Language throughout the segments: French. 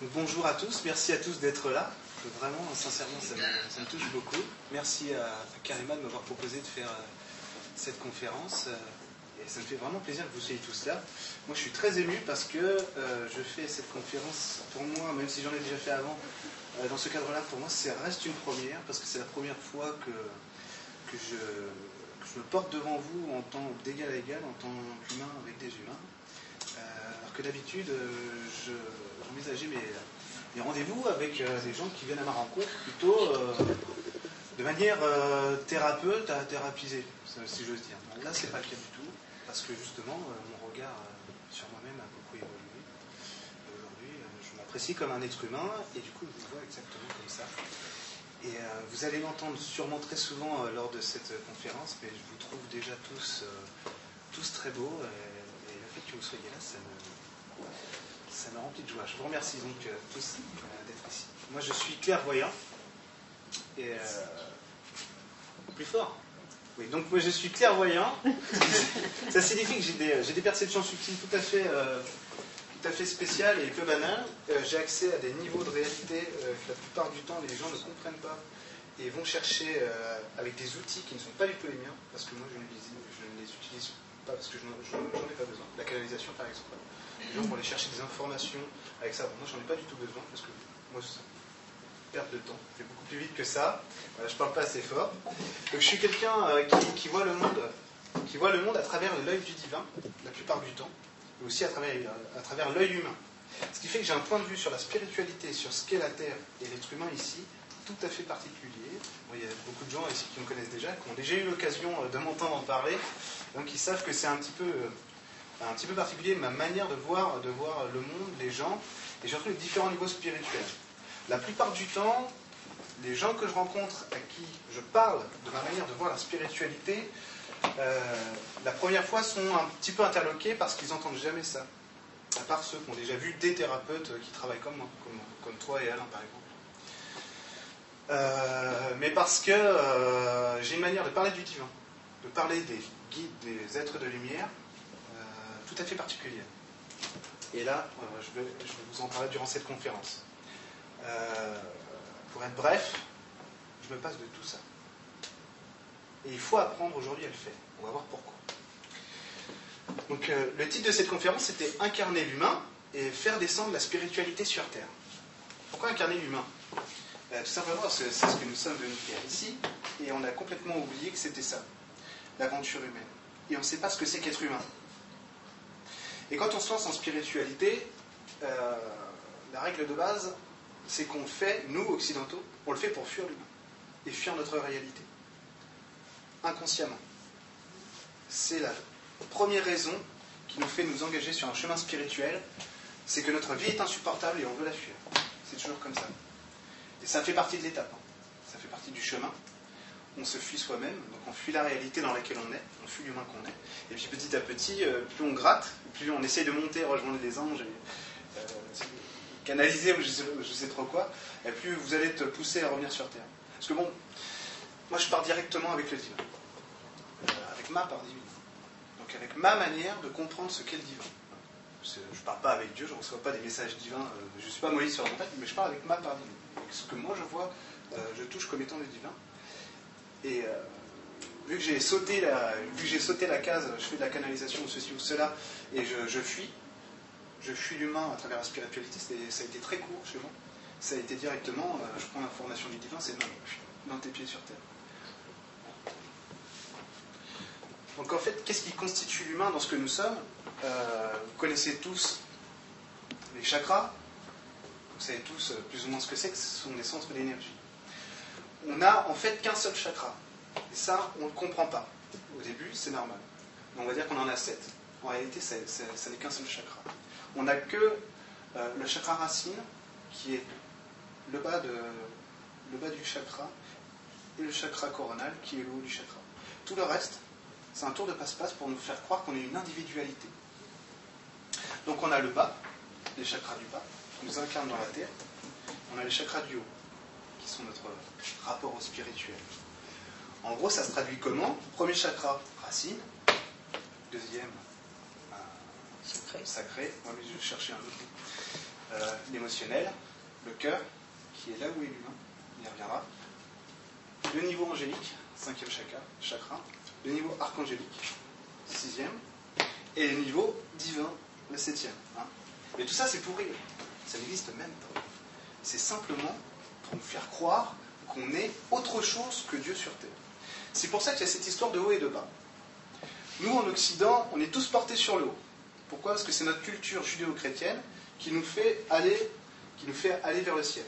Bonjour à tous, merci à tous d'être là. Vraiment, sincèrement, ça me, touche beaucoup. Merci à, Karima de m'avoir proposé de faire euh, cette conférence. euh, et ça me fait vraiment plaisir que vous soyez tous là. Moi, je suis très ému parce que euh, je fais cette conférence, pour moi, même si j'en ai déjà fait avant, dans ce cadre-là, pour moi, ça reste une première parce que c'est la première fois que, je, me porte devant vous en tant d'égal à égal, en tant qu'humain avec des humains. Alors que d'habitude, je- j'envisageais mes, mes rendez-vous avec euh, des gens qui viennent à ma rencontre plutôt euh, de manière euh, thérapeute à thérapiser, si j'ose dire. Là, c'est pas le cas du tout, parce que justement, mon regard sur moi-même a beaucoup évolué. Aujourd'hui, je m'apprécie comme un être humain, et du coup, je vous vois exactement comme ça. Et vous allez l'entendre sûrement très souvent lors de cette conférence, mais je vous trouve déjà tous, tous très beaux, et, le fait que vous soyez là, ça ça me remplit de joie. Je vous remercie donc euh, tous euh, d'être ici. Moi, je suis clairvoyant, et euh, plus fort. Oui, donc moi je suis clairvoyant. Ça signifie que j'ai des, perceptions subtiles tout à fait, tout à fait spéciales et peu banales. J'ai accès à des niveaux de réalité que la plupart du temps les gens ne comprennent pas et vont chercher avec des outils qui ne sont pas du tout les miens, parce que moi je ne les, je ne les utilise pas parce que je n'en ai pas besoin. La canalisation par exemple. Les gens vont aller chercher des informations avec ça. Moi j'en ai pas du tout besoin parce que moi c'est perte de temps. C'est beaucoup plus vite que ça. Voilà, je parle pas assez fort. Donc je suis quelqu'un euh, qui, voit le monde, qui voit le monde à travers l'œil du divin, la plupart du temps, mais aussi à travers, à travers l'œil humain. Ce qui fait que j'ai un point de vue sur la spiritualité, sur ce qu'est la Terre et l'être humain ici, tout à fait particulier. Il y a beaucoup de gens ici qui me connaissent déjà, qui ont déjà eu l'occasion euh, de m'entendre en parler, donc ils savent que c'est un petit peu, euh, un petit peu particulier ma manière de voir, de voir le monde, les gens, et surtout les différents niveaux spirituels. La plupart du temps, les gens que je rencontre, à qui je parle de ma manière de voir la spiritualité, euh, la première fois sont un petit peu interloqués parce qu'ils n'entendent jamais ça. À part ceux qui ont déjà vu des thérapeutes qui travaillent comme moi, comme, toi et Alain par exemple. Euh, mais parce que euh, j'ai une manière de parler du divin, de parler des guides, des êtres de lumière, tout à fait particulière. Et là, euh, je, vais, vous en parler durant cette conférence. Euh, pour être bref, je me passe de tout ça. Et il faut apprendre aujourd'hui à le faire. On va voir pourquoi. Donc, euh, le titre de cette conférence, c'était Incarner l'humain et faire descendre la spiritualité sur Terre. Pourquoi incarner l'humain? Tout simplement parce que c'est ce que nous sommes venus faire ici, et on a complètement oublié que c'était ça, l'aventure humaine. Et on ne sait pas ce que c'est qu'être humain. Et quand on se lance en spiritualité, euh, la règle de base, c'est qu'on fait, nous occidentaux, on le fait pour fuir l'humain et fuir notre réalité. Inconsciemment. C'est la première raison qui nous fait nous engager sur un chemin spirituel, c'est que notre vie est insupportable et on veut la fuir. C'est toujours comme ça. Et ça fait partie de l'étape. hein. Ça fait partie du chemin. On se fuit soi-même, donc on fuit la réalité dans laquelle on est, on fuit l'humain qu'on est. Et puis petit à petit, euh, plus on gratte, plus on essaie de monter, rejoindre les anges, euh, canaliser ou je sais, sais trop quoi, et plus vous allez te pousser à revenir sur Terre. Parce que bon, moi je pars directement avec le divin, Euh, avec ma part divine. Donc avec ma manière de comprendre ce qu'est le divin. Je ne parle pas avec Dieu, je ne reçois pas des messages divins, je ne suis pas Moïse sur la montagne, mais je parle avec ma part divine. Avec ce que moi je vois, je touche comme étant le divin. Et euh, vu que j'ai sauté la, vu que j'ai sauté la case, je fais de la canalisation ou ceci ou cela, et je, fuis, je fuis l'humain à travers la spiritualité, ça a été très court chez moi. Ça a été directement, euh, je prends l'information du divin, c'est non, dans tes pieds sur terre. Donc en fait, qu'est-ce qui constitue l'humain dans ce que nous sommes? Euh, Vous connaissez tous les chakras, vous savez tous plus ou moins ce que c'est, que ce sont des centres d'énergie. On n'a en fait qu'un seul chakra. Et ça, on ne le comprend pas. Au début, c'est normal. On va dire qu'on en a sept. En réalité, ça n'est qu'un seul chakra. On n'a que euh, le chakra racine, qui est le bas, de, le bas du chakra, et le chakra coronal, qui est le haut du chakra. Tout le reste, c'est un tour de passe-passe pour nous faire croire qu'on est une individualité. Donc on a le bas, les chakras du bas, qui nous incarnent dans la terre. On a les chakras du haut, qui sont notre rapport au spirituel. En gros, ça se traduit comment? Premier chakra, racine. Deuxième, euh, sacré. Mais je cherchais un autre euh, l'émotionnel, le cœur, qui est là où est l'humain, il y reviendra. Le niveau angélique, cinquième chakra, chakra. Le niveau archangélique, sixième. Et le niveau divin, le septième. Hein. Mais tout ça, c'est pour rire. Ça n'existe même pas. C'est simplement pour nous faire croire qu'on est autre chose que Dieu sur terre. C'est pour ça qu'il y a cette histoire de haut et de bas. Nous, en Occident, on est tous portés sur le haut. Pourquoi? Parce que c'est notre culture judéo-chrétienne qui nous fait aller, qui nous fait aller vers le ciel.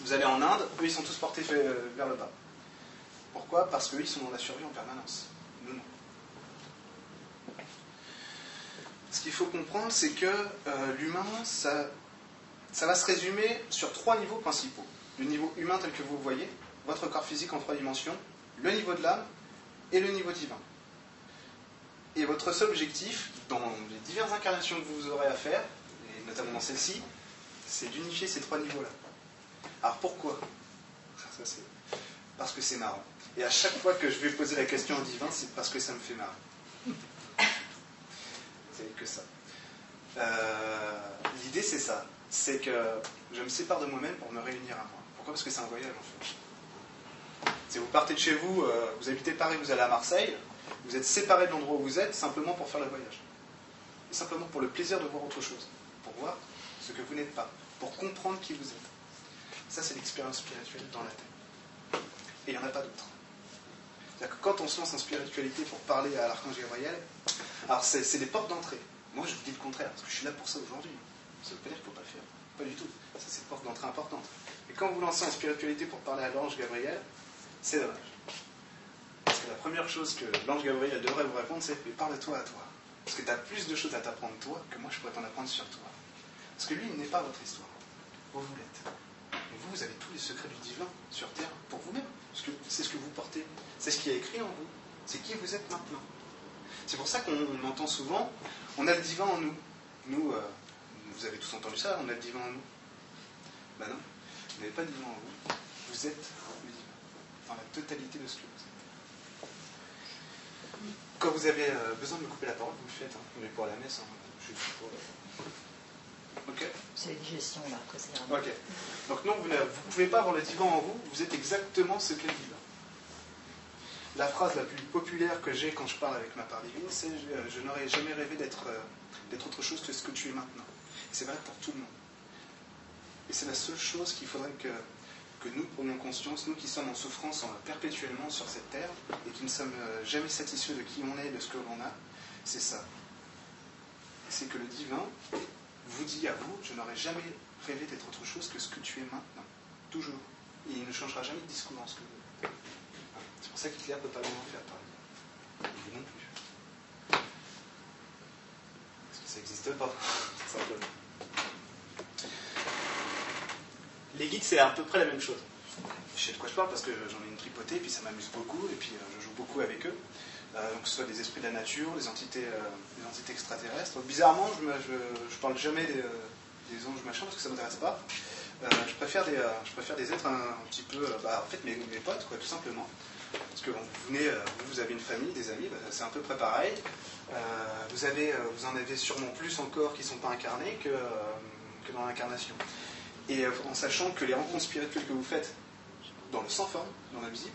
Vous allez en Inde, eux, ils sont tous portés vers le bas. Pourquoi? Parce qu'eux, ils sont dans la survie en permanence. Nous, non. Ce qu'il faut comprendre, c'est que euh, l'humain, ça, ça va se résumer sur trois niveaux principaux. Le niveau humain tel que vous le voyez, votre corps physique en trois dimensions, le niveau de l'âme et le niveau divin. Et votre seul objectif, dans les diverses incarnations que vous aurez à faire, et notamment dans celle-ci, c'est d'unifier ces trois niveaux-là. Alors pourquoi? Parce que c'est marrant. Et à chaque fois que je vais poser la question au divin, c'est parce que ça me fait marrer. c'est que ça. Euh, l'idée, c'est ça. C'est que je me sépare de moi-même pour me réunir à moi. Pourquoi? Parce que c'est un voyage, en fait. Si vous partez de chez vous, euh, vous habitez Paris, vous allez à Marseille, vous êtes séparé de l'endroit où vous êtes simplement pour faire le voyage. Et simplement pour le plaisir de voir autre chose. Pour voir ce que vous n'êtes pas. Pour comprendre qui vous êtes. Ça, c'est l'expérience spirituelle dans la tête. Et il n'y en a pas d'autre. C'est-à-dire que quand on se lance en spiritualité pour parler à l'archange Gabriel, alors c'est des portes d'entrée. Moi, je vous dis le contraire, parce que je suis là pour ça aujourd'hui. Ça ne veut pas dire qu'il ne faut pas faire. Pas du tout. Ça, c'est une porte d'entrée importante. Et quand vous lancez en spiritualité pour parler à l'ange Gabriel, c'est dommage. Parce que la première chose que l'ange Gabriel devrait vous répondre, c'est Mais parle-toi à toi. Parce que tu as plus de choses à t'apprendre toi que moi je pourrais t'en apprendre sur toi. Parce que lui, il n'est pas votre histoire. Vous, vous l'êtes. Et vous, vous avez tous les secrets du divin sur terre pour vous-même. Parce que c'est ce que vous portez. C'est ce qui est écrit en vous. C'est qui vous êtes maintenant. C'est pour ça qu'on entend souvent on a le divin en nous. Nous, euh, vous avez tous entendu ça, on a le divin en nous. Ben non, vous n'avez pas le divin en vous. Vous êtes la totalité de ce que vous êtes. Quand vous avez euh, besoin de me couper la parole, vous le faites. Hein. On est pour la messe. Hein. Je suis pour. Ok C'est la digestion là, après c'est Ok. Donc non, vous ne pouvez pas avoir le divan en vous, vous êtes exactement ce qu'est le divan. La phrase la plus populaire que j'ai quand je parle avec ma part divine, c'est euh, je, n'aurais jamais rêvé d'être euh, autre chose que ce que tu es maintenant. C'est vrai pour tout le monde. Et c'est la seule chose qu'il faudrait que nous prenions conscience, nous qui sommes en souffrance perpétuellement sur cette terre et qui ne sommes euh, jamais satisfaits de qui on est, de ce que l'on a, c'est ça. C'est que le divin vous dit à vous, je n'aurais jamais rêvé d'être autre chose que ce que tu es maintenant. Toujours. Et il ne changera jamais de discours en ce que vous êtes. C'est pour ça qu'Hitler ne peut pas vraiment faire pareil. Vous non plus. Parce que ça n'existe pas, simplement. Les guides, c'est à peu près la même chose. Je sais de quoi je parle parce que j'en ai une tripotée, et puis ça m'amuse beaucoup, et puis euh, je joue beaucoup avec eux. Euh, donc, que ce soit des esprits de la nature, des entités, euh, entités extraterrestres. bizarrement, je ne parle jamais des, anges machin parce que ça ne m'intéresse pas. je, préfère des, je préfère des êtres un, petit peu, bah, en fait, mes, potes, tout simplement. Parce que vous venez, vous, avez une famille, des amis, bah, c'est un peu près pareil. vous, avez, vous en avez sûrement plus encore qui ne sont pas incarnés que, dans l'incarnation. Et euh, en sachant que les rencontres spirituelles que vous faites dans le sans forme, dans la vie,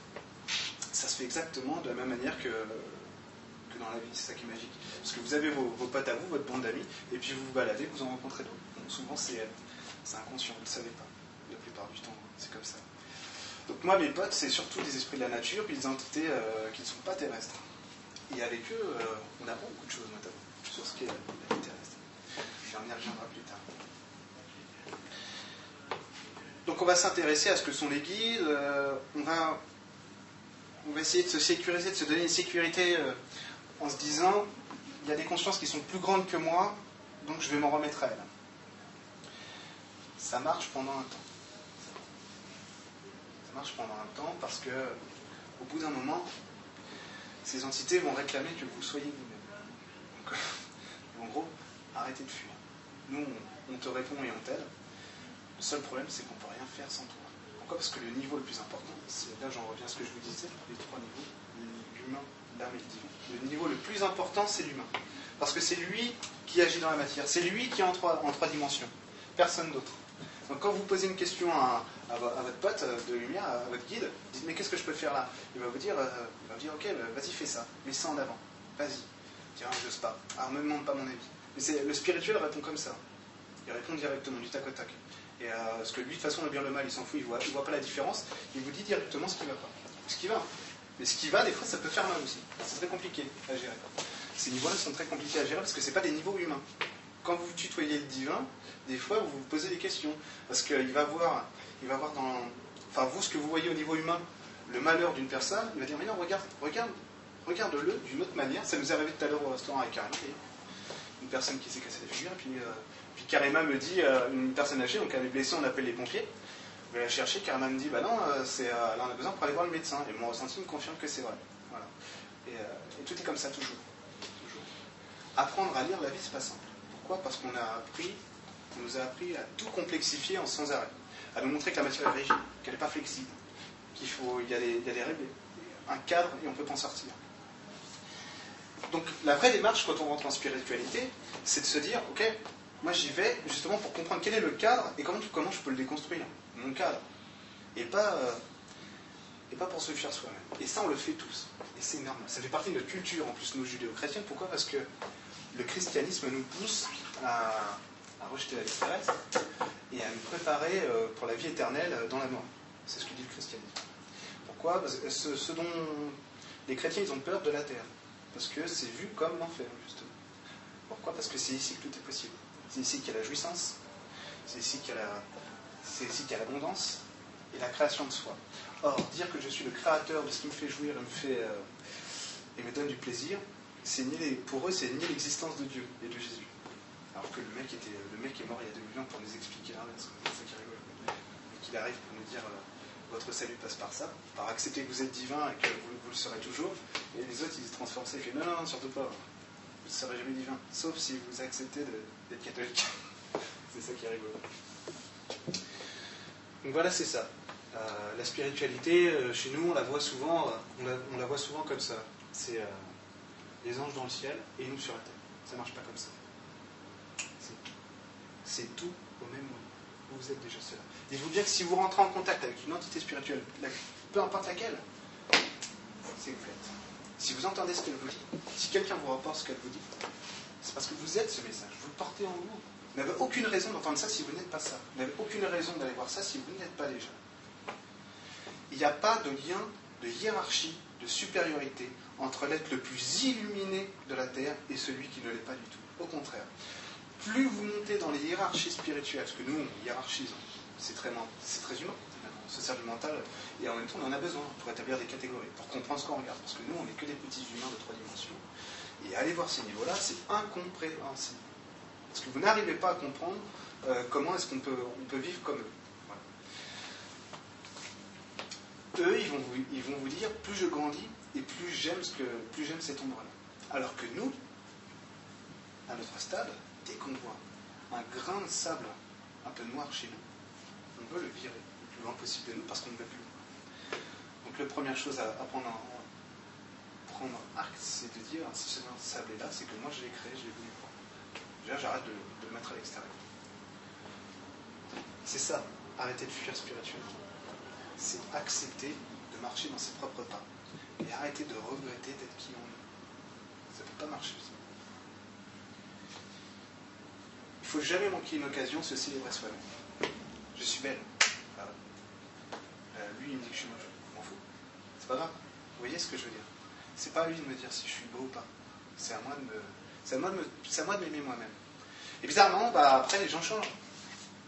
ça se fait exactement de la même manière que, que dans la vie. C'est ça qui est magique. Parce que vous avez vos, potes à vous, votre bande d'amis, et puis vous vous baladez, vous en rencontrez d'autres. souvent, c'est inconscient, vous ne le savez pas. La plupart du temps, c'est comme ça. Donc moi, mes potes, c'est surtout des esprits de la nature, puis des entités euh, qui ne sont pas terrestres. Et avec eux, euh, on apprend beaucoup de choses, notamment, sur ce qu'est la vie terrestre. on y reviendra plus tard. Donc on va s'intéresser à ce que sont les guides, euh, on, va, on va essayer de se sécuriser, de se donner une sécurité en se disant, il y a des consciences qui sont plus grandes que moi, donc je vais m'en remettre à elles. Ça marche pendant un temps. Ça marche pendant un temps parce que au bout d'un moment, ces entités vont réclamer que vous soyez vous-même. en gros, arrêtez de fuir. Nous, on te répond et on t'aide. Le seul problème, c'est qu'on ne peut rien faire sans toi. Pourquoi? Parce que le niveau le plus important, c'est là j'en reviens à ce que je vous disais, les trois niveaux, l'humain, l'âme et le divin. Le niveau le plus important, c'est l'humain. Parce que c'est lui qui agit dans la matière, c'est lui qui est en trois dimensions. personne d'autre. Donc quand vous posez une question à, votre pote de lumière, à votre guide, dites mais qu'est-ce que je peux faire là? Il va vous dire, euh, il va vous dire ok, bah, vas-y fais ça, mets ça en avant, vas-y. Tiens, je sais pas. Alors ne me demande pas mon avis. Mais le spirituel répond comme ça. Il répond directement, du tac au tac. Et euh, parce que lui, de toute façon, le bien le mal, il s'en fout, il voit, voit pas la différence. Il vous dit directement ce qui va pas. Ce qui va. Mais ce qui va, des fois, ça peut faire mal aussi. C'est très compliqué à gérer. Ces niveaux-là sont très compliqués à gérer parce que ce pas des niveaux humains. Quand vous tutoyez le divin, des fois, vous vous posez des questions. Parce qu'il va voir, il va voir dans. Enfin, vous, ce que vous voyez au niveau humain, le malheur d'une personne, il va dire Mais non, regarde, regarde, regarde-le d'une autre manière. Ça nous est arrivé tout à l'heure au restaurant avec Karima. Une personne qui s'est cassée la figure, euh, puis Karima me dit euh, Une personne âgée, donc elle est blessée, on appelle les pompiers. Je vais la chercher, Karima me dit Bah non, euh, elle en a besoin pour aller voir le médecin. Et mon ressenti me confirme que c'est vrai. Voilà. Et, et, tout est comme ça, toujours. toujours. Apprendre à lire la vie, c'est pas simple. Pourquoi Parce qu'on a appris on nous a appris à tout complexifier en sans arrêt, à nous montrer que la matière est rigide, qu'elle n'est pas flexible, qu'il faut, il y, a des, règles, un cadre et on peut pas en sortir. Donc la vraie démarche quand on rentre en spiritualité, c'est de se dire, ok, moi j'y vais justement pour comprendre quel est le cadre et comment, comment je peux le déconstruire, mon cadre. Et pas, euh, et pas pour se fuir soi-même. Et ça, on le fait tous. Et c'est normal. Ça fait partie de notre culture, en plus, nous judéo-chrétiens. Pourquoi? Parce que le christianisme nous pousse à, rejeter la vie terrestre et à nous préparer euh, pour la vie éternelle euh, dans la mort. C'est ce que dit le christianisme. Pourquoi? Parce que ce, dont les chrétiens ils ont peur de la terre. Parce que c'est vu comme l'enfer, justement. Pourquoi? Parce que c'est ici que tout est possible. C'est ici qu'il y a la jouissance, c'est ici qu'il y a l'abondance et la création de soi. Or, dire que je suis le créateur de ce qui me fait jouir me, fait, euh, et me donne du plaisir, pour eux, c'est nier l'existence de Dieu et de Jésus. Alors que le mec, était, le mec est mort il y a 2000 ans pour nous expliquer l'inverse. C'est ça qui rigole. Et qu'il arrive pour nous dire euh, votre salut passe par ça, par accepter que vous êtes divin et que vous, le serez toujours. Et les autres, ils se transforment ça. Ils disent non, non, non, surtout pas. Vous ne serez jamais divin. Sauf si vous acceptez d'être catholique. c'est ça qui est rigolo. Donc voilà, c'est ça. Euh, la spiritualité, euh, chez nous, on la voit souvent, on la, voit souvent comme ça. C'est les anges dans le ciel et nous sur la terre. Ça ne marche pas comme ça c'est tout au même moment. Vous êtes déjà cela. Dites-vous bien que si vous rentrez en contact avec une entité spirituelle, peu importe laquelle, c'est vous faites. Si vous entendez ce qu'elle vous dit, si quelqu'un vous rapporte ce qu'elle vous dit, c'est parce que vous êtes ce message, vous le portez en vous. Vous n'avez aucune raison d'entendre ça si vous n'êtes pas ça. Vous n'avez aucune raison d'aller voir ça si vous n'êtes pas déjà. Il n'y a pas de lien de hiérarchie, de supériorité entre l'être le plus illuminé de la Terre et celui qui ne l'est pas du tout. Au contraire, plus vous montez dans les hiérarchies spirituelles, parce que nous, on hiérarchise, c'est très, très humain, on se sert du mental, et en même temps, on en a besoin pour établir des catégories, pour comprendre ce qu'on regarde, parce que nous, on n'est que des petits humains de trois dimensions. Et aller voir ces niveaux-là, c'est incompréhensible. Parce que vous n'arrivez pas à comprendre euh, comment est-ce qu'on peut, on peut vivre comme eux. Eux, ils vont, vous, dire, plus je grandis, et plus j'aime ce que, plus j'aime cette ombre-là. Alors que nous, à notre stade, dès qu'on voit un grain de sable un peu noir chez nous, on veut le virer le plus loin possible de nous parce qu'on ne veut plus. Donc la première chose à, prendre en prendre acte, c'est de dire si ce grain de sable est là, c'est que moi je l'ai créé, je l'ai voulu voir. Déjà, j'arrête de, le mettre à l'extérieur. C'est ça, arrêter de fuir spirituellement. C'est accepter de marcher dans ses propres pas et arrêter de regretter d'être qui on est. Ça ne peut pas marcher. Il ne faut jamais manquer une occasion de se célébrer soi-même. Je suis belle. Ah euh, lui, il me dit que je suis moche. Je m'en fous. C'est pas grave. Vous voyez ce que je veux dire C'est pas à lui de me dire si je suis beau ou pas. C'est à moi de me. C'est à moi de, m'aimer moi-même. Et bizarrement, bah, après, les gens changent.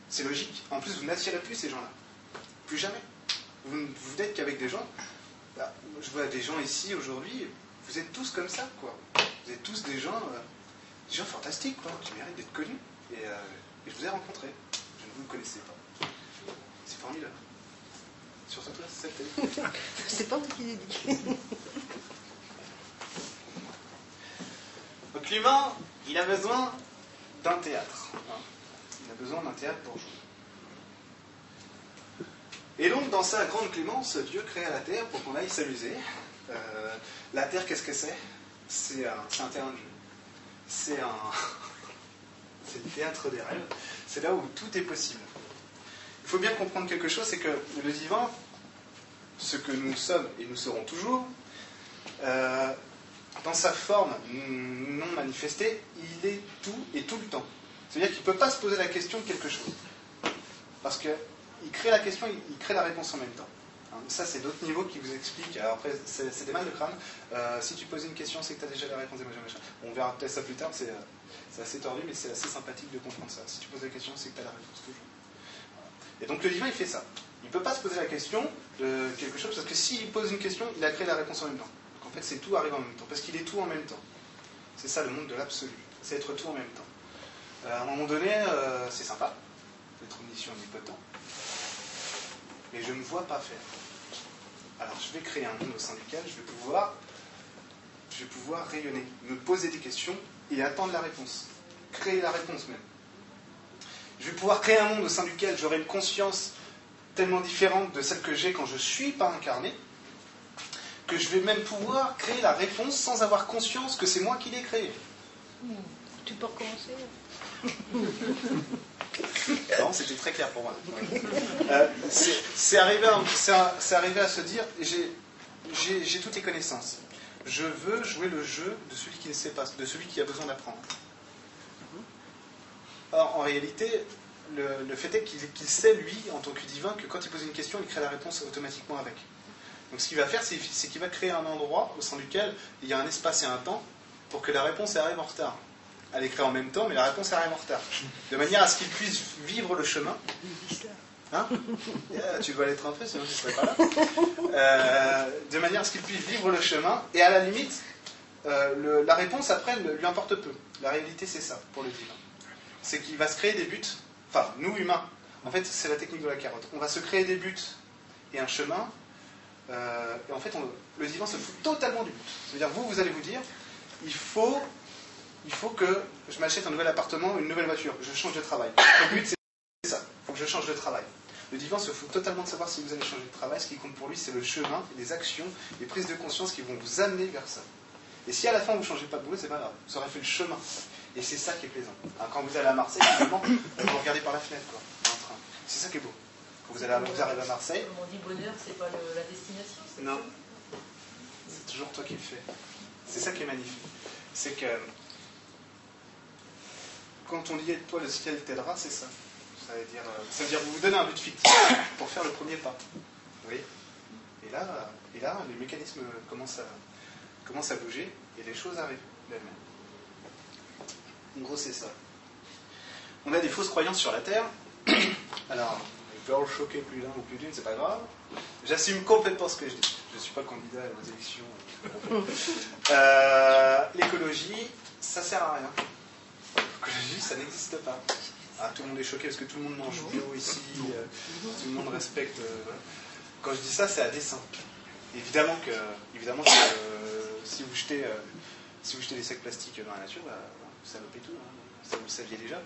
C'est logique. En plus, vous n'attirez plus ces gens-là. Plus jamais. Vous, vous n'êtes qu'avec des gens. Bah, je vois des gens ici aujourd'hui. Vous êtes tous comme ça, quoi. Vous êtes tous des gens, euh, des gens fantastiques, quoi, qui méritent d'être connus. Euh, et, je vous ai rencontré. Je ne vous connaissais pas. C'est formidable. Surtout toi, c'est ça C'est pas moi qui l'ai dit. Donc l'humain, il a besoin d'un théâtre. Hein. Il a besoin d'un théâtre pour jouer. Et donc, dans sa grande clémence, Dieu créa la terre pour qu'on aille s'amuser. Euh, la terre, qu'est-ce que c'est? C'est un, un terrain de jeu. C'est un, c'est le théâtre des rêves. C'est là où tout est possible. Il faut bien comprendre quelque chose, c'est que le divin, ce que nous sommes et nous serons toujours, euh, dans sa forme non manifestée, il est tout et tout le temps. C'est-à-dire qu'il ne peut pas se poser la question de quelque chose. Parce qu'il crée la question, il crée la réponse en même temps. Hein, ça, c'est d'autres niveaux qui vous expliquent. Alors après, c'est des mal de crâne. Euh, si tu poses une question, c'est que tu as déjà la réponse. On verra peut-être ça plus tard. C'est assez tordu, mais c'est assez sympathique de comprendre ça. Si tu poses la question, c'est que tu as la réponse toujours. Et donc le divin, il fait ça. Il ne peut pas se poser la question de quelque chose, parce que s'il pose une question, il a créé la réponse en même temps. Donc en fait, c'est tout arrive en même temps, parce qu'il est tout en même temps. C'est ça le monde de l'absolu. C'est être tout en même temps. Euh, à un moment donné, euh, c'est sympa d'être omniscient, omnipotent, mais je ne me vois pas faire. Alors je vais créer un monde au sein duquel je vais pouvoir, je vais pouvoir rayonner, me poser des questions et attendre la réponse. Créer la réponse même. Je vais pouvoir créer un monde au sein duquel j'aurai une conscience tellement différente de celle que j'ai quand je ne suis pas incarné, que je vais même pouvoir créer la réponse sans avoir conscience que c'est moi qui l'ai créée. Tu peux recommencer Non, c'était très clair pour moi. Euh, c'est arrivé, arrivé, à se dire, j'ai toutes les connaissances. Je veux jouer le jeu de celui qui ne sait pas, de celui qui a besoin d'apprendre. Or, en réalité, le, fait est qu'il sait, lui, en tant que divin, que quand il pose une question, il crée la réponse automatiquement avec. Donc ce qu'il va faire, c'est qu'il va créer un endroit au sein duquel il y a un espace et un temps pour que la réponse arrive en retard. Est créée en même temps, mais la réponse arrive en retard. De manière à ce qu'il puisse vivre le chemin. Hein tu dois l'être un peu, sinon je ne serais pas là. Euh, de manière à ce qu'il puisse vivre le chemin, et à la limite, euh, la réponse après lui importe peu. La réalité, c'est ça pour le divin c'est qu'il va se créer des buts, enfin, nous humains, en fait, c'est la technique de la carotte. On va se créer des buts et un chemin, euh, et en fait, le divin se fout totalement du but. C'est-à-dire, vous, vous allez vous dire, il faut, il faut que je m'achète un nouvel appartement, une nouvelle voiture, je change de travail. Le but, c'est ça, il faut que je change de travail. Le divin se fout totalement de savoir si vous allez changer de travail. Ce qui compte pour lui, c'est le chemin, les actions, les prises de conscience qui vont vous amener vers ça. Et si à la fin vous ne changez pas de boulot, c'est pas grave. Vous aurez fait le chemin. Et c'est ça qui est plaisant. quand vous allez à Marseille, finalement, vous regardez par la fenêtre, quoi, train. C'est ça qui est beau. Quand vous, allez à, vous arrivez à Marseille. Comme on dit bonheur, c'est pas la destination Non. C'est toujours toi qui le fais. C'est ça qui est magnifique. C'est que quand on dit toi le ciel t'aidera, c'est ça. Ça veut, dire, euh, ça veut dire vous vous donnez un but fictif pour faire le premier pas. Vous et là, et là, les mécanismes commencent à, à bouger et les choses arrivent d'elles-mêmes. En gros, c'est ça. On a des fausses croyances sur la Terre. Alors, il peut en choquer plus d'un ou plus d'une, c'est pas grave. J'assume complètement ce que je dis. Je ne suis pas candidat aux élections. Euh, l'écologie, ça sert à rien. Ça n'existe pas. Ah, tout le monde est choqué parce que tout le monde mange bio ici, euh, tout le monde respecte. Euh, Quand je dis ça, c'est à dessein. Évidemment que, évidemment que si, vous jetez, si vous jetez des sacs plastiques dans la nature, bah, salopez tout, hein. ça vous le saviez déjà.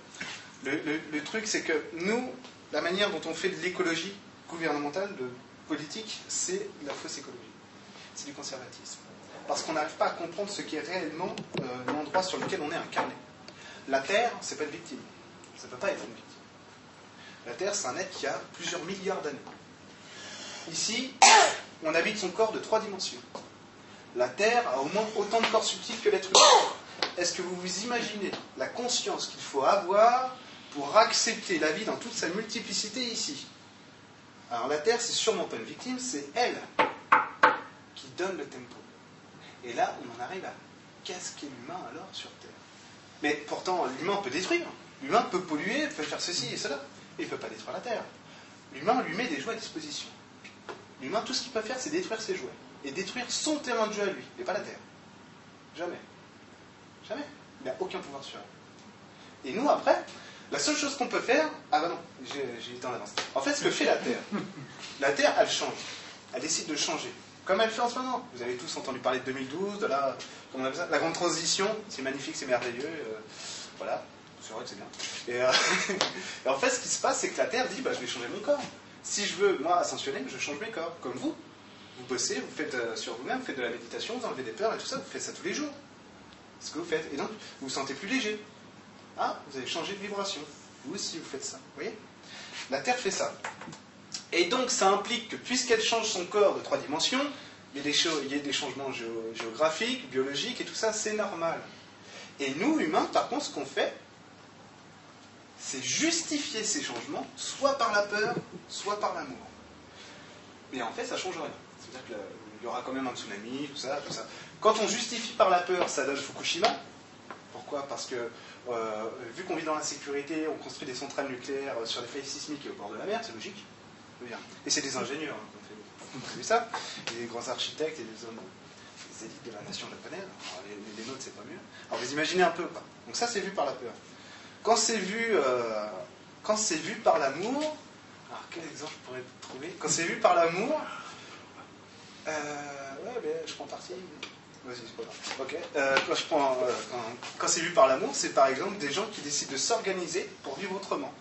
Le, truc, c'est que nous, la manière dont on fait de l'écologie gouvernementale, de politique, c'est la fausse écologie. C'est du conservatisme. Parce qu'on n'arrive pas à comprendre ce qui est réellement euh, l'endroit sur lequel on est incarné. La Terre, c'est pas une victime. Ça ne peut pas être une victime. La Terre, c'est un être qui a plusieurs milliards d'années. Ici, on habite son corps de trois dimensions. La Terre a au moins autant de corps subtils que l'être humain est-ce que vous vous imaginez la conscience qu'il faut avoir pour accepter la vie dans toute sa multiplicité ici? Alors la Terre, c'est sûrement pas une victime, c'est elle qui donne le tempo. Et là, on en arrive à casquer l'humain alors sur Terre. Mais pourtant, l'humain peut détruire. L'humain peut polluer, peut faire ceci et cela. il ne peut pas détruire la Terre. L'humain lui met des jouets à disposition. L'humain, tout ce qu'il peut faire, c'est détruire ses jouets. Et détruire son terrain de jeu à lui, et pas la Terre. Jamais. Jamais. Il n'a aucun pouvoir sur elle. Et nous, après, la seule chose qu'on peut faire. Ah bah non, j'ai été en avance. En fait, ce que fait la Terre, la Terre, elle change. Elle décide de changer. Comme elle fait en ce moment. Vous avez tous entendu parler de 2012, de la, grande transition. C'est magnifique, c'est merveilleux. Euh, voilà. C'est vrai que c'est bien. Euh, et, en fait, ce qui se passe, c'est que la Terre dit bah, je vais changer mon corps. Si je veux, moi, ascensionner, je change mes corps. Comme vous. Vous bossez, vous faites euh, sur vous-même, vous faites de la méditation, vous enlevez des peurs et tout ça, vous faites ça tous les jours ce que vous faites. Et donc, vous vous sentez plus léger. Ah, vous avez changé de vibration. Vous aussi, vous faites ça. Vous voyez? La Terre fait ça. Et donc, ça implique que puisqu'elle change son corps de trois dimensions, il y a des, changements géographiques, biologiques et tout ça, c'est normal. Et nous, humains, par contre, ce qu'on fait, c'est justifier ces changements, soit par la peur, soit par l'amour. Mais en fait, ça ne change rien. C'est-à-dire qu'il y aura quand même un tsunami, tout ça, tout ça. Quand on justifie par la peur, ça donne Fukushima. Pourquoi? Parce que, euh, vu qu'on vit dans la sécurité, on construit des centrales nucléaires sur des failles sismiques et au bord de la mer, c'est logique. Et c'est des ingénieurs hein, qui ont fait, ça, des grands architectes et des hommes, des élites de la nation japonaise. les, nôtres, c'est pas mieux. Alors vous imaginez un peu, quoi. Donc ça, c'est vu par la peur. Quand c'est vu, euh, quand c'est vu par l'amour, alors quel exemple je pourrais trouver? Quand c'est vu par l'amour, euh, ouais, ben, je prends parti. Vas-y, c'est pas grave. Ok. Euh, quand, quand c'est vu par l'amour, c'est par exemple des gens qui décident de s'organiser pour vivre autrement.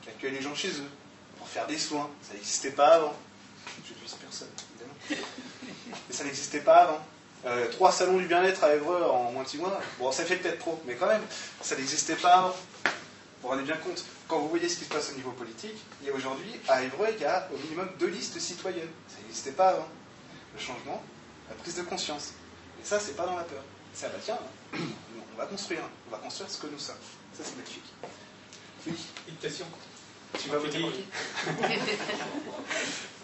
Qui accueillent les gens chez eux, faire des soins. Ça n'existait pas avant. Je ne vise personne, évidemment. Mais ça n'existait pas avant. Euh, trois salons du bien-être à Évreux en moins de six mois, bon, ça fait peut-être trop, mais quand même, ça n'existait pas avant. Vous vous rendez bien compte, quand vous voyez ce qui se passe au niveau politique, il y a aujourd'hui, à Évreux, il y a au minimum deux listes citoyennes. Ça n'existait pas avant. Le changement, la prise de conscience. Et ça, c'est pas dans la peur. C'est, ah bah tiens, on va construire, on va construire ce que nous sommes. Ça, c'est magnifique. Oui, une question. Tu pour qui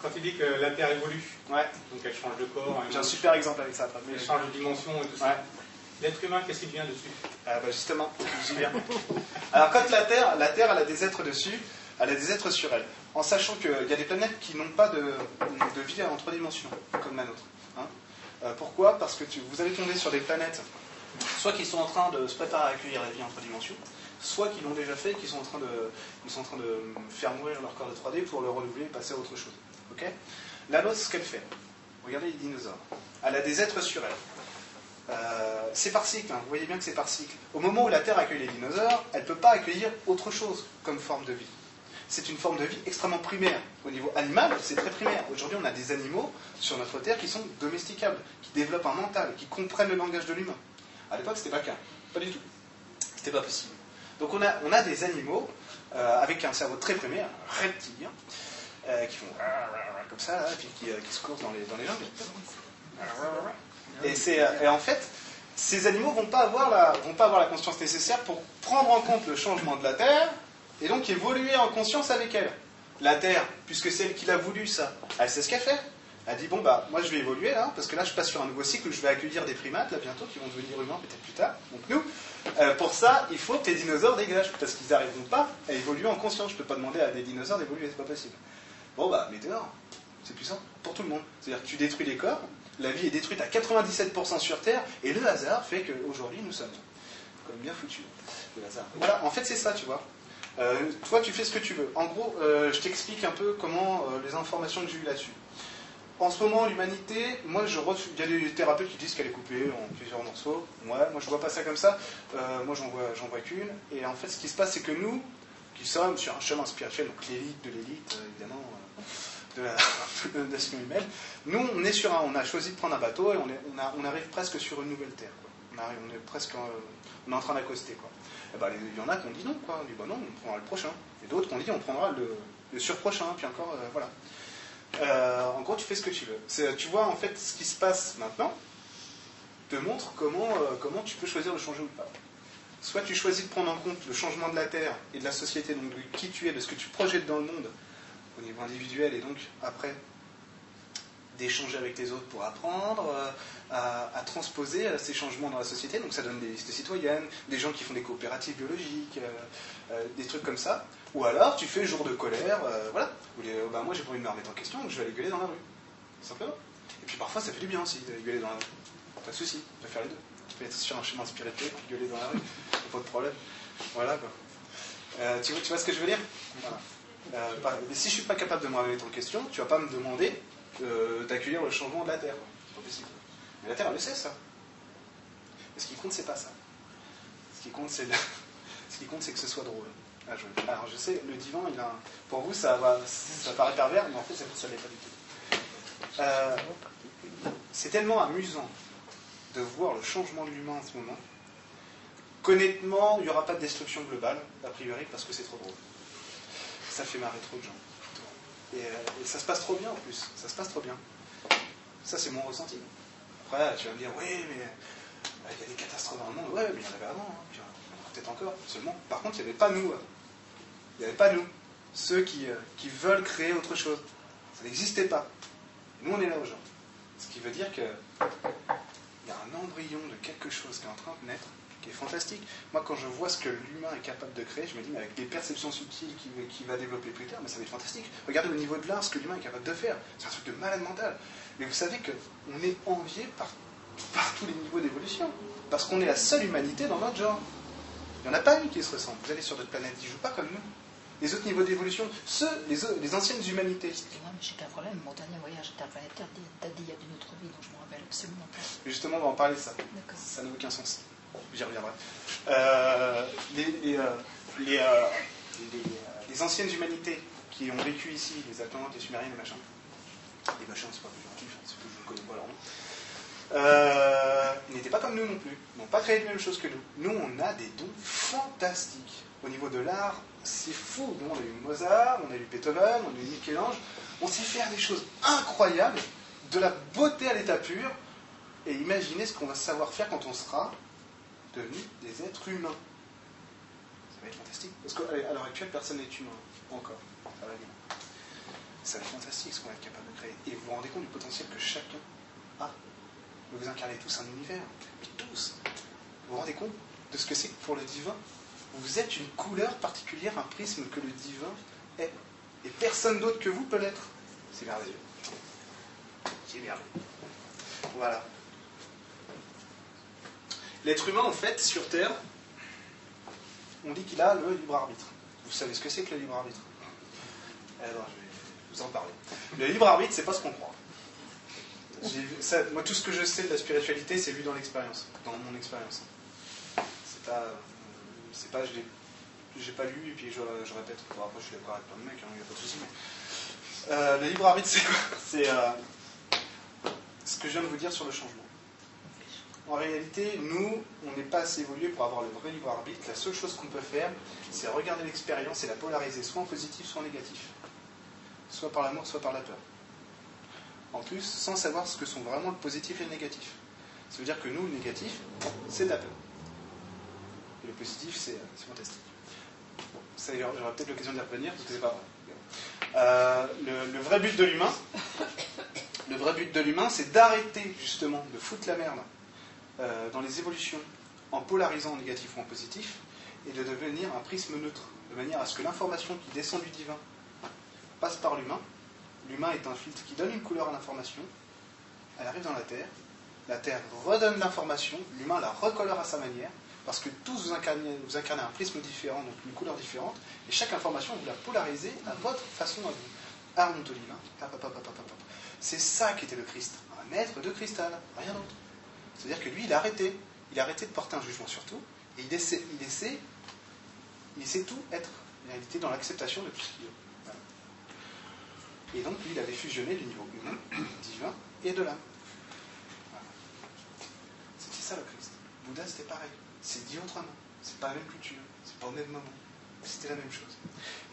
Quand tu dis que la Terre évolue, ouais. donc elle change de corps. J'ai un super exemple avec ça. Elle change de dimension et tout ça. L'être humain, qu'est-ce qu'il vient dessus? Ah bah Justement, j'y viens. Alors quand la Terre, la Terre, elle a des êtres dessus, elle a des êtres sur elle. En sachant qu'il y a des planètes qui n'ont pas de, de, vie en trois dimensions, comme la nôtre. Hein. Euh, pourquoi? Parce que vous allez tomber sur des planètes, soit qui sont en train de se préparer à accueillir la vie en trois dimensions, soit qui l'ont déjà fait, qui sont en train de, ils sont en train de faire mourir leur corps de 3D pour le renouveler et passer à autre chose. Ok? La nôtre, ce qu'elle fait, regardez les dinosaures, elle a des êtres sur elle. Euh, c'est par cycle, hein. vous voyez bien que c'est par cycle. Au moment où la Terre accueille les dinosaures, elle ne peut pas accueillir autre chose comme forme de vie. C'est une forme de vie extrêmement primaire. Au niveau animal, c'est très primaire. Aujourd'hui, on a des animaux sur notre Terre qui sont domesticables, qui développent un mental, qui comprennent le langage de l'humain. À l'époque, c'était pas le cas. Pas du tout. C'était pas possible. Donc on a, des animaux euh, avec un cerveau très primaire, reptilien, euh, qui font comme ça, et puis qui, euh, se coursent dans les, jungles. Et, en fait, ces animaux vont, pas avoir la, vont pas avoir la conscience nécessaire pour prendre en compte le changement de la Terre et donc évoluer en conscience avec elle. La Terre, puisque c'est elle qui l'a voulu, ça, elle sait ce qu'elle fait. Elle dit bon bah moi je vais évoluer là parce que là je passe sur un nouveau cycle où je vais accueillir des primates là bientôt qui vont devenir humains peut-être plus tard. Donc nous, euh, pour ça il faut que les dinosaures dégagent parce qu'ils n'arriveront pas à évoluer en conscience. Je ne peux pas demander à des dinosaures d'évoluer, c'est pas possible. Bon bah mais dehors, c'est plus simple pour tout le monde. C'est-à-dire que tu détruis les corps, la vie est détruite à 97% sur Terre et le hasard fait qu'aujourd'hui nous sommes comme bien foutus. Le. Voilà, en fait c'est ça tu vois. Euh, toi tu fais ce que tu veux. En gros, euh, je t'explique un peu comment les informations que j'ai eues là-dessus en ce moment, l'humanité, moi, je il y a des thérapeutes qui disent qu'elle est coupée en plusieurs morceaux. Ouais, moi, je vois pas ça comme ça. Euh, moi, j'en vois, j'en vois qu'une. Et en fait, ce qui se passe, c'est que nous, qui sommes sur un chemin spirituel, donc l'élite de l'élite, euh, évidemment, euh, de la, nation humaine, nous, on est sur un, on a choisi de prendre un bateau et on, on, arrive presque sur une nouvelle terre. On, est presque, on est en train d'accoster. Eh ben, il y en a qui ont dit non, quoi. On dit bah non, on prendra le prochain. Et d'autres qui ont dit on prendra le, le surprochain. Puis encore, voilà. Euh, en gros, tu fais ce que tu veux. Tu vois, en fait, ce qui se passe maintenant te montre comment, euh, comment tu peux choisir de changer ou pas. Soit tu choisis de prendre en compte le changement de la Terre et de la société, donc de qui tu es, de ce que tu projettes dans le monde au niveau individuel, et donc après d'échanger avec les autres pour apprendre, euh, à, transposer ces changements dans la société. Donc ça donne des listes citoyennes, des gens qui font des coopératives biologiques, des trucs comme ça. Ou alors, tu fais jour de colère, euh, voilà. Ou les, bah, moi, j'ai pas de me remettre en question, donc je vais aller gueuler dans la rue. Simplement. Et puis parfois, ça fait du bien aussi de gueuler dans la rue. Pas de souci, tu peux faire les deux. Tu peux être sur un chemin spirituel et gueuler dans la rue. Pas de problème. Voilà, quoi. Euh, tu, vois, ce que je veux dire? Euh, Si je suis pas capable de me remettre en question, tu vas pas me demander d'accueillir le changement de la Terre. C'est pas possible. Mais la Terre, elle le sait, ça. Mais ce qui compte, c'est pas ça. Ce qui compte, c'est que ce soit drôle. Ah, Alors je sais, le divan, pour vous, ça, paraît pervers, mais en fait, ça ne l'est pas du tout. C'est tellement amusant de voir le changement de l'humain en ce moment. qu'honnêtement, il n'y aura pas de destruction globale, a priori, parce que c'est trop drôle. Ça fait marrer trop de gens. Et, euh, ça se passe trop bien en plus. Ça se passe trop bien. Ça, c'est mon ressenti. Après, tu vas me dire, oui, mais euh, il y a des catastrophes dans le monde. Ouais, mais il y en avait avant. Hein. Peut-être encore. Seulement, par contre, il n'y avait pas nous. Hein. Il n'y avait pas nous. Ceux qui, euh, qui veulent créer autre chose. Ça n'existait pas. nous, on est là aujourd'hui. Ce qui veut dire qu'il y a un embryon de quelque chose qui est en train de naître qui est fantastique. Moi, quand je vois ce que l'humain est capable de créer, je me dis, mais avec des perceptions subtiles qu'il va développer plus tard, mais ça va être fantastique. Regardez au niveau de l'art ce que l'humain est capable de faire. C'est un truc de malade mental. Mais vous savez qu'on est envié par, par tous les niveaux d'évolution. Parce qu'on est la seule humanité dans notre genre. Il n'y en a pas une qui se ressemble. Vous allez sur d'autres planètes, ils ne jouent pas comme nous. Les autres niveaux d'évolution, ceux, les, les, anciennes humanités. Excusez-moi, mais j'ai qu'un problème. Mon dernier voyage interplanétaire date d'il y a d'une autre vie, dont je ne me rappelle absolument pas. Justement, on va en parler de ça. Ça n'a aucun sens. J'y reviendrai. Euh, les, euh, euh, les, anciennes humanités qui ont vécu ici, les Atlantes, les Sumériens, les machins, les machins, c'est pas plus gentil, c'est que je ne connais pas leur nom. Euh, n'étaient pas comme nous non plus. Ils n'ont pas créé les mêmes choses que nous. Nous, on a des dons fantastiques. Au niveau de l'art, c'est fou. on a eu Mozart, on a eu Beethoven, on a eu Michel-Ange. On sait faire des choses incroyables, de la beauté à l'état pur. Et imaginez ce qu'on va savoir faire quand on sera devenu des êtres humains. Ça va être fantastique. Parce qu'à l'heure actuelle, personne n'est humain. Encore. Ça va bien. Ça va être fantastique ce qu'on va être capable de créer. Et vous vous rendez compte du potentiel que chacun a. Vous incarnez tous un univers. Mais tous. Vous vous rendez compte de ce que c'est pour le divin Vous êtes une couleur particulière, un prisme que le divin est. Et personne d'autre que vous peut l'être. C'est merveilleux. C'est merveilleux. Voilà. L'être humain, en fait, sur Terre, on dit qu'il a le libre arbitre. Vous savez ce que c'est que le libre arbitre? Alors, je vais vous en parler. Le libre arbitre, c'est pas ce qu'on croit. moi, tout ce que je sais de la spiritualité, c'est vu dans l'expérience, dans mon expérience. C'est pas, c'est pas, j'ai pas lu et puis je, répète. après, je suis d'accord avec plein de mecs, il hein, n'y a pas de souci. Euh, le libre arbitre, c'est quoi? C'est euh, ce que je viens de vous dire sur le changement. En réalité, nous, on n'est pas assez évolué pour avoir le vrai libre arbitre. La seule chose qu'on peut faire, c'est regarder l'expérience et la polariser, soit en positif, soit en négatif. Soit par l'amour, soit par la peur. En plus, sans savoir ce que sont vraiment le positif et le négatif. Ça veut dire que nous, le négatif, c'est la peur. Le positif, c'est fantastique. ça, j'aurai peut-être l'occasion d'y revenir, parce que c'est pas vrai. Euh, le, le vrai but de l'humain, le vrai but de l'humain, c'est d'arrêter justement de foutre la merde euh, dans les évolutions en polarisant en négatif ou en positif, et de devenir un prisme neutre, de manière à ce que l'information qui descend du divin passe par l'humain. L'humain est un filtre qui donne une couleur à l'information, elle arrive dans la Terre, la Terre redonne l'information, l'humain la recolore à sa manière, parce que tous vous incarnez, un prisme différent, donc une couleur différente, et chaque information, vous la polarisez à votre façon à vous. Armontolina, c'est ça qui était le Christ, un maître de cristal, rien d'autre. C'est-à-dire que lui, il a arrêté. Il a arrêté de porter un jugement sur tout. Et il essaie, il tout être. En réalité, dans l'acceptation de tout ce qu'il est. Et donc, lui, il avait fusionné le niveau humain, divin et de l'âme. C'était ça le Christ. Bouddha, c'était pareil. C'est dit autrement. C'est pas la même culture. C'est pas au même moment. C'était la même chose.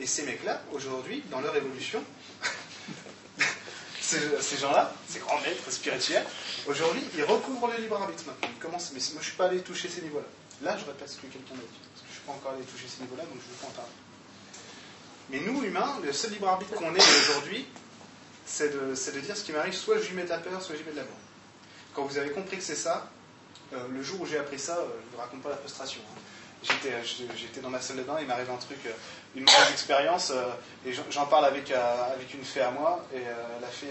Et ces mecs-là, aujourd'hui, dans leur évolution, ces, gens-là, ces grands maîtres spirituels, aujourd'hui, ils recouvrent le libre arbitre maintenant. Ils commencent, mais moi, je suis pas allé toucher ces niveaux-là. Là, je répète ce que quelqu'un m'a dit. Parce que je suis pas encore allé toucher ces niveaux-là, donc je ne pas en parler. Mais nous, humains, le seul libre arbitre qu'on ait aujourd'hui, c'est de, dire ce qui m'arrive, soit je lui mets de la peur, soit je lui mets de l'amour. Quand vous avez compris que c'est ça, le jour où j'ai appris ça, euh, je ne vous raconte pas la frustration. Hein. Euh, j'étais dans ma salle de bain, il m'arrive un truc, euh, une mauvaise expérience, euh, et j'en parle avec, avec une fée à moi, et la fée,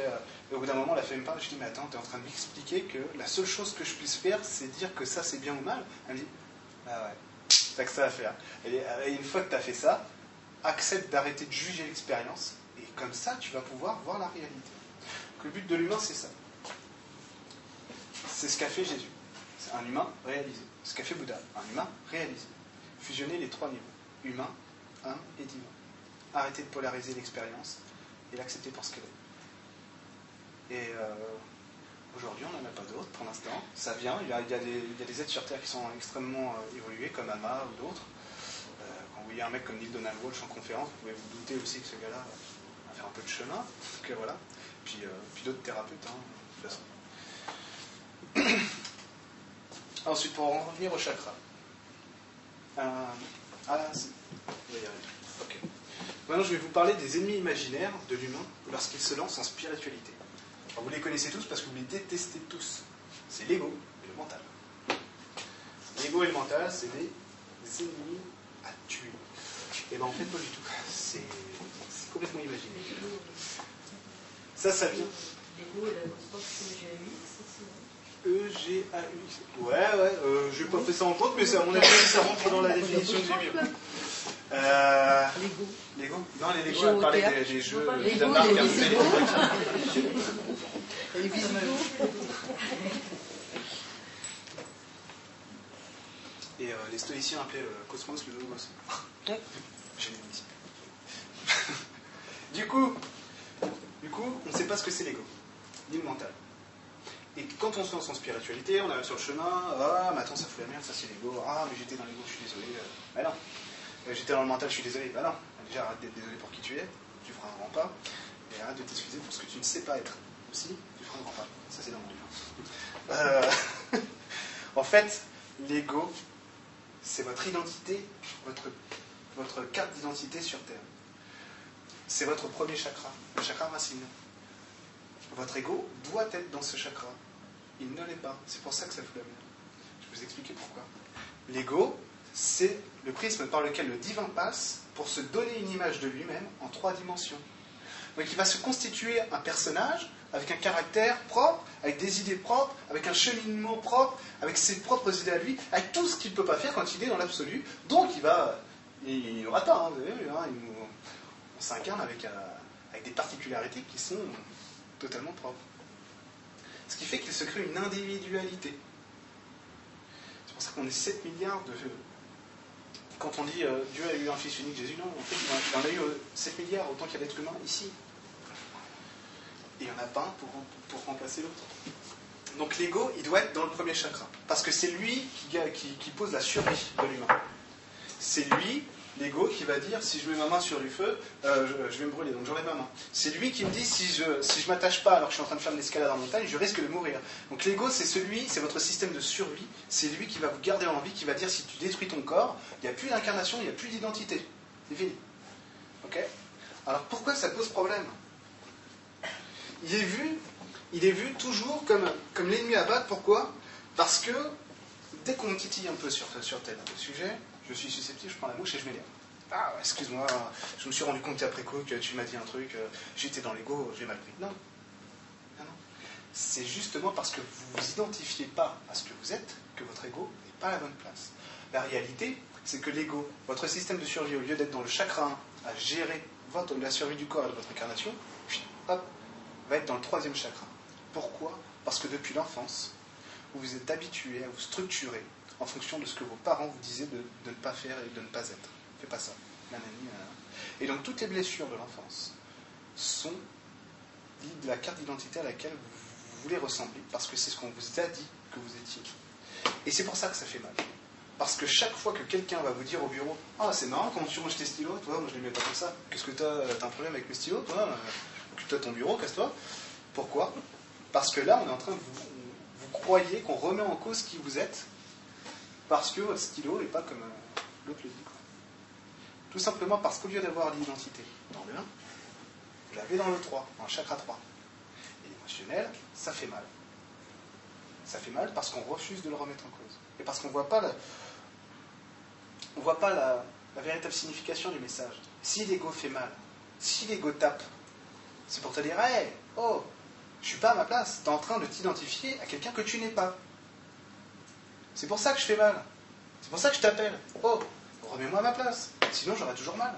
au bout d'un moment, la fée me parle, je dis, mais attends, tu es en train de m'expliquer que la seule chose que je puisse faire, c'est dire que ça c'est bien ou mal. Elle me dit, ah ouais, t'as que ça à faire. Et, une fois que tu as fait ça, accepte d'arrêter de juger l'expérience, et comme ça, tu vas pouvoir voir la réalité. le but de l'humain, c'est ça. C'est ce qu'a fait Jésus. Un humain réalisé. Ce qu'a fait Bouddha, un humain réalisé fusionner les trois niveaux, humain, un et divin. Arrêter de polariser l'expérience et l'accepter pour ce qu'elle est. Et euh, Aujourd'hui, on n'en a pas d'autres pour l'instant. Ça vient, il y, a, des, êtres sur Terre qui sont extrêmement euh, évolués, comme Ama ou d'autres. Euh, quand vous voyez un mec comme Neil Donald Walsh en conférence, vous pouvez vous douter aussi que ce gars-là va faire un peu de chemin. Voilà. Puis, puis d'autres thérapeutes, hein, de toute façon. Ensuite, pour en revenir au chakra. Euh, ah, on va y arriver. Ok. Maintenant, je vais vous parler des ennemis imaginaires de l'humain lorsqu'il se lance en spiritualité. Vous les connaissez tous parce que vous les détestez tous. C'est l'ego et le mental. L'ego et le mental, c'est des ennemis à tuer. Et bien en fait, pas du tout. C'est complètement imaginé. Ça, ça vient. L'ego et la grosse E-G-A-U-X. Ouais, ouais, euh, je n'ai pas fait ça en compte, mais à mon avis, ça rentre dans la définition j'ai mis. Euh, Lego. Lego Non, les Lego, elle parlait des, des jeux Lego, de marque. les Lego. mais- Et. Et euh, les stoïciens appelaient cosmos le logos. Ouais. J'ai mis ici. du coup, du coup, on ne sait pas ce que c'est l'ego, ni le mental. Et quand on se lance en spiritualité, on arrive sur le chemin, ah, mais attends, ça fout la merde, ça c'est l'ego, ah, mais j'étais dans l'ego, je suis désolé. Euh, bah non. Euh, j'étais dans le mental, je suis désolé. Bah non. Déjà, arrête d'être désolé pour qui tu es, tu feras un grand pas. Et arrête de t'excuser pour ce que tu ne sais pas être. Aussi, tu feras un grand pas. Ça, c'est dans mon livre. Euh, en fait, l'ego, c'est votre identité, votre, votre carte d'identité sur Terre. C'est votre premier chakra, le chakra racine. Votre ego doit être dans ce chakra. Il ne l'est pas. C'est pour ça que ça fout la merde. Je vais vous expliquer pourquoi. L'ego, c'est le prisme par lequel le divin passe pour se donner une image de lui-même en trois dimensions. Donc il va se constituer un personnage avec un caractère propre, avec des idées propres, avec un cheminement propre, avec ses propres idées à lui, avec tout ce qu'il ne peut pas faire quand il est dans l'absolu. Donc il va, il n'aura pas, hein, vous avez vu, hein, on s'incarne euh, avec des particularités qui sont totalement propres. Ce qui fait qu'il se crée une individualité. C'est pour ça qu'on est 7 milliards de... Quand on dit euh, Dieu a eu un fils unique, Jésus, non, en fait, il en a eu euh, 7 milliards autant qu'il y a d'êtres humains ici. Et il n'y en a pas un pour, remplacer l'autre. Donc l'ego, il doit être dans le premier chakra. Parce que c'est lui qui- qui pose la survie de l'humain. C'est lui, l'ego, qui va dire si je mets ma main sur du feu, euh, je, vais me brûler, donc j'enlève ma main. C'est lui qui me dit si je si je m'attache pas alors que je suis en train de faire une escalade en montagne, je risque de mourir. Donc l'ego, c'est celui, c'est votre système de survie. C'est lui qui va vous garder en vie, qui va dire si tu détruis ton corps, il n'y a plus d'incarnation, il n'y a plus d'identité. C'est fini. Ok? Alors pourquoi ça pose problème? Il est vu, il est vu toujours comme, comme l'ennemi à battre. Pourquoi? Parce que dès qu'on titille un peu sur, sur tel sujet, je suis susceptible, je prends la mouche et je m'énerve. Ah, excuse-moi, je me suis rendu compte après coup que tu m'as dit un truc, euh, j'étais dans l'ego, j'ai mal pris. Non. Non. C'est justement parce que vous ne vous identifiez pas à ce que vous êtes que votre ego n'est pas à la bonne place. La réalité, c'est que l'ego, votre système de survie, au lieu d'être dans le chakra 1 à gérer votre, la survie du corps et de votre incarnation, hop, va être dans le troisième chakra. Pourquoi? Parce que depuis l'enfance, vous vous êtes habitué à vous structurer en fonction de ce que vos parents vous disaient de, ne pas faire et de ne pas être. Fais pas ça. Nanana. Et donc toutes les blessures de l'enfance sont de la carte d'identité à laquelle vous voulez ressembler, parce que c'est ce qu'on vous a dit que vous étiez. Et c'est pour ça que ça fait mal. Parce que chaque fois que quelqu'un va vous dire au bureau Ah, c'est marrant quand tu ranges tes stylos, toi, moi je les mets pas comme ça. Qu'est-ce que t'as T'as un problème avec mes stylos, toi Occupe-toi de ton bureau, casse-toi. Pourquoi? Parce que là, on est en train de vous, vous croyez qu'on remet en cause qui vous êtes parce que votre stylo n'est pas comme euh, l'autre le dit. Tout simplement parce qu'au lieu d'avoir l'identité dans le 1, vous l'avez dans le 3, dans le chakra 3. Et l'émotionnel, ça fait mal. Ça fait mal parce qu'on refuse de le remettre en cause. Et parce qu'on ne voit pas, la, on voit pas la, véritable signification du message. Si l'ego fait mal, si l'ego tape, c'est pour te dire, hey, oh, je suis pas à ma place. Tu es en train de t'identifier à quelqu'un que tu n'es pas. C'est pour ça que je fais mal. C'est pour ça que je t'appelle. Oh, remets-moi à ma place. Sinon, j'aurai toujours mal.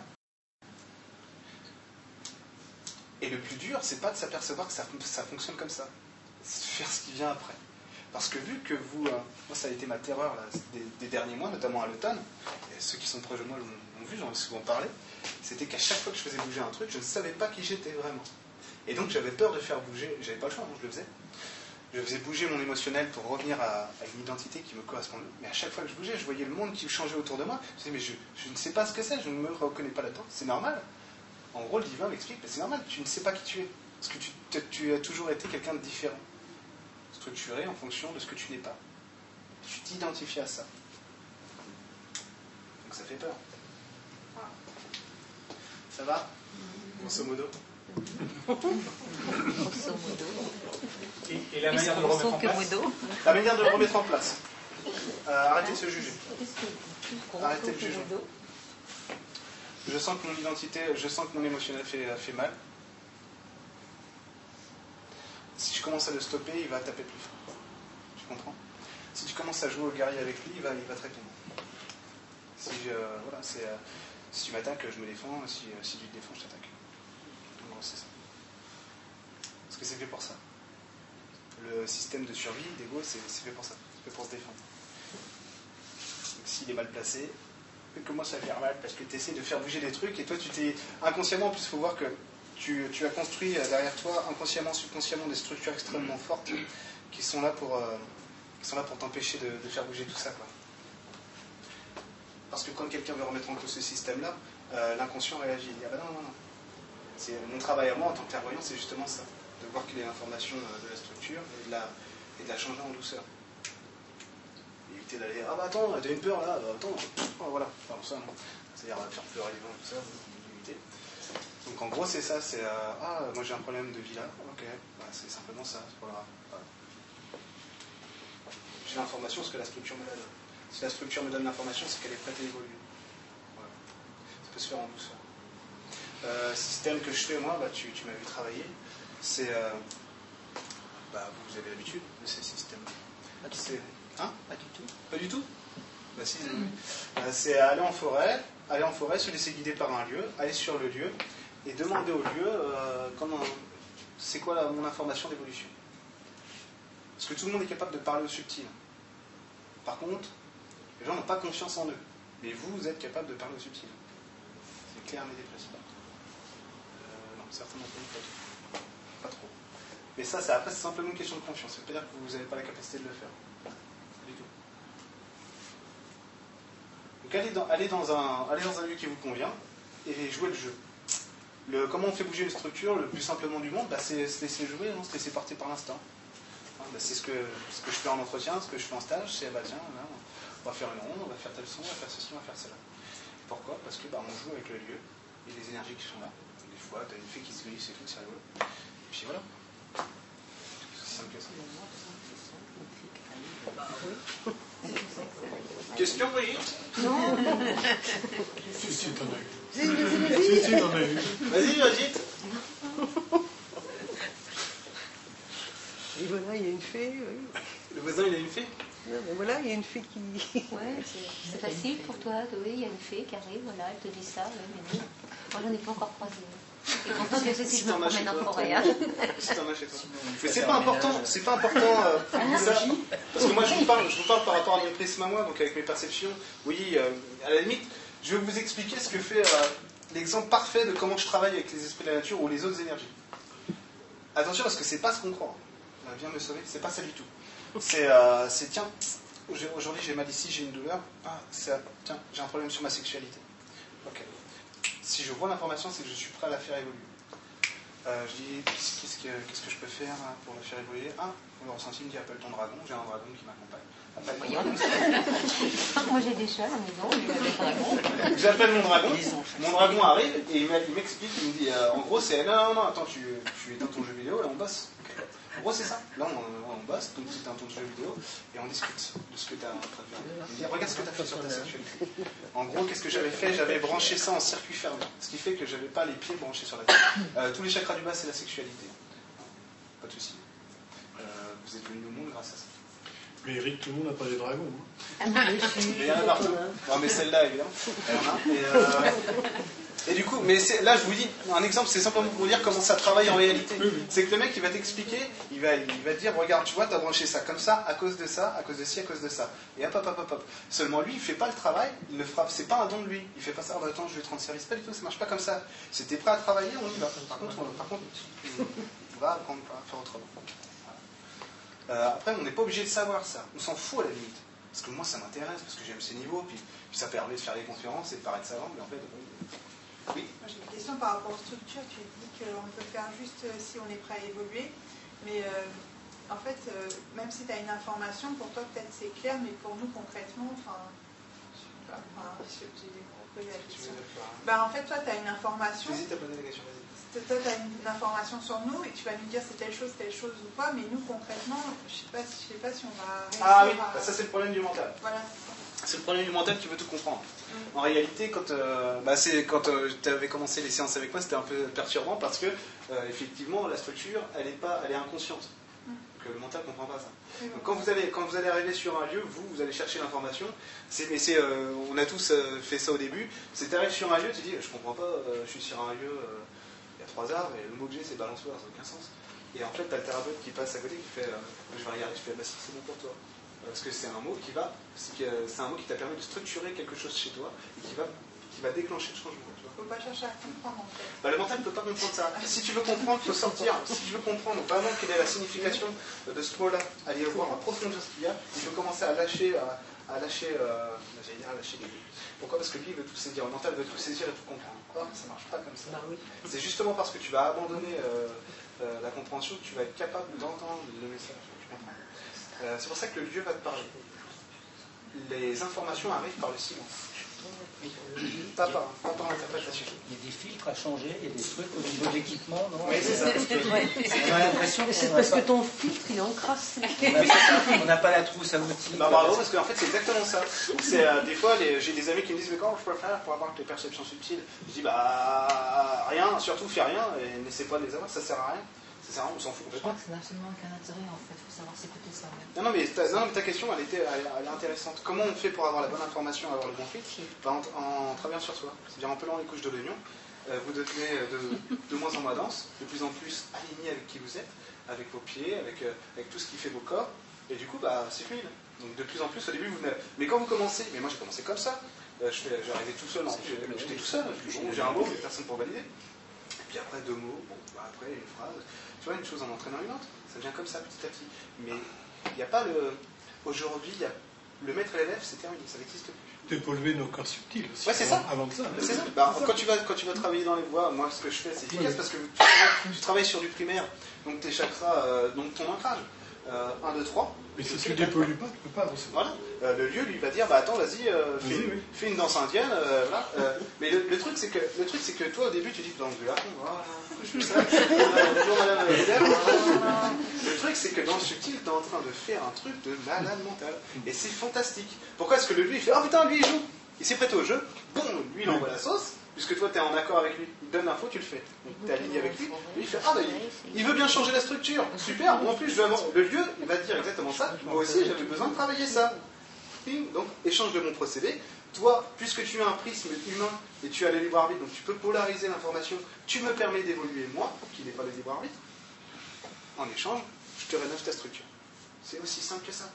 Et le plus dur, c'est pas de s'apercevoir que ça, fonctionne comme ça. C'est faire ce qui vient après. Parce que vu que vous, euh, moi ça a été ma terreur des, derniers mois, notamment à l'automne, ceux qui sont proches de moi l'ont vu, j'en ai souvent parlé, c'était qu'à chaque fois que je faisais bouger un truc, je ne savais pas qui j'étais vraiment. Et donc j'avais peur de faire bouger, j'avais pas le choix, donc je le faisais. Je faisais bouger mon émotionnel pour revenir à, à une identité qui me correspondait. Mais à chaque fois que je bougeais, je voyais le monde qui changeait autour de moi. Je disais, mais je, je ne sais pas ce que c'est, je ne me reconnais pas là-dedans. C'est normal. En gros, le divin m'explique, mais c'est normal, tu ne sais pas qui tu es. Parce que tu, tu- tu as toujours été quelqu'un de différent. Structuré en fonction de ce que tu n'es pas. Tu t'identifies à ça. Donc ça fait peur. Voilà. Ça va? Modo Grosso modo. Et, et la manière de le remettre grosso en place modo. La manière de le remettre en place. Euh, arrêtez de se juger. Arrêtez jugement. modo. Je sens que mon identité, je sens que mon émotionnel fait, fait mal. Si je commence à le stopper, il va taper plus fort. Tu comprends? Si tu commences à jouer au guerrier avec lui, il va, il va te répondre. Si, je, voilà, c'est, euh, si tu m'attaques, je me défends. Si, euh, si tu te défends, je t'attaque. Parce que c'est fait pour ça. Le système de survie d'ego, c'est, fait pour ça. C'est fait pour se défendre. Donc, s'il est mal placé, il commence à faire mal parce que tu essaies de faire bouger des trucs et toi tu t'es inconsciemment, en plus il faut voir que tu, as construit euh, derrière toi inconsciemment, subconsciemment des structures extrêmement fortes qui sont là pour, euh, pour t'empêcher de, faire bouger tout ça. Parce que quand quelqu'un veut remettre en cause ce système-là, euh, l'inconscient réagit. Il dit ah ben non, non, non. Mon travail à moi en tant que clairvoyant, c'est justement ça. De voir quelle est l'information euh, de la structure et de la, changer en douceur. Éviter d'aller, ah bah attends, t'as une peur là, bah, attends, oh, voilà, enfin ça non. C'est-à-dire euh, faire pleurer les gens tout ça, vous évitez. Donc en gros c'est ça, c'est, euh, ah moi j'ai un problème de vie là, ok, bah, c'est simplement ça. Voilà. J'ai l'information, ce que la structure me donne. Si la structure me donne l'information, c'est qu'elle est prête à évoluer. Voilà. Ça peut se faire en douceur. Euh, système que je fais moi, bah, tu, tu m'as vu travailler, c'est, euh, bah, vous avez l'habitude de ces systèmes. Pas du hein Pas du tout. pas du tout Bah si, euh, c'est aller en forêt, aller en forêt, se laisser guider par un lieu, aller sur le lieu et demander au lieu euh, comment, c'est quoi la- mon information d'évolution? Parce que tout le monde est capable de parler au subtil. Par contre, les gens n'ont pas confiance en eux. Mais vous, vous êtes capable de parler au subtil. C'est clair, mais dépressif. Non, certainement pas, pas trop. Mais ça, c'est après, c'est simplement une question de confiance. Ça veut pas dire que vous n'avez pas la capacité de le faire. Pas du tout. Donc allez dans, un, lieu qui vous convient et jouez le jeu. Comment on fait bouger une structure le plus simplement du monde? Bah, C'est se laisser jouer, hein, se laisser porter par l'instant. Hein, bah, c'est ce que, je fais en entretien, ce que je fais en stage, c'est bah, tiens, on va faire une ronde, on va faire tel son, on va faire ceci, on va faire cela. Pourquoi? Parce que bah, on joue avec le lieu et les énergies qui sont là. Des fois, tu as une fée qui se glisse et tout, c'est rigolo. Et puis voilà. C'est. Question, Brigitte Si, si, t'en as eu. Si, si, t'en as eu. Vas-y, Brigitte. Et voilà, il y a une fée, oui. Le voisin, il a une fée Non, mais voilà, il y a une fée qui. Ouais, c'est c'est facile pour toi. Oui, il y a une fée qui arrive, voilà, elle te dit ça. Oui, mais non. Moi, j'en ai pas encore croisé. Et pourtant, je sais si je me promène en forêt. hein. Mais c'est pas important, c'est pas important. euh, ça, parce que moi, je vous, parle, je vous parle par rapport à mon prisme à moi, donc avec mes perceptions. Oui, euh, à la limite, je vais vous expliquer ce que fait euh, l'exemple parfait de comment je travaille avec les esprits de la nature ou les autres énergies. Attention, parce que c'est pas ce qu'on croit. Euh, viens me sauver, c'est pas ça du tout. C'est, euh, c'est tiens, aujourd'hui j'ai mal ici, j'ai une douleur. Ah, c'est, tiens, j'ai un problème sur ma sexualité. Ok. Si je vois l'information, c'est que je suis prêt à la faire évoluer. Euh, je dis, qu'est-ce que, je peux faire hein, pour le faire évoluer? Ah, le ressenti me dit, appelle ton dragon, j'ai un dragon qui m'accompagne. Dragon. Moi, j'ai des chats à la maison. J'appelle mon dragon, mon dragon arrive et il m'explique, il me dit, euh, en gros, c'est, non, non, non, attends, tu, tu éteins ton jeu vidéo et on bosse. En gros, c'est ça. Là, on, on bosse, donc tu éteins ton jeu vidéo et on discute de ce que tu as en train de faire. Il me dit, regarde ce que tu as fait sur ta sexualité. En gros, qu'est-ce que j'avais fait? J'avais branché ça en circuit fermé, ce qui fait que j'avais pas les pieds branchés sur la tête. Euh, tous les chakras du bas, c'est la sexualité. Pas de souci. Euh, vous êtes venu au monde grâce à ça. Mais Eric, tout le monde n'a pas des dragons. hein. Ah, mais je suis- Il y en a partout. Non, mais celle-là, évidemment. Elle en a. Et, euh, et du coup, mais là, je vous dis, un exemple, c'est simplement pour vous dire comment ça travaille en réalité. C'est que le mec, il va t'expliquer, il va, il va te dire, regarde, tu vois, tu as branché ça comme ça, à cause de ça, à cause de ci, à cause de ça. Et hop, hop, hop, hop, hop. Seulement, lui, il fait pas le travail, il le fera, c'est pas un don de lui. Il fait pas ça, oh, bah, attends, je vais te rendre service. Pas du tout, ça marche pas comme ça. Si t'es prêt à travailler, on y va. Par contre, on, par contre, on va apprendre à faire autrement. Voilà. Euh, après, on n'est pas obligé de savoir ça. On s'en fout à la limite. Parce que moi, ça m'intéresse, parce que j'aime ces niveaux, puis, puis ça permet de faire des conférences et de paraître savant, mais en fait, oui. Moi, J'ai une question par rapport aux structures. Tu dis qu'on peut faire juste euh, si on est prêt à évoluer. Mais euh, en fait, euh, même si tu as une information, pour toi peut-être c'est clair, mais pour nous concrètement, enfin, je sais pas, enfin, je- j'ai la question. Ben, en fait, toi, tu as une information. J'hésite à poser la question, vas-y. Toi, tu as une information sur nous et tu vas nous dire c'est telle chose, telle chose ou pas, mais nous concrètement, je sais pas, je sais pas si on va Ah oui, à... bah, ça c'est le problème du mental. Voilà. C'est le problème du mental qui veut tout comprendre. En réalité, quand, euh, bah, tu avais commencé les séances avec moi, c'était un peu perturbant parce que, euh, effectivement, la structure, elle est, pas, elle est inconsciente. Donc, le mental ne comprend pas ça. Donc, quand, vous allez, quand vous allez arriver sur un lieu, vous, vous allez chercher l'information. Mais c'est, euh, on a tous euh, fait ça au début. C'est tu arrives sur un lieu, tu dis, je comprends pas, euh, je suis sur un lieu, euh, il y a trois arbres, et le mot que j'ai, c'est balançoire, ça n'a aucun sens. Et en fait, tu as le thérapeute qui passe à côté qui fait, euh, je vais regarder, je fais, bah si, c'est bon pour toi. Parce que c'est un mot qui va, c'est, un mot qui t'a permis de structurer quelque chose chez toi et qui va, qui va déclencher le changement. Tu vois. faut pas chercher à comprendre en fait. Bah, le mental ne peut pas comprendre ça. Si tu veux comprendre, il faut sortir. Si tu veux comprendre vraiment quelle est la signification de ce mot-là, aller voir en profondeur ce qu'il y a, il faut commencer à lâcher, à, à lâcher, euh, j'allais dire à lâcher les. Pourquoi? Parce que lui, il veut tout saisir. Le mental veut tout saisir et tout comprendre. Or, ça marche pas comme ça. Bah oui. C'est justement parce que tu vas abandonner euh, euh, la compréhension que tu vas être capable d'entendre le message. Euh, c'est pour ça que le lieu va te parler. Les informations arrivent par le silence, pas par, pas par l'interprétation. Il y a des filtres à changer, il y a des trucs au niveau de l'équipement, non Oui, c'est ça. C'est parce que pas, ton filtre, il est encrassé. on n'a pas- on n'a pas la trousse à outils. Bah bravo, parce qu'en fait c'est exactement ça. C'est euh, des fois les- j'ai des amis qui me disent mais comment je peux faire pour avoir tes perceptions subtiles? Je dis bah rien, surtout fais rien et n'essaie pas de les avoir, ça sert à rien. Ça on s'en fout Je crois que ça n'a absolument aucun intérêt en fait, il faut savoir s'écouter ça. Non, non, mais ta, non, mais ta question elle, était, elle, elle est intéressante. Comment on fait pour avoir la bonne information, avoir le bon filtre Bah, en, en travaillant sur soi, c'est-à-dire en pelant les couches de l'oignon. Euh, vous devenez de, de moins en moins dense, de plus en plus aligné avec qui vous êtes, avec vos pieds, avec, euh, avec tout ce qui fait vos corps, et du coup, bah, c'est fluide. Donc de plus en plus, au début, vous venez... Mais quand vous commencez, mais moi j'ai commencé comme ça, Euh, je fais- j'arrivais tout seul, j'ai- j'étais tout seul, Bon, j'ai un mot, mais personne pour valider. Et puis après, deux mots, bon, bah, après une phrase. Tu vois, une chose en entraînant une autre, ça devient comme ça petit à petit. Mais il n'y a pas le... Aujourd'hui, il y a... le maître et l'élève, c'est terminé, ça n'existe plus. Dépolluer nos corps subtils aussi. Ouais, c'est ça. Avant ça. C'est ça. Bah, quand, tu vas, quand tu vas travailler dans les voies, moi ce que je fais c'est efficace parce que tu, tu travailles sur du primaire, donc tes chakras, euh, donc ton ancrage. 1, 2, 3. Mais si tu ne dépollues pas, tu ne peux pas avancer. Voilà. Euh, le lieu lui va dire bah attends vas-y euh, fais, une- oui. fais une danse indienne euh, voilà. Mais le, le truc c'est que le truc c'est que toi au début tu dis dans le voilà, je fais ça bonjour madame le truc c'est que dans le subtil tu es en train de faire un truc de malade mental et c'est fantastique pourquoi est-ce que le lui il fait oh putain lui il joue il s'est prêté au jeu bon lui il envoie la sauce puisque toi tu es en accord avec lui il donne l'info tu le fais donc tu es aligné avec lui lui il fait ah bah il, veut bien changer la structure super en plus le lieu il va dire exactement ça moi aussi j'avais besoin de travailler ça donc échange de mon procédé. Toi, puisque tu as un prisme humain et tu as le libre arbitre, donc tu peux polariser l'information, tu me permets d'évoluer moi, qui n'ai pas le libre arbitre. En échange, je te rénove ta structure. C'est aussi simple que ça.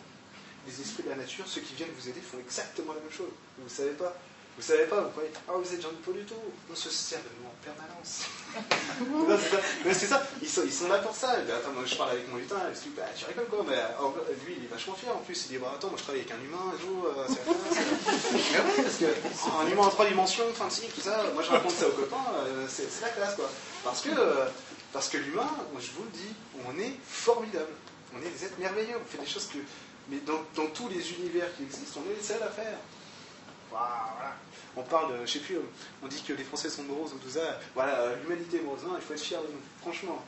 Les esprits de la nature, ceux qui viennent vous aider, font exactement la même chose. Vous ne savez pas. Vous savez pas, vous croyez, ah vous êtes Jean Paul du tout. On se sert de nous en permanence. Non, c'est ça. Mais c'est ça, ils sont, ils sont là pour ça. Attends, moi je parle avec mon lutin, se dit, bah, tu rigoles quoi, mais euh, lui il est vachement fier en plus. Il dit, bah, attends, moi je travaille avec un humain tout. euh, c'est. Mais ouais, parce que un humain en trois dimensions, enfin si, tout ça, moi je raconte ça aux copains, euh, c'est la classe quoi. Parce que, euh, parce que l'humain, moi, je vous le dis, on est formidable. On est des êtres merveilleux, on fait des choses que. Mais dans, dans tous les univers qui existent, on est les seuls à faire. Voilà. On parle, euh, je sais plus, on dit que les Français sont moroses ou tout ça. Voilà, euh, l'humanité est morose. Non, il faut être fier de nous. Franchement,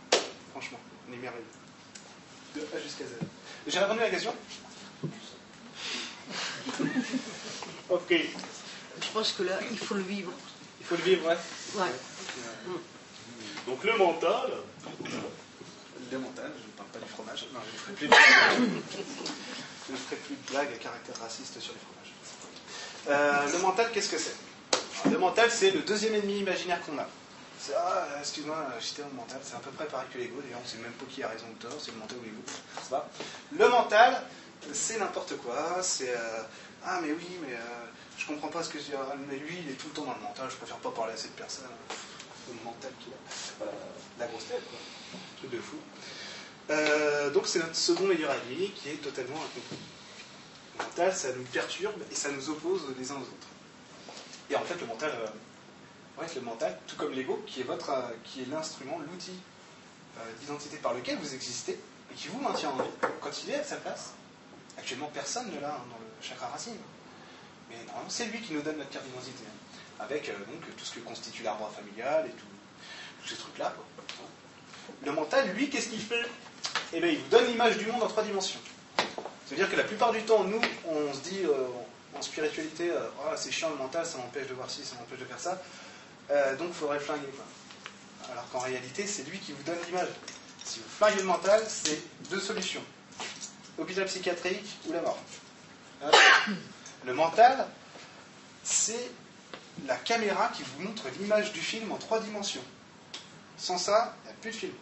franchement, on est merveilleux. De A jusqu'à Z. J'ai répondu à la question? Ok. Je pense que là, il faut le vivre. Il faut le vivre, ouais. Ouais. Donc le mental, Le mental, je ne parle pas du fromage. Non, je ne ferai plus de, je ne ferai plus de blagues à caractère raciste sur les fromages. Euh, le mental, qu'est-ce que c'est Le mental, c'est le deuxième ennemi imaginaire qu'on a. C'est, ah, excuse-moi, j'étais au mental, c'est à peu près pareil que l'ego. D'ailleurs, on ne sait même pas qui a raison ou tort, c'est le mental ou l'ego. Le mental, c'est n'importe quoi. C'est euh, ah, mais oui, mais euh, je comprends pas ce que dis. Ah, Mais lui, il est tout le temps dans le mental. Je préfère pas parler à cette personne. Le mental qu'il a. Euh, la grosse tête, quoi. Truc de fou. Euh, donc c'est notre second meilleur ami qui est totalement incompris. Mental, ça nous perturbe et ça nous oppose les uns aux autres. Et en fait, le mental, euh, ouais, le mental, tout comme l'ego, qui est euh, est l'instrument, l'outil euh, d'identité par lequel vous existez et qui vous maintient en vie, quand il est à sa place, actuellement personne ne l'a hein, dans le chakra racine. Mais normalement, c'est lui qui nous donne notre carte d'identité, hein, avec donc tout ce que constitue l'arbre familial et tout, tous ces trucs-là. Le mental, lui, qu'est-ce qu'il fait? Eh bien, il vous donne l'image du monde en trois dimensions. C'est-à-dire que la plupart du temps, nous, on se dit euh, en spiritualité, euh, Ah, c'est chiant le mental, ça m'empêche de voir ci, ça m'empêche de faire ça, Euh, donc il faudrait flinguer. Quoi. Alors qu'en réalité, c'est lui qui vous donne l'image. Si vous flinguez le mental, c'est deux solutions hôpital psychiatrique ou la mort. Hein? Le mental, c'est la caméra qui vous montre l'image du film en trois dimensions. Sans ça, il n'y a plus de film.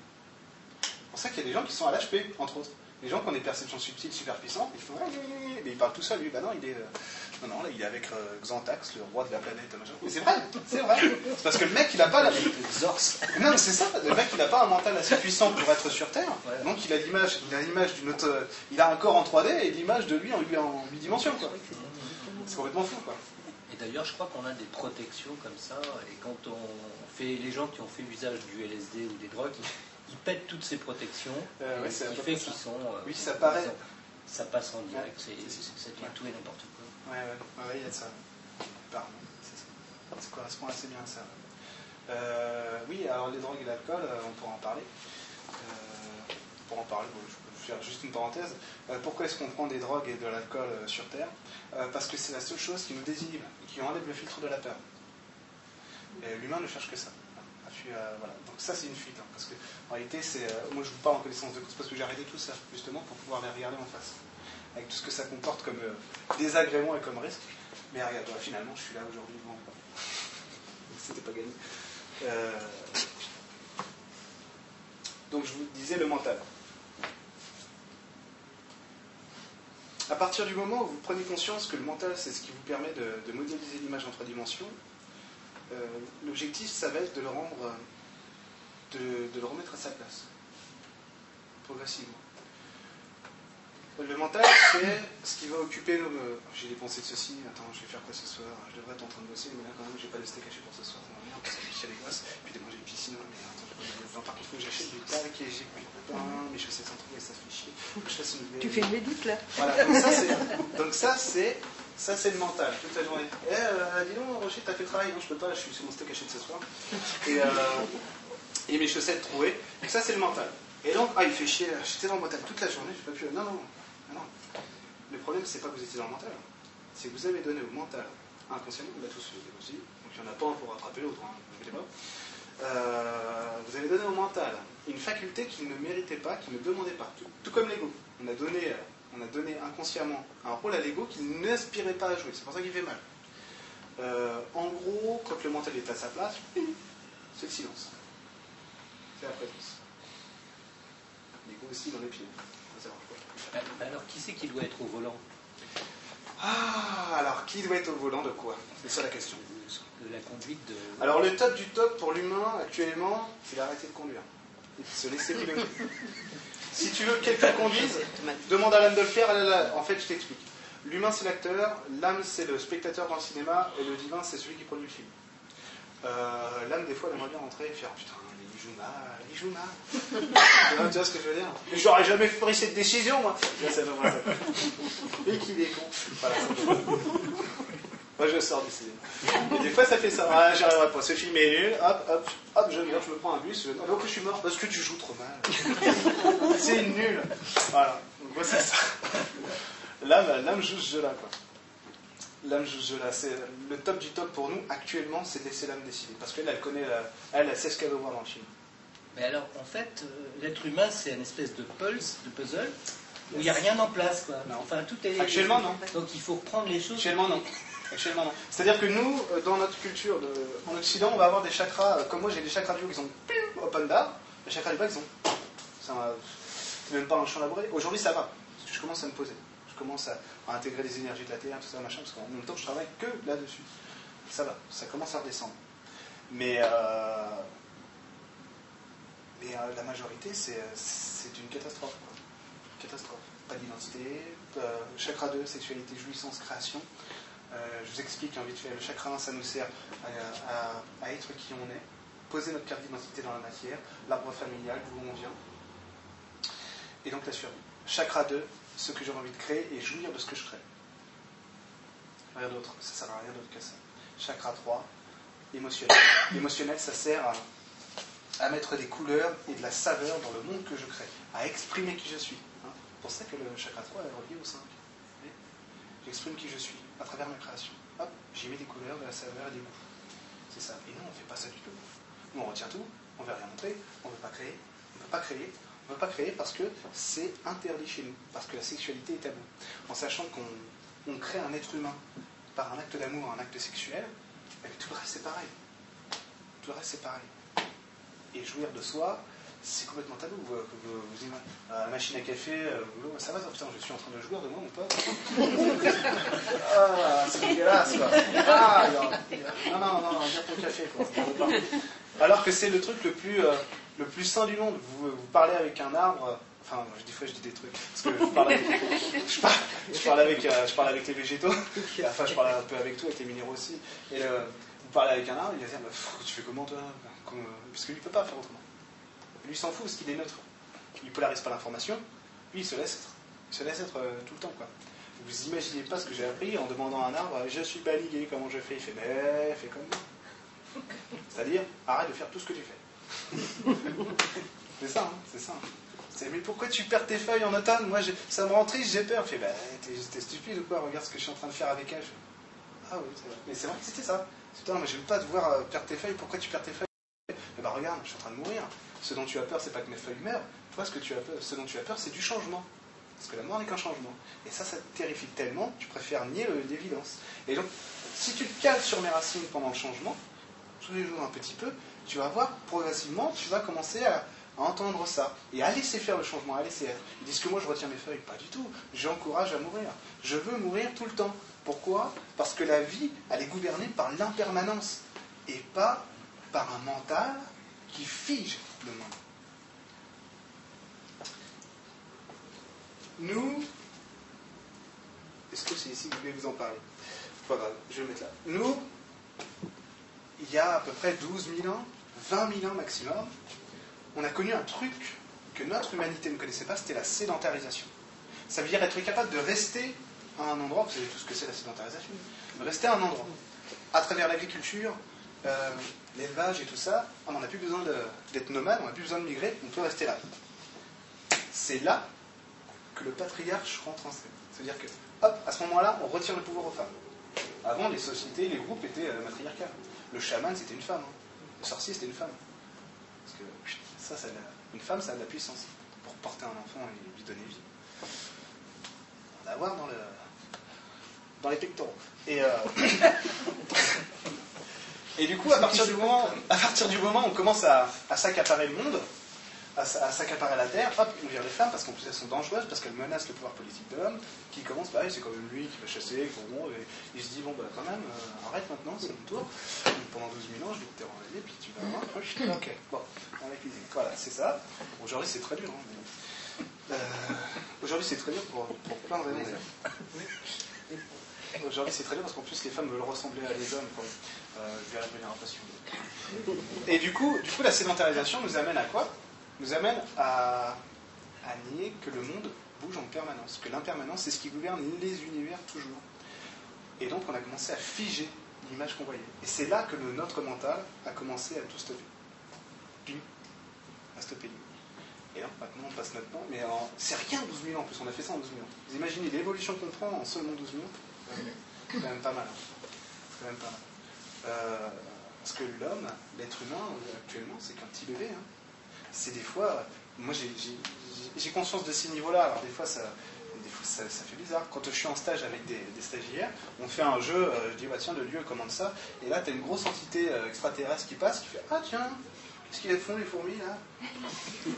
C'est pour ça qu'il y a des gens qui sont à l'HP, entre autres. Les gens qui ont des perceptions subtiles super puissantes, ils font oui, oui, oui. mais il parle tout seul, lui. Bah non, il est, euh, non, non, là, il est avec euh, Xantax, le roi de la planète. machin. Mais c'est vrai, c'est vrai. C'est parce que le mec, il n'a pas la. Non, mais c'est ça. Le mec, il n'a pas un mental assez puissant pour être sur Terre. Ouais. Donc, il a l'image, il a l'image d'une autre. Il a un corps en 3D et l'image de lui en, en bidimension, quoi. C'est complètement fou, quoi. Et d'ailleurs, je crois qu'on a des protections comme ça. Et quand on fait les gens qui ont fait usage du LSD ou des drogues, ils pètent toutes ces protections. Euh, ouais, ce qui fait qu'ils sont. euh, Oui, ça paraît. Ça passe en direct. Ouais, c'est tout et n'importe quoi. Ouais, ouais, il y a de ça. C'est ça. Ça correspond assez bien à ça. Euh, oui, alors les drogues et l'alcool, on pourra en parler. Pour en parler, bon, je peux faire juste une parenthèse. Pourquoi est-ce qu'on prend des drogues et de l'alcool sur Terre? Parce que c'est la seule chose qui nous désinhibe, qui enlève le filtre de la peur. Et L'humain ne cherche que ça. Euh. Donc ça, c'est une fuite. hein, parce que en réalité, c'est, euh, moi, je vous parle en connaissance de cause parce que j'ai arrêté tout ça, justement, pour pouvoir les regarder en face. Avec tout ce que ça comporte comme euh, désagrément et comme risque. Mais regarde, finalement, je suis là aujourd'hui. Bon. C'était pas gagné. Euh, Donc, je vous disais le mental. À partir du moment où vous prenez conscience que le mental, c'est ce qui vous permet de, modéliser l'image en trois dimensions, l'objectif, ça va être de le rendre, euh, de, de le remettre à sa place, progressivement. Le mental, c'est ce qui va occuper nos. euh, J'ai des pensées de ceci, attends, je vais faire quoi ce soir? Je devrais être en train de bosser, mais là, quand même, j'ai pas de steak haché pour ce soir, ça m'emmerde, parce que j'ai les gosses, puis de manger une piscine, mais attends, j'ai pas de vin, par contre, faut que j'achète du tac, et j'ai plus de pain, mes chaussettes sont trouvées, ça fait chier, faut que je fasse une Tu fais une médite là. Voilà, donc ça c'est, ça c'est, le mental toute la journée. Eh, euh, dis donc, Rocher, t'as fait le travail Non, je peux pas, je suis sur mon steak haché de ce soir. Et, euh, mes chaussettes trouées. Donc ça c'est le mental. Et donc, ah, il fait chier, j'étais dans le mental toute la journée, j'ai pas pu. Non, non, non. non. Le problème, c'est pas que vous étiez dans le mental, c'est que vous avez donné au mental, inconsciemment, on l'a tous fait aussi, donc il n'y en a pas un pour rattraper l'autre, hein, vous inquiétez pas. Euh, vous avez donné au mental une faculté qu'il ne méritait pas, qu'il ne demandait pas. Tout, tout comme l'ego. On a donné, euh, on a donné inconsciemment un rôle à l'ego qu'il n'aspirait pas à jouer. C'est pour ça qu'il fait mal. Euh, en gros, quand le mental est à sa place, c'est le silence. C'est la présence. L'ego aussi dans les pieds. Faut savoir quoi. Ah, bah Alors, qui c'est qui doit être au volant? Ah, alors qui doit être au volant de quoi? C'est ça la question. de la conduite de. Alors le top du top pour l'humain actuellement, c'est d'arrêter de conduire. Se laisser piloter. Si tu veux que quelqu'un conduise, demande à l'âme de le faire. en fait, je t'explique. L'humain c'est l'acteur, l'âme c'est le spectateur dans le cinéma, et le divin c'est celui qui produit le film. Euh, l'âme des fois elle aimerait bien rentrer et faire putain, il joue mal, il joue mal. tu, vois, ce que je veux dire? Mais j'aurais jamais pris cette décision moi. Là, ça. Et qu'il est con. Voilà, Moi je sors du cinéma. Et des fois ça fait ça. Ah, j'arriverai pas. Ce film est nul. Hop, hop, hop, je viens, je me prends un bus. Je... Ah, donc je suis mort parce que tu joues trop mal. c'est nul. Voilà. Donc moi c'est ça. L'âme, l'âme joue ce jeu-là, quoi. L'âme joue ce jeu-là. C'est le top du top pour nous actuellement, c'est laisser l'âme décider. Parce qu'elle, elle connaît, la- elle, elle sait ce qu'elle veut voir dans le film. Mais alors, en fait, euh, l'être humain, c'est une espèce de pulse, de puzzle, où il n'y a rien en place, quoi. Non. Enfin, tout est. Actuellement, non. Donc, il faut reprendre les choses. Actuellement, non. C'est-à-dire que nous, euh, dans notre culture, en Occident, on va avoir des chakras. euh, Comme moi, j'ai des chakras du haut qui sont open bar. Les chakras du bas qui sont. Un- c'est même pas un champ labouré. Aujourd'hui, ça va. Parce que je commence à me poser. Je commence à, intégrer les énergies de la Terre, tout ça, machin. Parce qu'en même temps, je travaille que là-dessus. Ça va. Ça commence à redescendre. Mais. euh, euh, la majorité, c'est euh, une catastrophe. Catastrophe. Pas d'identité. euh, chakra 2, sexualité, jouissance, création. Euh, je vous explique vite fait. Le chakra 1, ça nous sert à, être qui on est, poser notre carte d'identité dans la matière, l'arbre familial, d'où on vient. Et donc la survie. Chakra 2, ce que j'ai envie de créer et jouir de ce que je crée. Rien d'autre, ça sert à rien d'autre que ça. Chakra 3, émotionnel. L'émotionnel, ça sert à, mettre des couleurs et de la saveur dans le monde que je crée, à exprimer qui je suis. hein. C'est pour ça que le chakra 3 est relié au 5. Vous voyez? J'exprime qui je suis à travers ma création. Hop, j'y mets des couleurs, de la saveur et des goûts. C'est ça. Et nous, on ne fait pas ça du tout. Nous, on retient tout, on ne veut rien montrer, on ne veut pas créer, on ne peut pas créer. On ne veut pas créer parce que c'est interdit chez nous, parce que la sexualité est tabou. En sachant qu'on on crée un être humain par un acte d'amour, un acte sexuel, et tout le reste c'est pareil. Tout le reste c'est pareil. Et jouir de soi, c'est complètement tabou. Vous, vous, vous, euh, la machine à café, euh, ça va, putain, je suis en train de jouir de moi, mon pote. ah, c'est dégueulasse, quoi. Ah, non, non, non, non, viens ton café, quoi. Alors que c'est le truc le plus, euh, le plus sain du monde. Vous, vous parlez avec un arbre, euh, enfin, je- des fois je dis des trucs, parce que je parle avec, je parle, je parle avec, euh, je parle avec les végétaux, enfin je parle un peu avec tout, avec les minéraux aussi. Et euh, vous parlez avec un arbre, il va dire, bah, pff, tu fais comment toi? Comme, euh, Parce qu'il ne peut pas faire autrement. Lui il s'en fout parce qu'il est neutre. Il polarise pas l'information, lui il se laisse être. Il se laisse être euh, tout le temps, quoi. Vous imaginez pas ce que j'ai appris en demandant à un arbre, je suis baligé, comment je fais? Il fait, mais fais comme moi. C'est-à-dire, arrête de faire tout ce que tu fais. c'est ça, hein, c'est ça. C'est, mais pourquoi tu perds tes feuilles en automne? Moi, ça me rend triste, j'ai peur. Je fais, bah, t'es, stupide ou quoi? Regarde ce que je suis en train de faire avec elle. Je ah oui, c'est vrai. Mais c'est vrai que c'était ça. Putain, moi, j'aime pas te voir euh, perdre tes feuilles. Pourquoi tu perds tes feuilles? Bah, regarde, je suis en train de mourir. Ce dont tu as peur, c'est pas que mes feuilles meurent. Ce, que tu as peur, ce dont tu as peur, c'est du changement. Parce que la mort n'est qu'un changement. Et ça, ça te terrifie tellement, tu préfères nier l'évidence. Et donc, si tu te cales sur mes racines pendant le changement, tous les jours un petit peu, tu vas voir progressivement, tu vas commencer à, à entendre ça et à laisser faire le changement, à laisser être. Ils disent que moi je retiens mes feuilles. Pas du tout. J'encourage à mourir. Je veux mourir tout le temps. Pourquoi? Parce que la vie, elle est gouvernée par l'impermanence et pas par un mental qui fige le. Nous, est-ce que c'est ici que je vais vous en parler Pas grave, je vais le mettre là. Nous, il y a à peu près 12 000 ans, 20 000 ans maximum, on a connu un truc que notre humanité ne connaissait pas, c'était la sédentarisation. Ça veut dire être capable de rester à un endroit, vous savez tout ce que c'est la sédentarisation, de rester à un endroit. À travers l'agriculture, euh, l'élevage et tout ça, on n'a plus besoin d'être nomade, on n'a plus besoin de migrer, on peut rester là. C'est là que le patriarche rentre en scène. C'est-à-dire que, hop, à ce moment-là, on retire le pouvoir aux femmes. Avant, les sociétés, les groupes étaient euh, matriarcales. Le chaman, c'était une femme. hein. Le sorcier, c'était une femme. Parce que une femme, ça a de la puissance pour porter un enfant et lui donner vie. On va voir dans, le, dans les pectoraux. Euh, et du coup, à partir du moment, à partir du moment où on commence à, à s'accaparer le monde, à, s'accaparer la terre, hop, on vire les femmes parce qu'en plus elles sont dangereuses, parce qu'elles menacent le pouvoir politique de l'homme, qui commence, bah c'est quand même lui qui va chasser, bon, et il se dit, bon, bah quand même, euh, arrête maintenant, c'est mon tour. Donc, pendant 12 000 ans, je vais te terroriser, puis tu vas voir. Ok, bon, dans la cuisine. Voilà, c'est ça. Aujourd'hui, c'est très dur. hein, mais- Euh, Aujourd'hui, c'est très dur pour, pour plein de raisons. Aujourd'hui, c'est très dur parce qu'en plus, les femmes veulent ressembler à les hommes. Quoi. Euh, vous voulez. Et du coup, du coup, la sédentarisation nous amène à quoi? Nous amène à, nier que le monde bouge en permanence, que l'impermanence, c'est ce qui gouverne les univers toujours. Et donc, on a commencé à figer l'image qu'on voyait. Et c'est là que notre mental a commencé à tout stopper. Ping. À stopper. Et là, maintenant, on passe notre temps. Mais c'est rien 12 000 ans en plus, on a fait ça en 12 000 ans. Vous imaginez l'évolution qu'on prend en seulement 12 000 ans? Pas mal. même pas mal. Euh, parce que l'homme, l'être humain, euh, actuellement, c'est qu'un petit bébé. hein. C'est des fois. Moi, j'ai- conscience de ces niveaux-là. Alors, des fois, ça. Des fois, ça, fait bizarre. Quand je suis en stage avec des, stagiaires, on fait un jeu, euh, je dis, bah, tiens, le lieu commande ça. Et là, tu as une grosse entité euh, extraterrestre qui passe, qui fait, ah, tiens, qu'est-ce qu'ils font, les fourmis, là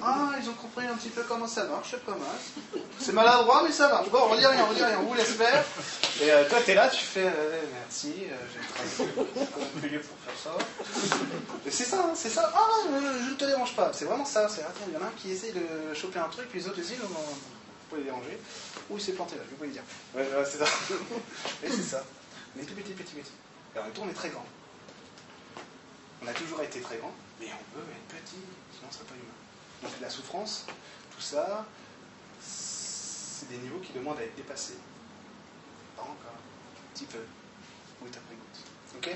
Ah, ils ont compris un petit peu comment ça marche, c'est pas mal. C'est maladroit, mais ça marche. Bon, on dit rien, on dit rien, on vous laisse faire. Et euh, toi, t'es là, tu fais, euh, merci, euh, j'ai travaillé pour faire ça. Et c'est ça, hein, c'est ça. Ah, euh, je ne te dérange pas. C'est vraiment ça. C'est il y en a un qui essaye de choper un truc, puis les autres disent non, non, non, faut pas les déranger. Ou il s'est planté là, je vais pas lui dire. Ouais, ouais, c'est ça. Et c'est ça. On est tout petit, petit, petit. Et en même temps, on est très grand. On a toujours été très grand, mais on veut être petit, sinon on serait pas humain. Donc la souffrance, tout ça, c'est des niveaux qui demandent à être dépassés. Pas encore. Un petit peu. Oui, t'as pris goutte. Ok?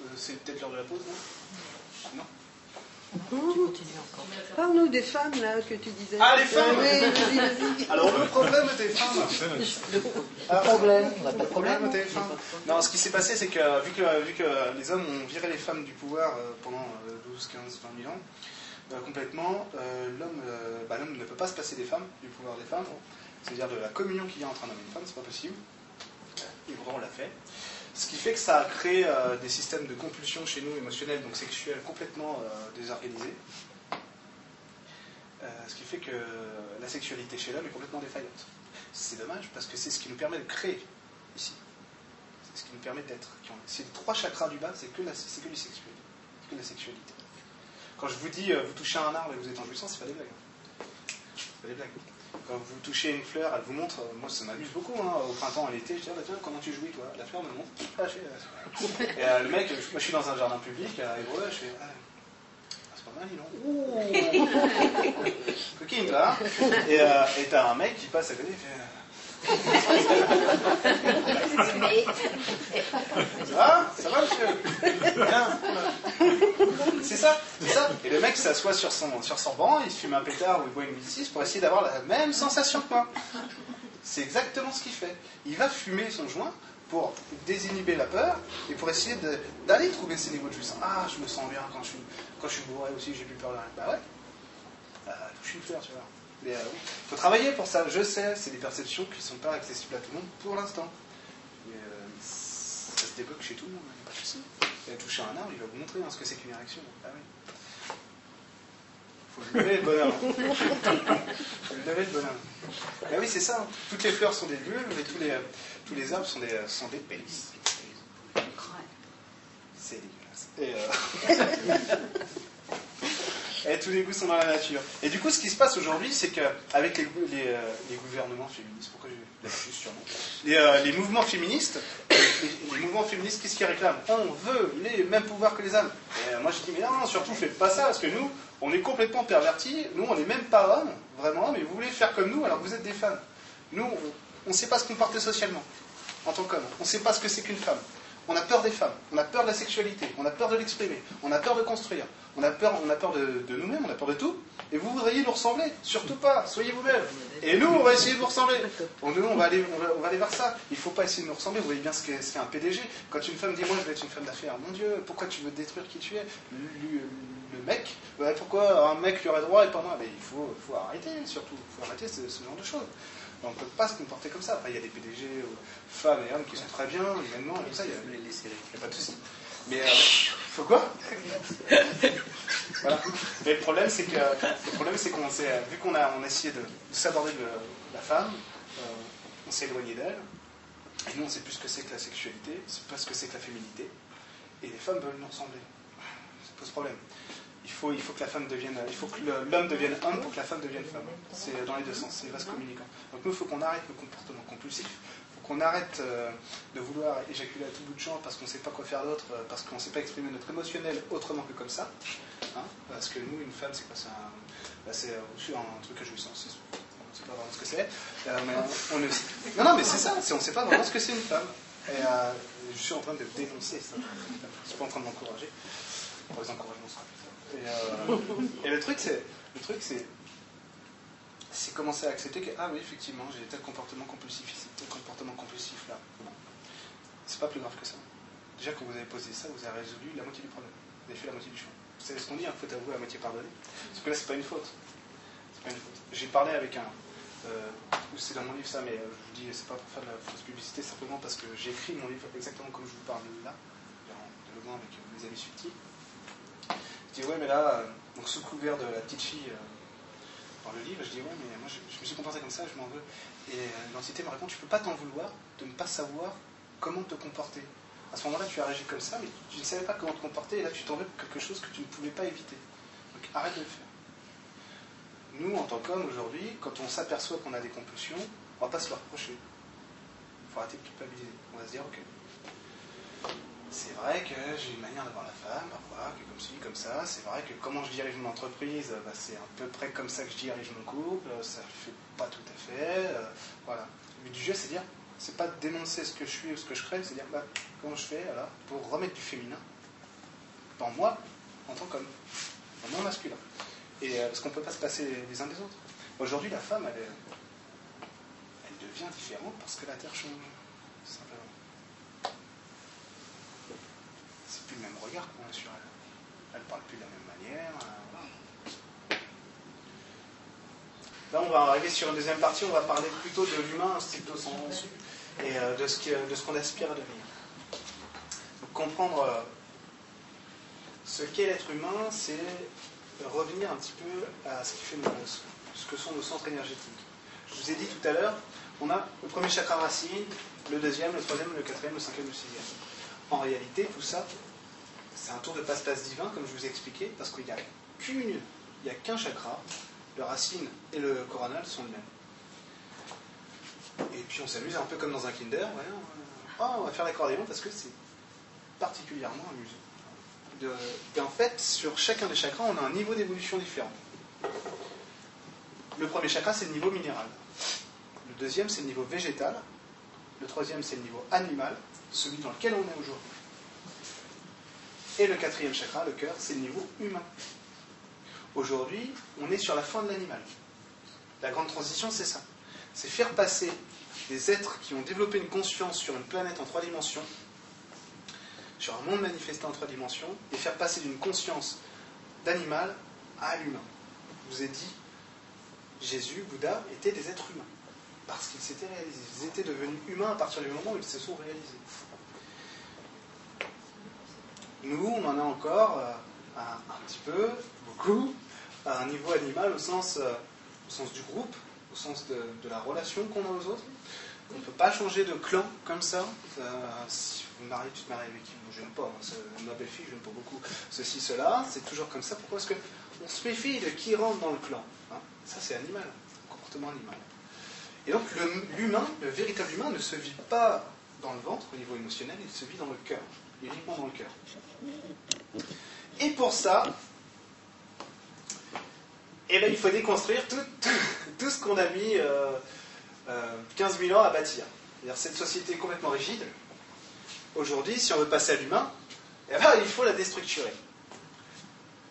Euh, C'est peut-être l'heure de la pause, non? Non? Parle-nous des femmes, là, que tu disais. Ah, les femmes Oui, vas-y, vas-y. Alors, le problème des femmes. De problème, on n'a pas de problème problème. au téléphone. Non, ce qui s'est passé, c'est que vu, que vu que les hommes ont viré les femmes du pouvoir euh, pendant euh, 12, 15, 20 000 ans, euh, complètement, euh, l'homme euh, bah, l'homme ne peut pas se passer des femmes, du pouvoir des femmes, c'est-à-dire de la communion qu'il y a entre un homme et une femme, c'est pas possible. Et pourtant, on l'a fait. Ce qui fait que ça a créé euh, des systèmes de compulsion chez nous, émotionnels, donc sexuels, complètement euh, désorganisés. Euh, ce qui fait que la sexualité chez l'homme est complètement défaillante. C'est dommage parce que c'est ce qui nous permet de créer ici. C'est ce qui nous permet d'être. C'est les trois chakras du bas, c'est que, la, que, du sexuel, que la sexualité. Quand je vous dis vous touchez un arbre et vous êtes en jouissance, c'est pas des blagues. C'est pas des blagues. Quand vous touchez une fleur, elle vous montre, euh, moi ça m'amuse beaucoup, hein, au printemps, à l'été, je dis, ah, bah, tiens, comment tu jouis toi? La fleur me montre. Ah, je fais, euh, Et euh, le mec, moi je suis dans un jardin public à Évreux, je fais, ah, c'est pas mal, dis donc. Ouh Coquine, toi. hein et euh, et t'as un mec qui passe à côté, il fait. Mais Ça va monsieur. C'est ça, c'est ça. Et le mec s'assoit sur son, sur son banc, il fume un pétard ou il boit une 1006 pour essayer d'avoir la même sensation que moi. C'est exactement ce qu'il fait. Il va fumer son joint pour désinhiber la peur et pour essayer d'aller trouver ses niveaux de jouissance. Ah, je me sens bien quand je suis, quand je suis bourré aussi, j'ai plus peur de rien. Bah ouais. Bah, touche une fleur, tu vois. Mais euh, faut travailler pour ça. Je sais, c'est des perceptions qui ne sont pas accessibles à tout le monde pour l'instant. Mais euh, ça se débloque chez tout le monde, il n'y a pas de souci. Il va toucher un arbre, il va vous montrer hein, ce que c'est qu'une érection. Ah oui. faut le lever le bonhomme. faut le lever le bonhomme. Ah oui, c'est ça. hein. Toutes les fleurs sont des bulles tous les, euh, tous les arbres sont des, sont des pénis. C'est dégueulasse. Et, euh, et tous les goûts sont dans la nature. Et du coup, ce qui se passe aujourd'hui, c'est qu'avec euh, les gouvernements féministes, pourquoi surnom les, euh, les mouvements féministes, les, mouvements féministes, qu'est-ce qu'ils réclament? On veut les mêmes pouvoirs que les hommes. Et euh, moi, je dis, mais non, non, surtout, faites pas ça, parce que nous, on est complètement pervertis. Nous, on n'est même pas hommes, vraiment, mais vous voulez faire comme nous, alors vous êtes des femmes. Nous, on ne sait pas se comporter socialement, en tant qu'homme. On ne sait pas ce que c'est qu'une femme. On a peur des femmes, on a peur de la sexualité, on a peur de l'exprimer, on a peur de construire, on a peur, de, nous-mêmes, on a peur de tout. Et vous voudriez nous ressembler Surtout pas, soyez vous-même. Et nous, on va essayer de vous ressembler. Nous, on va, aller, vers ça. Il ne faut pas essayer de nous ressembler. Vous voyez bien ce qu'est un PDG. Quand une femme dit Moi, je veux être une femme d'affaires, mon Dieu, pourquoi tu veux détruire qui tu es? Le, mec Ouais, Pourquoi un mec lui aurait droit et pas moi? Mais il faut, arrêter, surtout. Il faut arrêter ce genre de choses. On ne peut pas se comporter comme ça. Après, il y a des PDG, femmes et hommes qui sont très bien, humainement, et tout ça, il y a, les laisser il n'y a pas de souci. Mais euh, faut quoi? Voilà. Mais le problème, c'est que le problème, c'est qu'on s'est, vu qu'on a, on a essayé de, de s'aborder de la femme, euh, on s'est éloigné d'elle. Et nous, on sait plus ce que c'est que la sexualité, on sait pas ce que c'est que la féminité. Et les femmes veulent nous ressembler. Ça pose problème. Il faut, faut que la femme devienne, il faut que l'homme devienne homme pour que la femme devienne femme. C'est dans les deux sens, c'est vaste communicant. Donc nous, il faut qu'on arrête le comportement compulsif. Il faut qu'on arrête euh, de vouloir éjaculer à tout bout de champ parce qu'on ne sait pas quoi faire d'autre, euh, parce qu'on ne sait pas exprimer notre émotionnel autrement que comme ça. Hein, parce que nous, une femme, c'est quoi C'est un, bah, c'est euh, un truc à jouissance. On ne sait pas vraiment ce que c'est. Non, non, mais c'est ça. On ne sait pas vraiment ce que c'est une femme. Et je suis en train de dénoncer ça. Je ne suis pas en train de m'encourager. Pour les encouragements. Et, euh, et le truc, c'est, le truc, c'est, c'est commencer à accepter que ah oui, effectivement, j'ai tel comportement compulsif, ici, tel comportement compulsif là. C'est pas plus grave que ça. Déjà, quand vous avez posé ça, vous avez résolu la moitié du problème. Vous avez fait la moitié du chemin. Vous savez ce qu'on dit, il faut avouer la moitié pardonner. Parce que là, c'est pas une faute. C'est pas une faute. J'ai parlé avec un. euh, c'est dans mon livre ça, mais euh, je vous dis, c'est pas pour faire de la fausse publicité, simplement parce que j'ai écrit mon livre exactement comme je vous parle là, en dialoguant avec mes amis subtils. Je dis, ouais, mais là, euh, donc sous couvert de la petite fille euh, dans le livre, je dis, ouais, mais moi je, me suis comporté comme ça, je m'en veux. Et euh, l'entité me répond, tu peux pas t'en vouloir de ne pas savoir comment te comporter. À ce moment-là, tu as réagi comme ça, mais tu ne savais pas comment te comporter, et là, tu tombais pour quelque chose que tu ne pouvais pas éviter. Donc arrête de le faire. Nous, en tant qu'hommes, aujourd'hui, quand on s'aperçoit qu'on a des compulsions, on va pas se le reprocher. Il faut arrêter de culpabiliser. On va se dire, ok, c'est vrai que j'ai une manière de voir la femme, parfois, qui est comme ci, comme ça. C'est vrai que comment je dirige mon entreprise, bah, c'est à peu près comme ça que je dirige mon couple. Ça ne fait pas tout à fait. euh, voilà. Le but du jeu, c'est dire, c'est pas de dénoncer ce que je suis ou ce que je crée, c'est dire, bah, comment je fais voilà, pour remettre du féminin dans moi, en tant qu'homme, dans mon masculin. Et euh, parce qu'on ne peut pas se passer les uns des autres. Aujourd'hui, la femme, elle, elle devient différente parce que la Terre change, tout simplement. C'est plus le même regard sur elle. Elle parle plus de la même manière. euh. Là, on va arriver sur une deuxième partie, on va parler plutôt de l'humain stricto sensu et euh, de ce que- de ce qu'on aspire à devenir. Donc, comprendre euh, ce qu'est l'être humain, c'est revenir un petit peu à ce qui fait nos, ce que sont nos centres énergétiques. Je vous ai dit tout à l'heure, on a le premier chakra racine, le deuxième, le troisième, le quatrième, le cinquième, le sixième. En réalité, tout ça, c'est un tour de passe-passe divin, comme je vous ai expliqué, parce qu'il n'y a il n'y a qu'un chakra, le racine et le coronal sont le même. Et puis on s'amuse un peu comme dans un Kinder, on, va- oh, on va faire l'accordéon parce que c'est particulièrement amusant. Et en fait, sur chacun des chakras, on a un niveau d'évolution différent. Le premier chakra, c'est le niveau minéral. Le deuxième, c'est le niveau végétal. Le troisième, c'est le niveau animal, celui dans lequel on est aujourd'hui. Et le quatrième chakra, le cœur, c'est le niveau humain. Aujourd'hui, on est sur la fin de l'animal. La grande transition, c'est ça. C'est faire passer des êtres qui ont développé une conscience sur une planète en trois dimensions, sur un monde manifesté en trois dimensions, et faire passer d'une conscience d'animal à l'humain. Je vous ai dit, Jésus, Bouddha, étaient des êtres humains. Parce qu'ils s'étaient réalisés. Ils étaient devenus humains à partir du moment où ils se sont réalisés. Nous, on en a encore euh, un, petit peu, beaucoup, à un niveau animal au sens, euh, au sens du groupe, au sens de, la relation qu'on a aux autres. On ne peut pas changer de clan comme ça. Euh, si vous me mariez, tu te maries avec qui? Je n'aime pas. hein, ma belle-fille, je n'aime pas beaucoup. Ceci, cela, c'est toujours comme ça. Pourquoi? Parce qu'on se méfie de qui rentre dans le clan. hein. Ça, c'est animal, comportement animal. Et donc, l'humain, le véritable humain, ne se vit pas dans le ventre au niveau émotionnel, il se vit dans le cœur, uniquement dans le cœur. Et pour ça, eh ben, il faut déconstruire tout, tout- tout ce qu'on a mis euh, euh, 15 000 ans à bâtir. C'est-à-dire cette société complètement rigide. Aujourd'hui, si on veut passer à l'humain, eh ben, il faut la déstructurer.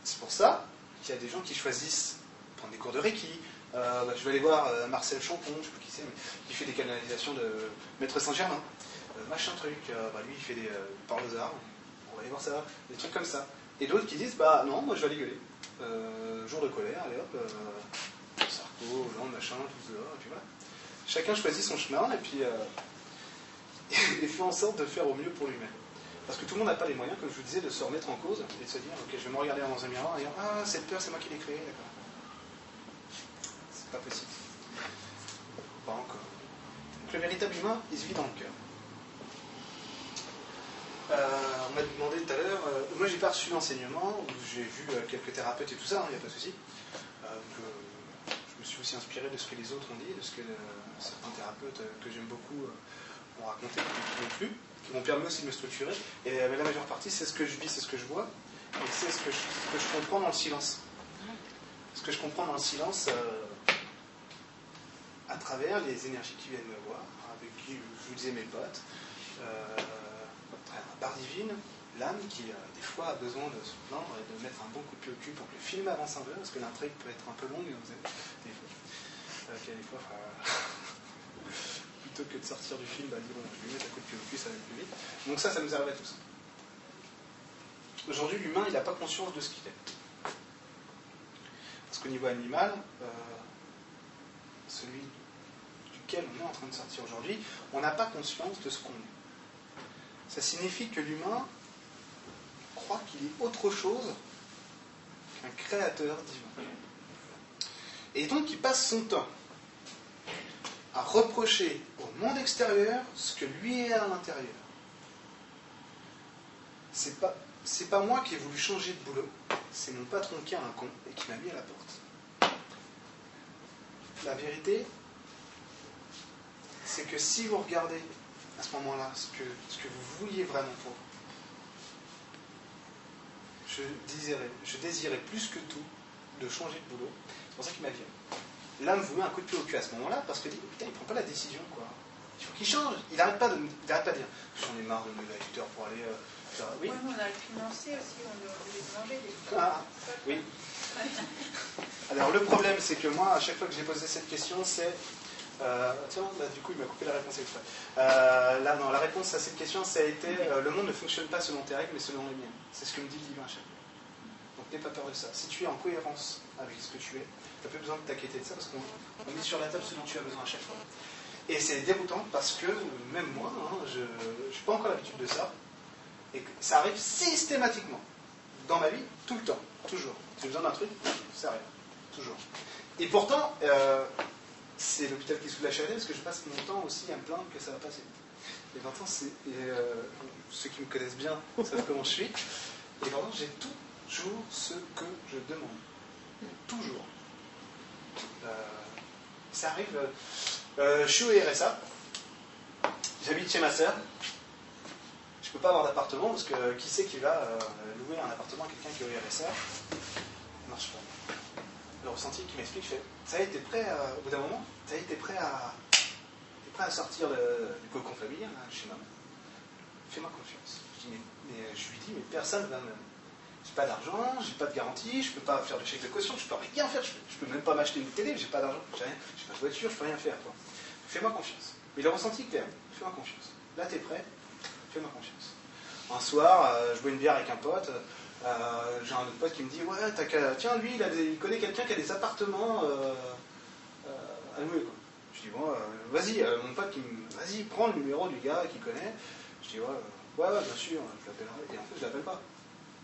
C'est pour ça qu'il y a des gens qui choisissent de prendre des cours de Reiki. Euh, je vais aller voir euh, Marcel Champon, je ne sais plus qui c'est, qui fait des canalisations de Maître Saint-Germain. Euh, machin truc, euh, bah, lui il fait des parle aux on va aller voir ça, des trucs comme ça. Et d'autres qui disent, bah non, moi je vais aller gueuler. Euh, jour de colère, allez hop, Sarko, Hollande, machin, tout ça, et puis voilà. Chacun choisit son chemin et puis et fait en sorte de faire au mieux pour lui-même. Parce que tout le monde n'a pas les moyens, comme je vous disais, de se remettre en cause et de se dire, ok, je vais me regarder dans un miroir et dire, ah, cette peur, c'est moi qui l'ai créée, d'accord. C'est pas possible. Pas encore. Donc le véritable humain, il se vit dans le cœur. Euh, on m'a demandé tout à l'heure, euh, moi j'ai pas reçu l'enseignement, j'ai vu euh, quelques thérapeutes et tout ça, il n'y a pas de souci. Je me suis aussi inspiré de ce que les autres ont dit, de ce que certains thérapeutes que j'aime beaucoup euh, ont raconté, qui m'ont plu, qui m'ont permis aussi de me structurer. Et la majeure partie, c'est ce que je vis, c'est ce que je vois, et c'est ce que je, comprends dans le silence. Ce que je comprends dans le silence à travers les énergies qui viennent me voir, avec qui je vous disais mes potes. Par divine, l'âme qui, euh, des fois, a besoin de se plaindre et de mettre un bon coup de pied au cul pour que le film avance un peu, parce que l'intrigue peut être un peu longue, vous savez, des fois. Euh, des fois, plutôt que de sortir du film, bah, dis bon, je vais lui mettre un coup de pied au cul, ça va aller plus vite. Donc ça, ça nous arrive à tous. Aujourd'hui, l'humain, il n'a pas conscience de ce qu'il est. Parce qu'au niveau animal, euh, celui duquel on est en train de sortir aujourd'hui, on n'a pas conscience de ce qu'on est. Ça signifie que l'humain croit qu'il est autre chose qu'un créateur divin. Et donc il passe son temps à reprocher au monde extérieur ce que lui est à l'intérieur. c'est pas, c'est pas moi qui ai voulu changer de boulot, c'est mon patron qui a un con et qui m'a mis à la porte. La vérité, c'est que si vous regardez à ce moment-là ce que, ce que vous vouliez vraiment pour vous, je désirais, je désirais plus que tout de changer de boulot. C'est pour ça qu'il m'a dit. L'âme vous met un coup de pied au cul à ce moment-là parce que dit, putain, il prend pas la décision, quoi. Il faut qu'il change. Il n'arrête pas de, il arrête pas de dire, j'en ai marre de me tuteur pour aller euh, faire. Oui. Mais on a le financé aussi, on manger des fois. Ah, oui. Alors le problème, c'est que moi, à chaque fois que j'ai posé cette question, c'est euh, tiens, bah, du coup, il m'a coupé la réponse exprès. Euh, là, non, la réponse à cette question, ça a été euh, le monde ne fonctionne pas selon tes règles, mais selon les miennes. C'est ce que me dit le divin fois. Donc, n'aie pas peur de ça. Si tu es en cohérence avec ce que tu es, tu n'as plus besoin de t'inquiéter de ça parce qu'on on met sur la table ce dont tu as besoin à chaque fois. Et c'est déroutant parce que, même moi, hein, je n'ai pas encore l'habitude de ça. Et que ça arrive systématiquement. Dans ma vie, tout le temps. Toujours. J'ai besoin d'un truc, ça arrive. Toujours. Et pourtant, euh, c'est l'hôpital qui soulage la charité parce que je passe mon temps aussi à me plaindre que ça va passer. Et pourtant, euh, ceux qui me connaissent bien savent comment je suis. Et pourtant, j'ai toujours ce que je demande. Toujours. Euh, ça arrive. euh, je suis au RSA. J'habite chez ma sœur. Je peux pas avoir d'appartement parce que qui c'est qui va euh, louer un appartement à quelqu'un qui est au RSA Ça marche pas. Le ressenti qui m'explique, Ça y est, t'es prêt au bout d'un moment Ça y est, t'es prêt à. T'es prêt à sortir du cocon familial hein, chez maman Fais-moi confiance. Je, mais, je lui dis, mais personne va me. J'ai pas d'argent, j'ai pas de garantie, je peux pas faire de chèque de caution, je peux rien faire, je peux, peux même pas m'acheter une télé, j'ai pas d'argent, j'ai rien, j'ai pas de voiture, je peux rien faire. Fais-moi confiance. Mais le ressenti clair, fais-moi confiance. Là, t'es prêt, fais-moi confiance. Un soir, euh, je bois une bière avec un pote, j'ai un autre pote qui me dit Ouais, tiens, lui, il, connaît quelqu'un qui a des appartements euh, euh, à louer. Quoi. Je dis Bon, euh, vas-y, euh, mon pote qui me Vas-y, prends le numéro du gars qui connaît. Je dis Ouais, euh, ouais, bien sûr, je l'appellerai. Et en fait, je l'appelle pas.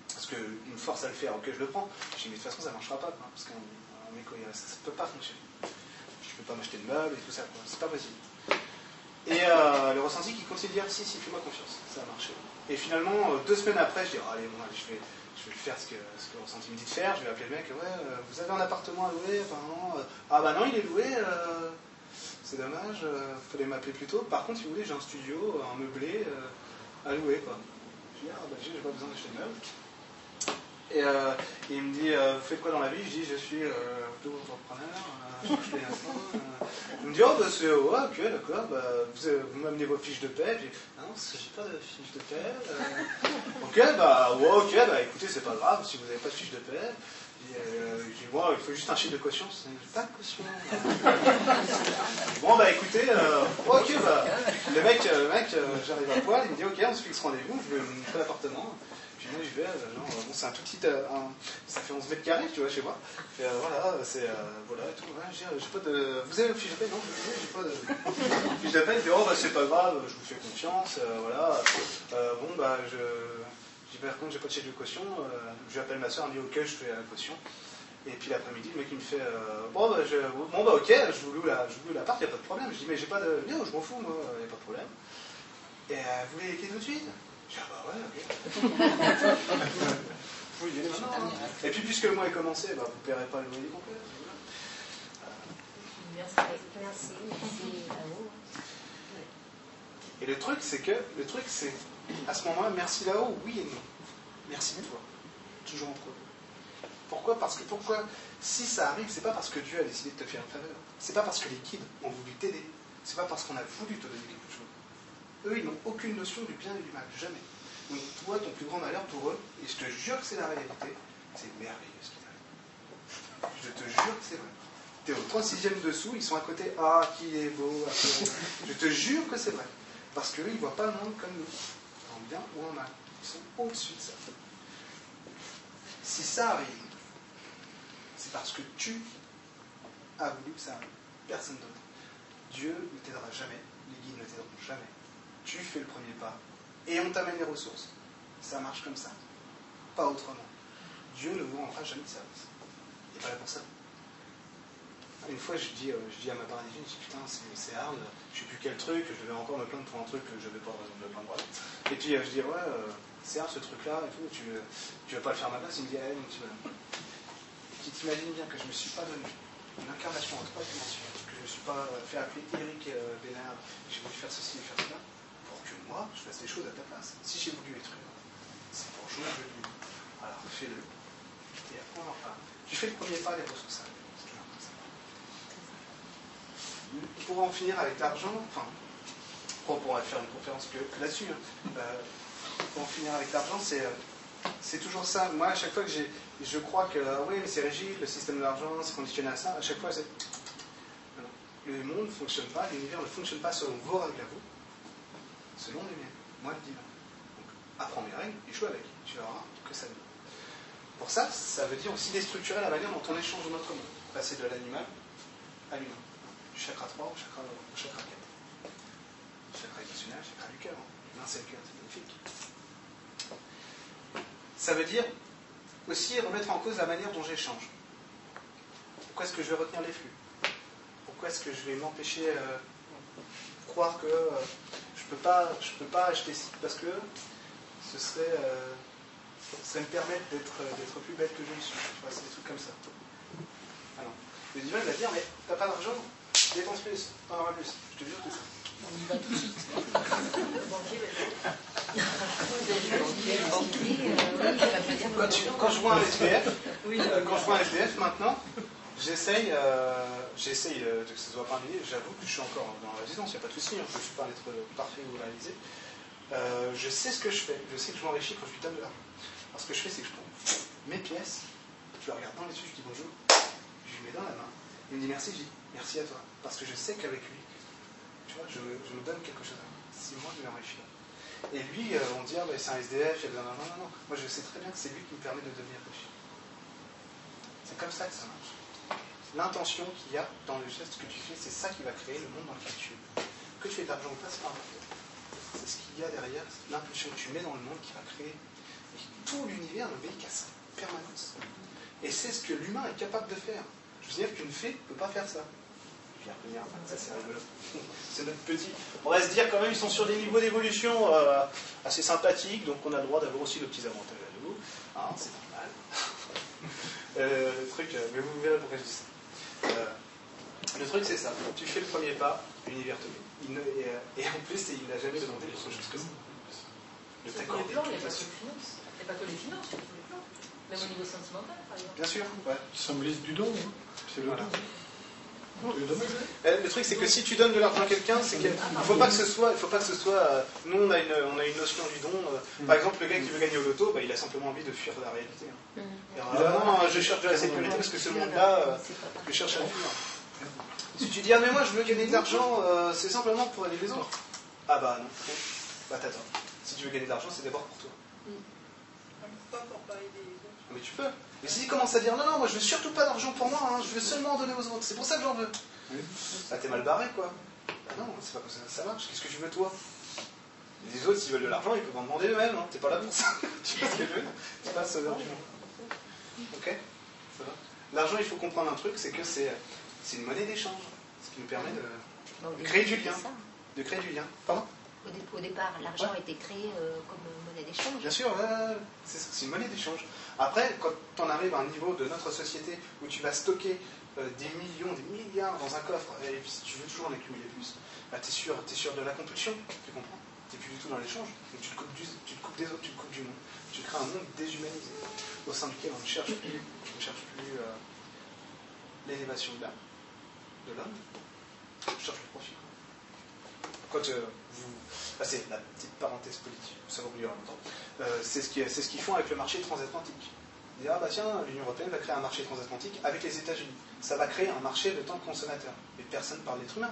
Parce qu'il me force à le faire, ok, je le prends. Je dis Mais de toute façon, ça marchera pas, quoi, parce qu'un un mec, ça ne peut pas fonctionner. Je peux pas m'acheter de meubles et tout ça, c'est pas possible. Et euh, le ressenti qui continue de dire si, si, fais-moi confiance, ça a marché. Et finalement, euh, deux semaines après, je dis oh, allez, bon, allez, je vais, je vais faire ce que, ce que ressenti me dit de faire. Je vais appeler le mec, ouais, euh, vous avez un appartement à louer apparemment euh, Ah bah non, il est loué, euh, c'est dommage, fallait m'appeler plus tôt. Par contre, si vous voulez, j'ai un studio, un meublé à louer. Quoi. Je dis ah bah j'ai j'ai pas besoin d'acheter de meubles. Et euh, il me dit, euh, vous faites quoi dans la vie? Je dis, je suis auto-entrepreneur, euh, je fais un. Il me dit, oh, bah, c'est, ok, d'accord, bah, vous, m'amenez vos fiches de paie. Je dis, non, j'ai pas de fiches de paie. ok, bah, ouais, ok, bah, écoutez, c'est pas grave, si vous n'avez pas de fiches de paie. Euh, dis, moi, il faut juste un chiffre de caution. C'est pas de caution. bon, bah, écoutez, ok, bah, le mec, le mec j'arrive à poil, il me dit, ok, on se fixe rendez-vous, je vais l'appartement. Je vais, euh, bon, c'est un tout petit, euh, ça fait 11 mètres carrés, tu vois, chez moi. Euh, voilà, c'est, euh, voilà, et tout. Ouais, j'ai, j'ai pas de, vous avez le fiche paie Non, je dis, j'ai pas de fiche dit, oh, bah, c'est pas grave, je vous fais confiance, euh, voilà. Euh, bon, bah, je, dis, par contre, j'ai pas de chèque de caution. Euh, je appelle ma soeur, elle me dit, ok, je fais la caution. Et puis l'après-midi, le mec il me fait euh, bon, bah, je, bon bah ok, je vous loue la, je l'appart, il n'y a pas de problème. Je dis mais j'ai pas de. Non, je m'en fous, moi, il n'y a pas de problème. Et euh, vous voulez les tout de suite? Et puis puisque le mois est commencé, bah, vous ne paierez pas le loyer complet. Merci, merci, merci à vous. Et le truc, c'est que, le truc, c'est, à ce moment-là, merci là-haut, oui et non. Merci toi. Toujours en premier. Pourquoi? Parce que pourquoi? Si ça arrive, c'est pas parce que Dieu a décidé de te faire une faveur. C'est pas parce que les kids ont voulu t'aider. C'est pas parce qu'on a voulu te donner quelque chose. Eux, ils n'ont aucune notion du bien et du mal. Jamais. Donc toi, ton plus grand malheur pour eux, et je te jure que c'est la réalité, c'est merveilleux ce qui t'arrive. Je te jure que c'est vrai. T'es au 36e dessous, ils sont à côté. Ah, qui est beau. ah. Je te jure que c'est vrai. Parce qu'eux, ils ne voient pas le monde comme nous, en bien ou en mal. Ils sont au-dessus de ça. Si ça arrive, c'est parce que tu as voulu que ça arrive. Personne d'autre. Dieu ne t'aidera jamais, les guides ne t'aideront jamais. Tu fais le premier pas et on t'amène les ressources. Ça marche comme ça. Pas autrement. Dieu ne vous rendra jamais de service. Il n'est pas là pour ça. Une fois, je dis, euh, je dis à ma paradisienne, je dis putain, c'est c'est hard, je sais plus quel truc, je devais encore me plaindre pour un truc que je n'avais pas raison de me plaindre. Et puis euh, je dis, ouais, euh, sert ce truc-là et tout, tu, veux- tu vas pas le faire à ma place? Il me dit, ah, non, tu vas. Tu t'imagines bien que je me suis pas donné une incarnation en trois dimensions, que je me suis pas fait appeler Eric Bénard, j'ai voulu faire ceci et faire cela, moi, je fasse les choses à ta place. Si j'ai voulu être humain, c'est pour jouer le jeu. Alors fais-le. Et après on en parle. Tu fais le premier pas, les ressources. Pour en finir avec l'argent, enfin, on pourrait faire une conférence que, là-dessus. hein. Euh, pour en finir avec l'argent, c'est euh, c'est toujours ça. Moi, à chaque fois que j'ai, je crois que ah oui, mais c'est rigide, le système de l'argent, c'est conditionné à ça. À chaque fois, c'est le monde ne fonctionne pas, l'univers ne fonctionne pas selon vos règles à vous, selon les miennes. Moi, le divin. Donc, apprends mes règles et joue avec. Tu verras que ça donne. Pour ça, ça veut dire aussi déstructurer la manière dont on échange notre monde. Passer de l'animal à l'humain. Du chakra 3 au chakra, au chakra 4. Chakra émotionnel, chakra du cœur. L'humain, c'est le cœur, c'est magnifique. Ça veut dire aussi remettre en cause la manière dont j'échange. Pourquoi est-ce que je vais retenir les flux? Pourquoi est-ce que je vais m'empêcher euh, croire que euh, je peux pas, je peux pas acheter ci parce que ce serait, euh, ça me permettre d'être, euh, d'être plus bête que je le suis. C'est des trucs comme ça. Le divin il va dire mais t'as pas d'argent, dépense plus, t'en auras plus. Je te jure que ça. On y va tout de suite. Quand, tu- quand je vois un euh, quand je vois un SPF maintenant, j'essaye, euh, j'essaye euh, que ce soit pas un. J'avoue que je suis encore dans la résistance, il n'y a pas de souci, hein, je ne suis pas un être parfait ou réalisé. Euh, je sais ce que je fais, je sais que je m'enrichis quand je lui donne de l'argent. Alors ce que je fais, c'est que je prends mes pièces, je le regarde dans les yeux, je dis bonjour, je lui mets dans la main, il me dit merci, je dis merci à toi, parce que je sais qu'avec lui, tu vois, je, me donne quelque chose. C'est moi de m'enrichir. Et lui, on dit, ah, bah, c'est un SDF, il a d'argent. Non, non, moi je sais très bien que c'est lui qui me permet de devenir riche. C'est comme ça que ça marche. L'intention qu'il y a dans le geste que tu fais, c'est ça qui va créer le monde dans lequel tu es. Que tu fais d'argent ou pas, c'est. C'est ce qu'il y a derrière, l'impulsion que tu mets dans le monde qui va créer. Et tout l'univers n'obéit qu'à ça, en permanence. Et c'est ce que l'humain est capable de faire. Je veux dire qu'une fée ne peut pas faire ça. Ça c'est rigolo. notre petit. On va se dire quand même, ils sont sur des niveaux d'évolution euh, assez sympathiques, donc on a le droit d'avoir aussi nos petits avantages à nous. Hein, c'est normal. Euh, truc, euh, mais vous verrez pourquoi je dis ça. Euh, le truc c'est ça, tu fais le premier pas, l'univers te met. Il ne- et, euh, et en plus, il n'a jamais demandé autre chose que ça. T'accorder les plans, il n'y a pas que les finances. Il n'y a pas que les finances sur tous les plans. Même au niveau sentimental, par exemple. Bien sûr, ouais. Ça me laisse du don. hein. C'est le Voilà. don. Le. Euh, Le truc, c'est que si tu donnes de l'argent à quelqu'un, c'est qu'il ne faut pas que ce soit. Il faut pas que ce soit euh, nous, on a, une, on a une notion du don. euh, Par exemple, le gars qui veut gagner au loto, bah, il a simplement envie de fuir la réalité. hein. Il dira, Ah non, je cherche de la sécurité parce que ce monde-là, euh, je cherche à le fuir. Si tu dis, ah mais moi je veux gagner de l'argent, euh, c'est simplement pour aider les autres. Ah bah non. Bah t'attends. Si tu veux gagner de l'argent, c'est d'abord pour toi. Pas pour pas aider les autres. Mais tu peux. Mais s'il commence à dire non, non, moi je veux surtout pas d'argent pour moi, hein, je veux seulement en donner aux autres, c'est pour ça que j'en veux. Bah t'es mal barré quoi. Bah non, c'est pas comme ça ça marche, qu'est-ce que tu veux toi? Les autres, s'ils veulent de l'argent, ils peuvent en demander eux-mêmes, hein. t'es pas là pour ça. tu vois ce que je veux dire? C'est pas ça l'argent. Ok? Ça va L'argent, il faut comprendre un truc, c'est que c'est c'est une monnaie d'échange, ce qui nous permet de, Créer du lien. de créer du lien. Pardon? Au, dé- au départ, l'argent a été créé euh, comme monnaie d'échange. Bien sûr, ouais, ouais, ouais. c'est une monnaie d'échange. Après, quand on arrive à un niveau de notre société où tu vas stocker euh, des millions, des milliards dans un coffre, et tu veux toujours en accumuler plus, bah, tu es, sûr, sûr de la compulsion, tu comprends? Tu n'es plus du tout dans l'échange, tu te, coupes tu te coupes des autres, tu te coupes du monde. Tu crées un monde déshumanisé, au sein duquel on ne cherche plus, on cherche plus euh, l'élévation de l'âme, de l'homme, on cherche le profit. Quand euh, Ah, c'est la petite parenthèse politique, ça va oublier en même temps. Euh, c'est ce qu'ils font avec le marché transatlantique. Ils disent, ah bah tiens, l'Union Européenne va créer un marché transatlantique avec les États-Unis. Ça va créer un marché de tant de consommateurs. Mais personne ne parle d'être humain.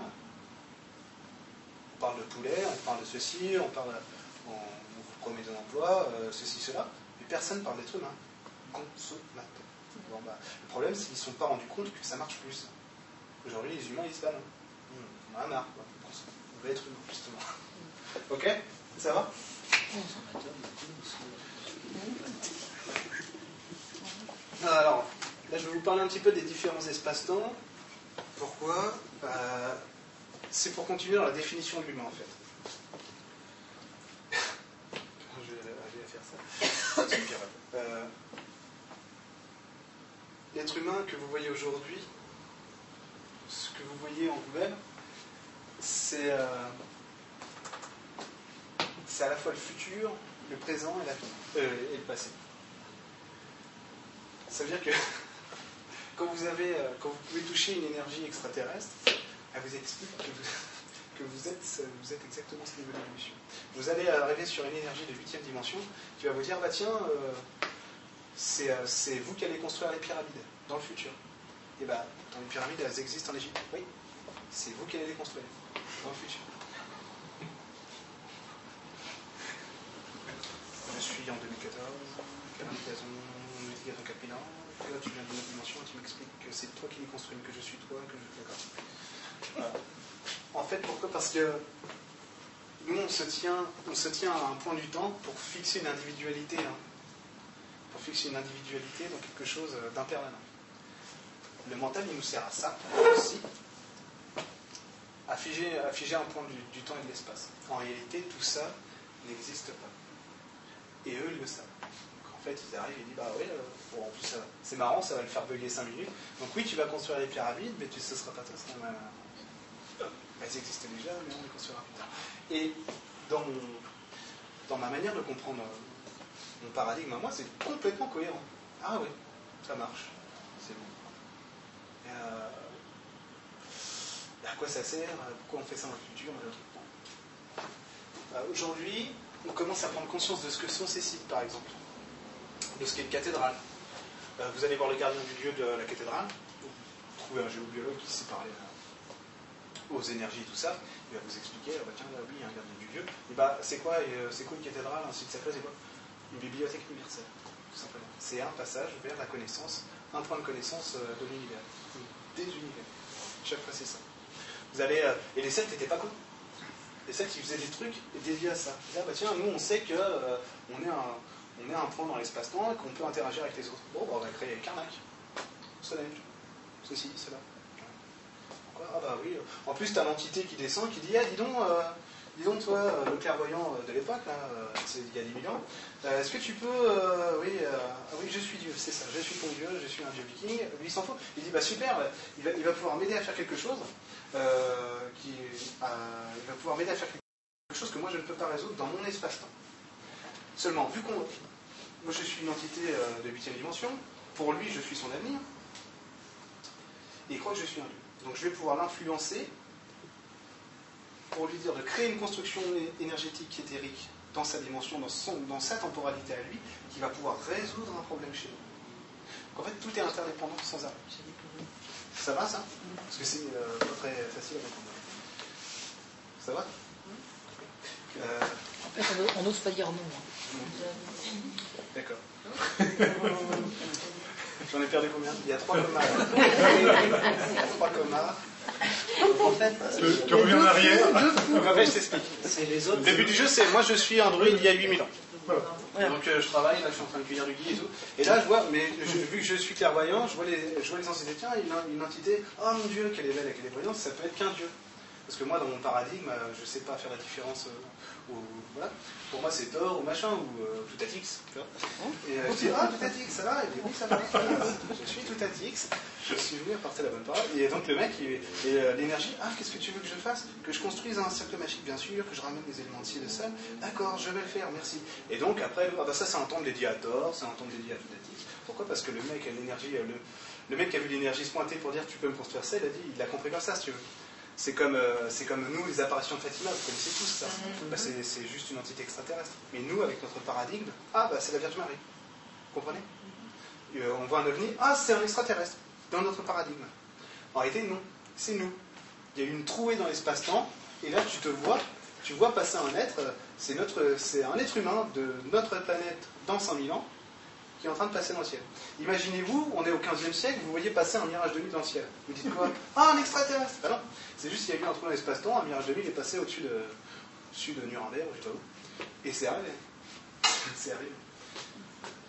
On parle de poulet, on parle de ceci, on parle, on, vous promet de l'emploi, euh, ceci, cela. Mais personne ne parle d'être humain. Consommateur. Bah, le problème, c'est qu'ils ne sont pas rendus compte que ça marche plus. Aujourd'hui, les humains, ils se balancent. Hum, on a marre. On veut être humain, justement. Ok Ça va? Alors, là, je vais vous parler un petit peu des différents espaces-temps. Pourquoi? Euh, C'est pour continuer dans la définition de l'humain, en fait. je, vais, faire ça. Euh, L'être humain que vous voyez aujourd'hui, ce que vous voyez en vous-même, c'est euh, c'est à la fois le futur, le présent et euh, et le passé. Ça veut dire que quand vous, avez, euh, quand vous pouvez toucher une énergie extraterrestre, elle vous explique que vous, que vous, êtes, vous êtes exactement ce niveau d'évolution. Vous allez arriver sur une énergie de huitième dimension qui va vous dire, bah tiens, euh, c'est euh, c'est vous qui allez construire les pyramides dans le futur. Et bah, dans les pyramides, elles existent en Égypte. Oui, c'est vous qui allez les construire dans le futur. Je suis en 2014, Caroline Cazon me dit en 4000 ans, là tu viens d'une autre dimension, tu m'expliques que c'est toi qui les construis, que je suis toi, que je. D'accord. Voilà. En fait, pourquoi? Parce que nous, on se, tient, on se tient à un point du temps pour fixer une individualité. hein. Pour fixer une individualité dans quelque chose d'impermanent. Le mental, il nous sert à ça aussi, à figer, un point du temps et de l'espace. En réalité, tout ça n'existe pas. Et eux, ils le savent. Donc, en fait, ils arrivent et disent Bah ouais, euh, bon, en plus, c'est marrant, ça va le faire bugger 5 minutes. Donc, oui, tu vas construire les pyramides, mais tu, ce sera pas toi, ce ma- Elles existent déjà, mais on les construira plus tard. Et dans, mon, dans ma manière de comprendre euh, mon paradigme à moi, c'est complètement cohérent. Ah oui, ça marche. C'est bon. Euh, à quoi ça sert? Pourquoi on fait ça dans le futur? Euh, Aujourd'hui, on commence à prendre conscience de ce que sont ces sites, par exemple, de ce qu'est une cathédrale. Euh, vous allez voir le gardien du lieu de la cathédrale, vous trouvez un géobiologue qui sait parler euh, aux énergies et tout ça, il va vous expliquer, ah bah tiens, oui, il y a un gardien du lieu. Et bah, c'est quoi, euh, quoi une cathédrale, un site sacré, c'est quoi? Une bibliothèque universelle, tout simplement. C'est un passage vers la connaissance, un point de connaissance de l'univers, des univers. Chaque fois, c'est ça. Vous allez, et les Celtes n'étaient pas cons. Les Celtes, ils faisaient des trucs dédiés à ça. Ah bah tiens, nous, on sait que euh, on est un, on est un point dans l'espace-temps et qu'on peut interagir avec les autres. Bon, bah, on va créer Karnak, Stonehenge, ceci, cela. Ah bah. En plus, tu as l'entité qui descend, qui dit, ah, dis donc, euh, dis donc toi, euh, le clairvoyant de l'époque, là, c'est il y a 10 000 ans, est-ce que tu peux, oui, ah oui, je suis Dieu, c'est ça, je suis ton Dieu, je suis un Dieu viking. Lui, il s'en fout. Il dit, bah super, il va pouvoir m'aider à faire quelque chose, euh, qui, euh, il va pouvoir m'aider à faire quelque chose que moi je ne peux pas résoudre dans mon espace-temps. Seulement, vu qu'on, moi je suis une entité euh, de huitième dimension, pour lui je suis son avenir, et il croit que je suis un Dieu. Donc je vais pouvoir l'influencer pour lui dire de créer une construction énergétique éthérique dans sa dimension, dans, son, dans sa temporalité à lui, qui va pouvoir résoudre un problème chez nous. Donc en fait, tout est interdépendant sans arrêt. Ça va ça? Parce que c'est euh, pas très facile à comprendre. Ça va? Euh, En fait, on n'ose- pas dire non. hein. D'accord. J'en ai perdu combien? Il y a trois comas. Il y a trois comas. En fait, Tu, tu reviens en arrière. Donc je t'explique. Le début du jeu, c'est moi je suis un druide il y a 8000 ans. Voilà. Donc euh, je travaille, là je suis en train de cueillir du gui et tout. Et là je vois, mais je- vu que je suis clairvoyant, je vois les, je vois les entités. Tiens, une, une entité, oh mon dieu, qu'elle est belle, qu'elle est voyante, ça peut être qu'un dieu. Parce que moi, dans mon paradigme, euh, je ne sais pas faire la différence. euh, ou- voilà. Pour moi, c'est Thor ou machin, ou euh, Toutatix. Et euh, je dis, ah, Toutatix, ça va Il dit, oui, ça va. je suis Toutatix, je suis venu apporter la bonne parole. Et donc, le mec, il- et euh, l'énergie, ah, qu'est-ce que tu veux que je fasse? Que je construise un cercle magique, bien sûr, que je ramène des éléments de ci de ça. D'accord, je vais le faire, merci. Et donc, après, ah, bah, ça, c'est un temple dédié à Thor, c'est un temple dédié à Toutatix. Pourquoi? Parce que le mec a l'énergie, euh, le, le mec qui a vu l'énergie se pointer pour dire, tu peux me construire ça, il a dit, il l'a compris comme ça, si tu veux. C'est comme, euh, c'est comme nous, les apparitions de Fatima, vous connaissez tous ça. Bah, c'est, juste une entité extraterrestre. Mais nous, avec notre paradigme, ah, bah, c'est la Vierge Marie. Vous comprenez Et, euh, On voit un ovni, ah, c'est un extraterrestre, dans notre paradigme. En réalité, non, c'est nous. Il y a une trouée dans l'espace-temps, et là, tu te vois, tu vois passer un être, euh, c'est, notre, c'est un être humain de notre planète dans 5000 ans, qui est en train de passer dans le ciel. Imaginez-vous, on est au 15e siècle, vous voyez passer un mirage de nuit dans le ciel. Vous dites quoi Ah, un extraterrestre Ah non, c'est juste qu'il y a eu un trou dans l'espace-temps, un mirage de nuit est passé au-dessus de, au-dessus de Nuremberg, ou je sais pas où. Et c'est arrivé. C'est arrivé.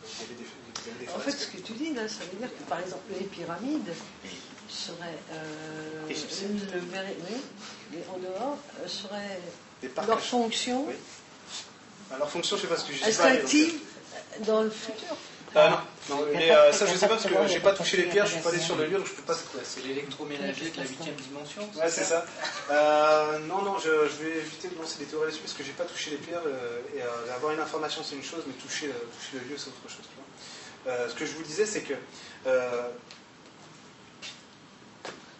Il y avait des, il y avait des en fait, ce que tu dis là, ça veut dire que par exemple les pyramides seraient euh, le oui, mais en dehors euh, seraient leur fonction Oui. Alors, fonction, je sais pas ce que je donc, instinctive, Dans le futur? Ah non, non, mais euh, ça je sais pas parce que j'ai pas touché les pierres, je suis pas allé sur le lieu donc je peux pas. C'est l'électroménager de la huitième dimension Ouais, c'est ça. Euh, non, non, je, je vais éviter de lancer des théories là-dessus parce que j'ai pas touché les pierres euh, et avoir une information c'est une chose, mais toucher, toucher le lieu c'est autre chose. tu vois. Ce que je vous disais, c'est que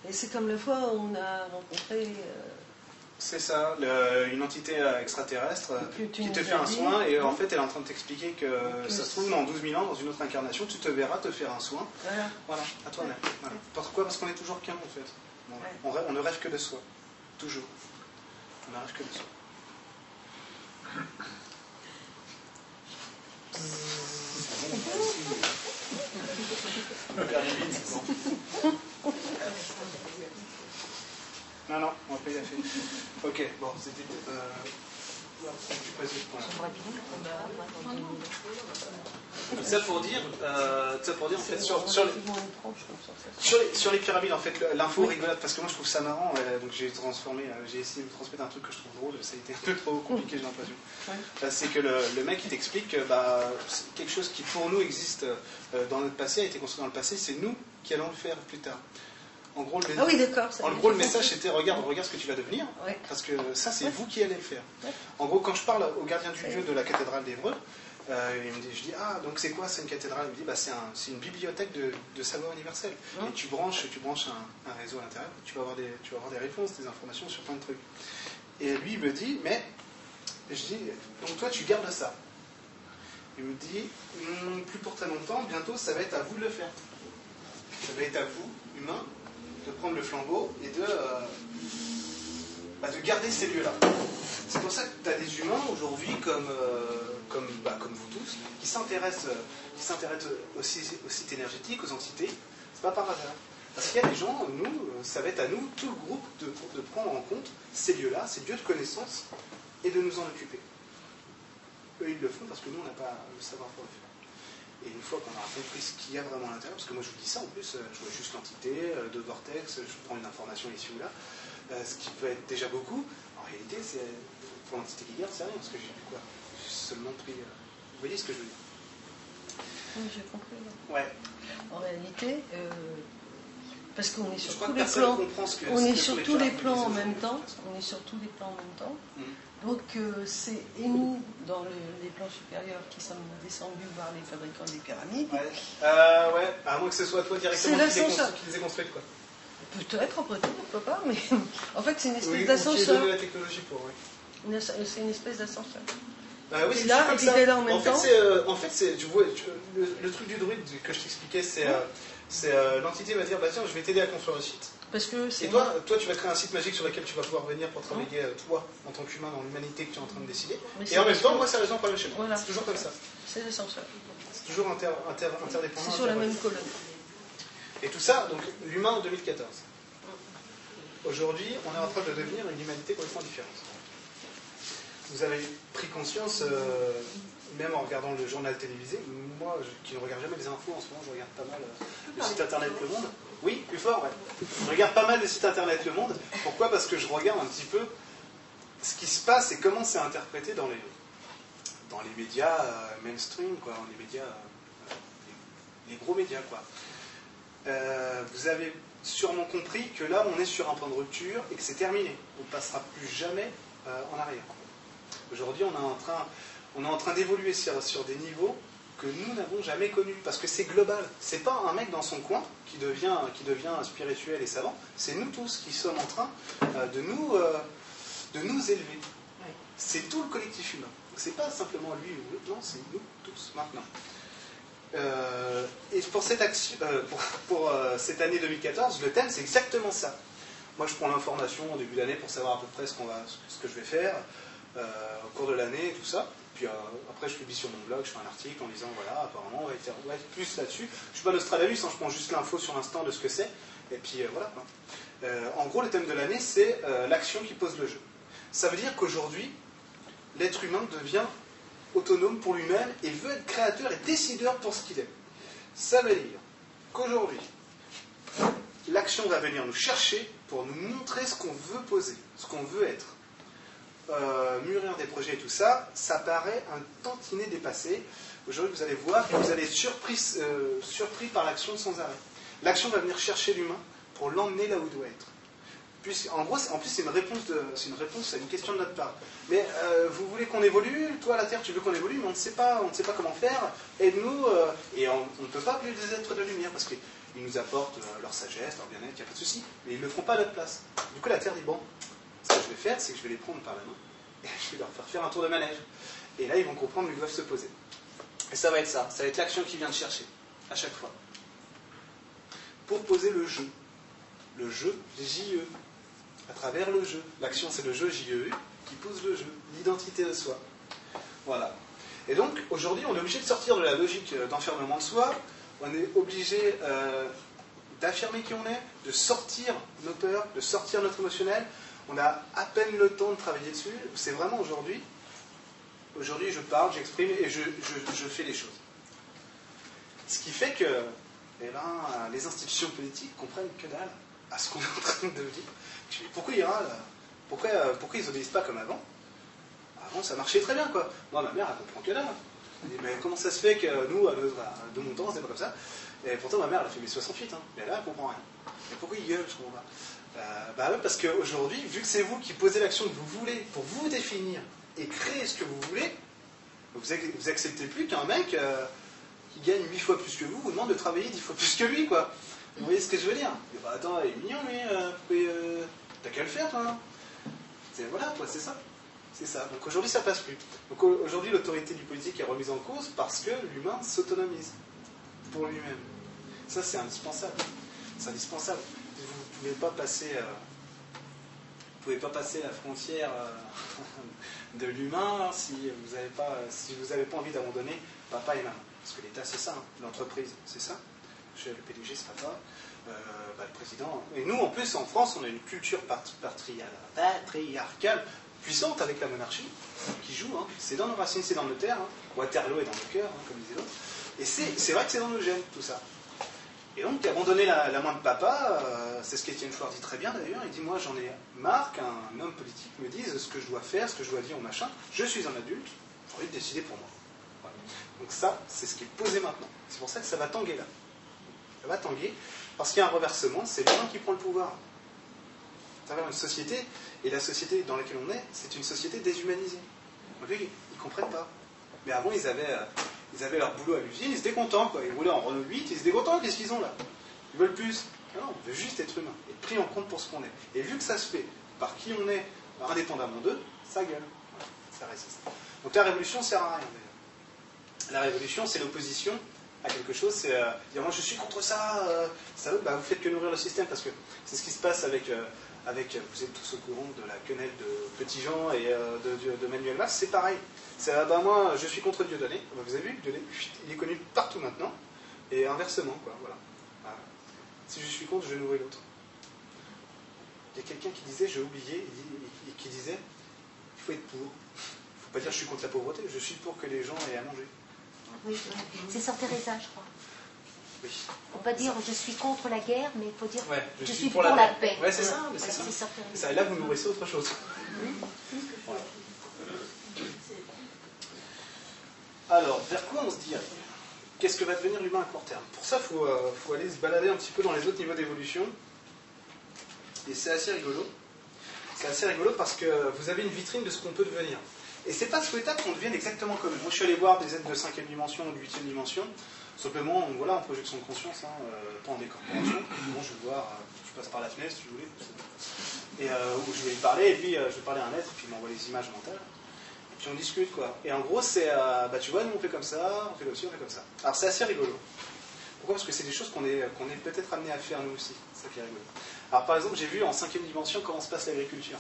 Et c'est comme la fois où on a rencontré. C'est ça, le- une entité euh, extraterrestre qui te fait un dit. soin et en fait elle est en train de t'expliquer que, Que ça se trouve dans 12 000 ans, dans une autre incarnation, tu te verras te faire un soin. voilà. Voilà, à toi-même. Voilà. Pourquoi Parce qu'on est toujours qu'un en fait. Bon, Ouais. on, rêve- on ne rêve que de soi. Toujours. On ne rêve que de soi. Non, non, on va pas y aller. Ok, bon, c'était. Euh... Ça pour dire, euh, ça pour dire en fait sur, sur, les- sur sur pyramides, en fait, l'info rigolote, parce que moi je trouve ça marrant, euh, donc j'ai transformé, euh, j'ai essayé de transmettre un truc que je trouve drôle, ça a été un peu trop compliqué, j'ai l'impression. Ouais. Euh, c'est que le, le mec il t'explique que bah, quelque chose qui pour nous existe euh, dans notre passé, a été construit dans le passé, c'est nous qui allons le faire plus tard. En gros, le, Ah oui, en gros, le message c'était regarde, regarde ce que tu vas devenir, Ouais. parce que ça c'est vous qui allez le faire. Ouais. En gros, quand je parle au gardien du. Dieu de la cathédrale d'Evreux, euh, il me dit, je dis ah donc c'est quoi c'est une cathédrale? Il me dit bah c'est un- une bibliothèque de, de savoir universel. Et tu branches, tu branches un, un réseau à l'intérieur, tu vas avoir des, tu vas avoir des réponses, des informations sur plein de trucs. Et lui il me dit mais je dis donc toi tu gardes ça. Il me dit Hmm, plus pour très longtemps, bientôt ça va être à vous de le faire. Ça va être à vous humains de prendre le flambeau et de euh, bah, de garder ces lieux-là. C'est pour ça que tu as des humains aujourd'hui, comme, euh, comme, bah, comme vous tous, qui s'intéressent, euh, qui s'intéressent aussi aux sites énergétiques, aux entités. C'est pas par hasard. Parce qu'il y a des gens, nous, ça va être à nous, tout le groupe, de, de prendre en compte ces lieux-là, ces lieux de connaissance, et de nous en occuper. Eux, ils le font parce que nous, on n'a pas le savoir pour le faire. Et une fois qu'on aura compris ce qu'il y a vraiment à l'intérieur, parce que moi je vous dis ça en plus, euh, je vois juste l'entité, euh, deux vortex, je prends une information ici ou là, euh, ce qui peut être déjà beaucoup. En réalité, c'est pour l'entité qui garde, c'est rien, parce que j'ai vu quoi? J'ai seulement pris. euh, Vous voyez ce que je veux dire? Oui, j'ai compris. Ouais. En réalité, euh, parce qu'on est Je sur crois tous que les personne plans, comprend ce que on ce est que sur tous les plans en même temps. On est sur tous les plans en même temps. Donc euh, c'est et nous dans le- les plans supérieurs qui sommes descendus voir les fabricants des pyramides. Ouais. Euh, ouais, à moins que ce soit toi directement qui, les constru- qui les ait construites, quoi. Peut-être après tout, pourquoi pas, mais en fait c'est une Oui, espèce ou qui ait d'ascenseur. la technologie pour, ouais. Ass- C'est une espèce d'ascenseur. Euh, oui, c'est là, et là en même fait, temps. c'est, euh, en fait, c'est, tu vois, tu- le, le truc du druide que je t'expliquais, c'est, euh, euh, l'entité va dire, bah tiens, je vais t'aider à construire le site. Parce que Et toi, toi, tu vas créer un site magique sur lequel tu vas pouvoir venir pour travailler, euh, toi, en tant qu'humain, dans l'humanité que tu es en train de décider. Mais Et en même temps, moi, ça résonne par le schéma. Voilà. C'est toujours comme ça. c'est l'ascenseur. C'est toujours inter, inter, interdépendant. C'est sur la même colonne. Et tout ça, donc, l'humain en 2014. Aujourd'hui, on est en train de devenir une humanité complètement différente. Vous avez pris conscience, euh, même en regardant le journal télévisé, moi je- qui ne regarde jamais les infos en ce moment, je regarde pas mal euh, le site internet Le Monde. Oui, plus fort, ouais. Je regarde pas mal le site internet Le Monde. Pourquoi? Parce que je regarde un petit peu ce qui se passe et comment c'est interprété dans les, dans les médias euh, mainstream, quoi, dans les médias, euh, les, gros médias, quoi. Euh, vous avez sûrement compris que là, on est sur un point de rupture et que c'est terminé. On ne passera plus jamais en arrière. Aujourd'hui, on est en train, train d'évoluer sur des niveaux que nous n'avons jamais connus, parce que c'est global. C'est pas un mec dans son coin qui devient, qui devient spirituel et savant. C'est nous tous qui sommes en train euh, de nous, euh, de nous élever. C'est tout le collectif humain. C'est pas simplement lui ou l'autre, non, c'est nous tous maintenant. Euh, et pour cette, action, euh, pour, pour, euh, cette année 2014, le thème c'est exactement ça. Moi je prends l'information au début d'année pour savoir à peu près ce, qu'on va, ce que je vais faire au cours de l'année et tout ça. Euh, après je publie sur mon blog, je fais un article en disant voilà, apparemment on va être, plus là-dessus. Je suis pas Nostradamus, hein, je prends juste l'info sur l'instant de ce que c'est. Et puis euh, voilà. Euh, en gros, le thème de l'année c'est l'action qui pose le jeu. Ça veut dire qu'aujourd'hui, l'être humain devient autonome pour lui-même et veut être créateur et décideur pour ce qu'il est. Ça veut dire qu'aujourd'hui, l'action va venir nous chercher pour nous montrer ce qu'on veut poser, ce qu'on veut être. Euh, mûrir des projets et tout ça, ça paraît un tantinet dépassé. aujourd'hui vous allez voir et vous allez être surpris, euh, surpris par l'action sans arrêt. L'action va venir chercher l'humain pour l'emmener là où il doit être. En gros, en plus, c'est une, réponse une réponse à une question de notre part. Mais euh, vous voulez qu'on évolue Toi, la Terre, tu veux qu'on évolue, mais on ne sait pas, on ne sait pas comment faire. Aide-nous. euh, et on ne peut pas appeler des êtres de lumière parce qu'ils nous apportent leur sagesse, leur bien-être, il n'y a pas de souci. Mais ils ne le pas à notre place. Du coup, la Terre dit bon, ce que je vais faire, c'est que je vais les prendre par la main et je vais leur faire faire un tour de manège. Et là, ils vont comprendre où ils doivent se poser. Et ça va être ça. Ça va être l'action qui vient de chercher à chaque fois. Pour poser le jeu. Le jeu JE à travers le jeu. L'action, c'est le jeu JEU qui pose le jeu, l'identité de soi. Voilà. Et donc, aujourd'hui, on est obligé de sortir de la logique euh, d'enfermement de soi. On est obligé euh, d'affirmer qui on est, de sortir nos peurs, de sortir notre émotionnel. On a à peine le temps de travailler dessus. C'est vraiment aujourd'hui. Aujourd'hui, je parle, j'exprime et je, fais les choses. Ce qui fait que eh ben, les institutions politiques comprennent que dalle à ce qu'on est en train de dis, Pourquoi ils râlent? Pourquoi, euh, pourquoi ils n'obéissent pas comme avant? Avant, ça marchait très bien, quoi. Moi, ma mère, elle comprend que dalle. Elle dit, mais comment ça se fait que nous, à, notre- à- de mon temps, pas comme ça? Et pourtant, ma mère, elle a fait mes 68, hein. mais là, elle comprend rien. Mais pourquoi ils gueulent, je comprends pas Euh, Bah ouais, parce qu'aujourd'hui, vu que c'est vous qui posez l'action que vous voulez pour vous définir et créer ce que vous voulez, vous, ac- vous acceptez plus qu'un mec euh, qui gagne 8 fois plus que vous vous demande de travailler 10 fois plus que lui, quoi. Vous voyez ce que je veux dire? Dit, bah, Attends, il est mignon, mais euh, euh, t'as qu'à le faire, toi. hein? Voilà, toi, c'est ça. C'est ça. Donc aujourd'hui, ça passe plus. Donc au- aujourd'hui, l'autorité du politique est remise en cause parce que l'humain s'autonomise pour lui-même. Ça, c'est indispensable. C'est indispensable. Ne pouvez pas passer, euh, pouvez pas passer la frontière euh, de l'humain si vous n'avez pas, si vous n'avez pas envie d'abandonner papa et maman. Parce que l'État, c'est ça. hein. L'entreprise, c'est ça. Chez le PDG, c'est papa. Euh, bah, le président. Et nous, en plus, en France, on a une culture pat- patriarcale, puissante avec la monarchie qui joue. hein. C'est dans nos racines, c'est dans nos terres. hein. Waterloo est dans nos cœurs, comme disait l'autre. Et c'est vrai que c'est dans nos gènes, tout ça. Et donc, abandonner la, la main de papa, euh, c'est ce qu'Étienne Chouard dit très bien d'ailleurs. Il dit Moi, j'en ai marre qu'un homme politique me dise ce que je dois faire, ce que je dois dire au machin. Je suis un adulte, j'ai envie de décider pour moi. Donc, ça, c'est ce qui est posé maintenant. C'est pour ça que ça va tanguer là. Ça va tanguer, parce qu'il y a un reversement, c'est l'humain qui prend le pouvoir. À travers une société, et la société dans laquelle on est, c'est une société déshumanisée. Donc, ils ne comprennent pas. Mais avant, ils avaient, euh, ils avaient leur boulot à l'usine, ils étaient contents. Ils roulaient en Renault 8, ils étaient contents, qu'est-ce qu'ils ont là? Ils veulent plus. Non, non, on veut juste être humain, être pris en compte pour ce qu'on est. Et vu que ça se fait par qui on est, indépendamment d'eux, ça gueule. Ça résiste. Donc la révolution sert à rien. La révolution, c'est l'opposition à quelque chose, c'est euh, dire moi je suis contre ça, euh, ça bah, vous faites que nourrir le système, parce que c'est ce qui se passe avec, euh, euh, vous êtes tous au courant de la quenelle de Petit Jean et de, de- de Manuel Valls, c'est pareil. C'est ah bah moi je suis contre Dieudonné, Bah, vous avez vu Dieudonné, il est connu partout maintenant, et inversement, quoi, voilà. Voilà. Si je suis contre, je nourris l'autre. Il y a quelqu'un qui disait, j'ai oublié, il- qui disait, il faut être pour. Il ne faut pas dire je suis contre la pauvreté, je suis pour que les gens aient à manger. Oui, c'est Sœur Teresa, je crois. Oui. On va dire je suis contre la guerre, mais il faut dire Ouais, je, suis pour, la, paix. Ouais, c'est ça, c'est Voilà, ça, et là, vous nourrissez autre chose. Voilà. Alors, vers quoi on se dirige? Qu'est-ce que va devenir l'humain à court terme? Pour ça, il faut, euh, faut aller se balader un petit peu dans les autres niveaux d'évolution. Et c'est assez rigolo. C'est assez rigolo parce que vous avez une vitrine de ce qu'on peut devenir. Et c'est pas souhaitable qu'on devienne exactement comme eux. Moi, je suis allé voir des êtres de 5e dimension ou de 8e dimension. Simplement, voilà, en projection de conscience, hein, euh, pas en décorporation. Bon, je vais voir, euh, je passe par la fenêtre si vous voulez. Et je vais lui parler, et puis je vais parler à un être, et puis il m'envoie les images mentales. On discute, quoi. Et en gros, c'est, euh, bah tu vois, nous on fait comme ça, on fait comme on fait comme ça. Alors c'est assez rigolo. Pourquoi? Parce que c'est des choses qu'on est, qu'on est peut-être amené à faire nous aussi. C'est ça qui est rigolo. Alors par exemple, j'ai vu en cinquième dimension comment se passe l'agriculture.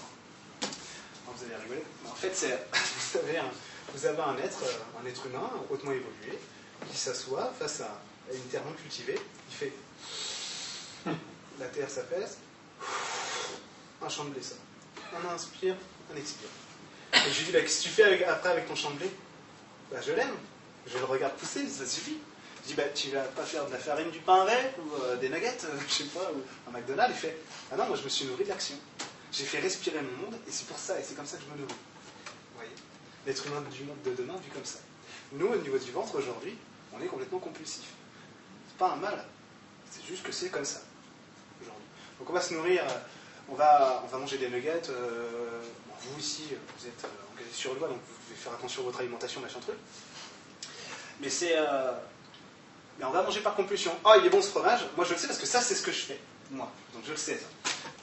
Vous allez rigoler. En fait, c'est, vous, avez un, vous avez un être, euh, un être humain hautement évolué, qui s'assoit face à, une terre non cultivée. Il fait. La terre s'apaise. Un champ de blé. Un inspire, un expire. Et je lui dis, bah, qu'est-ce que tu fais après avec ton champ de blé bah, Je l'aime. Je le regarde pousser, ça suffit. Je dis, bah, tu vas pas faire de la farine du pain avec ou euh, des nuggets, euh, je sais pas, ou un McDonald's? Il fait, ah non, moi je me suis nourri de l'action. J'ai fait respirer mon monde et c'est pour ça, et c'est comme ça que je me nourris. Vous voyez? L'être humain du monde de demain vu comme ça. Nous, au niveau du ventre, aujourd'hui, on est complètement compulsif. C'est pas un mal, c'est juste que c'est comme ça, aujourd'hui. Donc on va se nourrir, euh, on va, on va manger des nuggets. euh, vous ici, euh, vous êtes euh, engagés sur le doigt, donc vous devez faire attention à votre alimentation, machin truc. Mais c'est. euh, mais on va manger par compulsion. Ah, il est bon ce fromage. Moi, je le sais parce que ça, c'est ce que je fais. Moi. Donc, je le sais.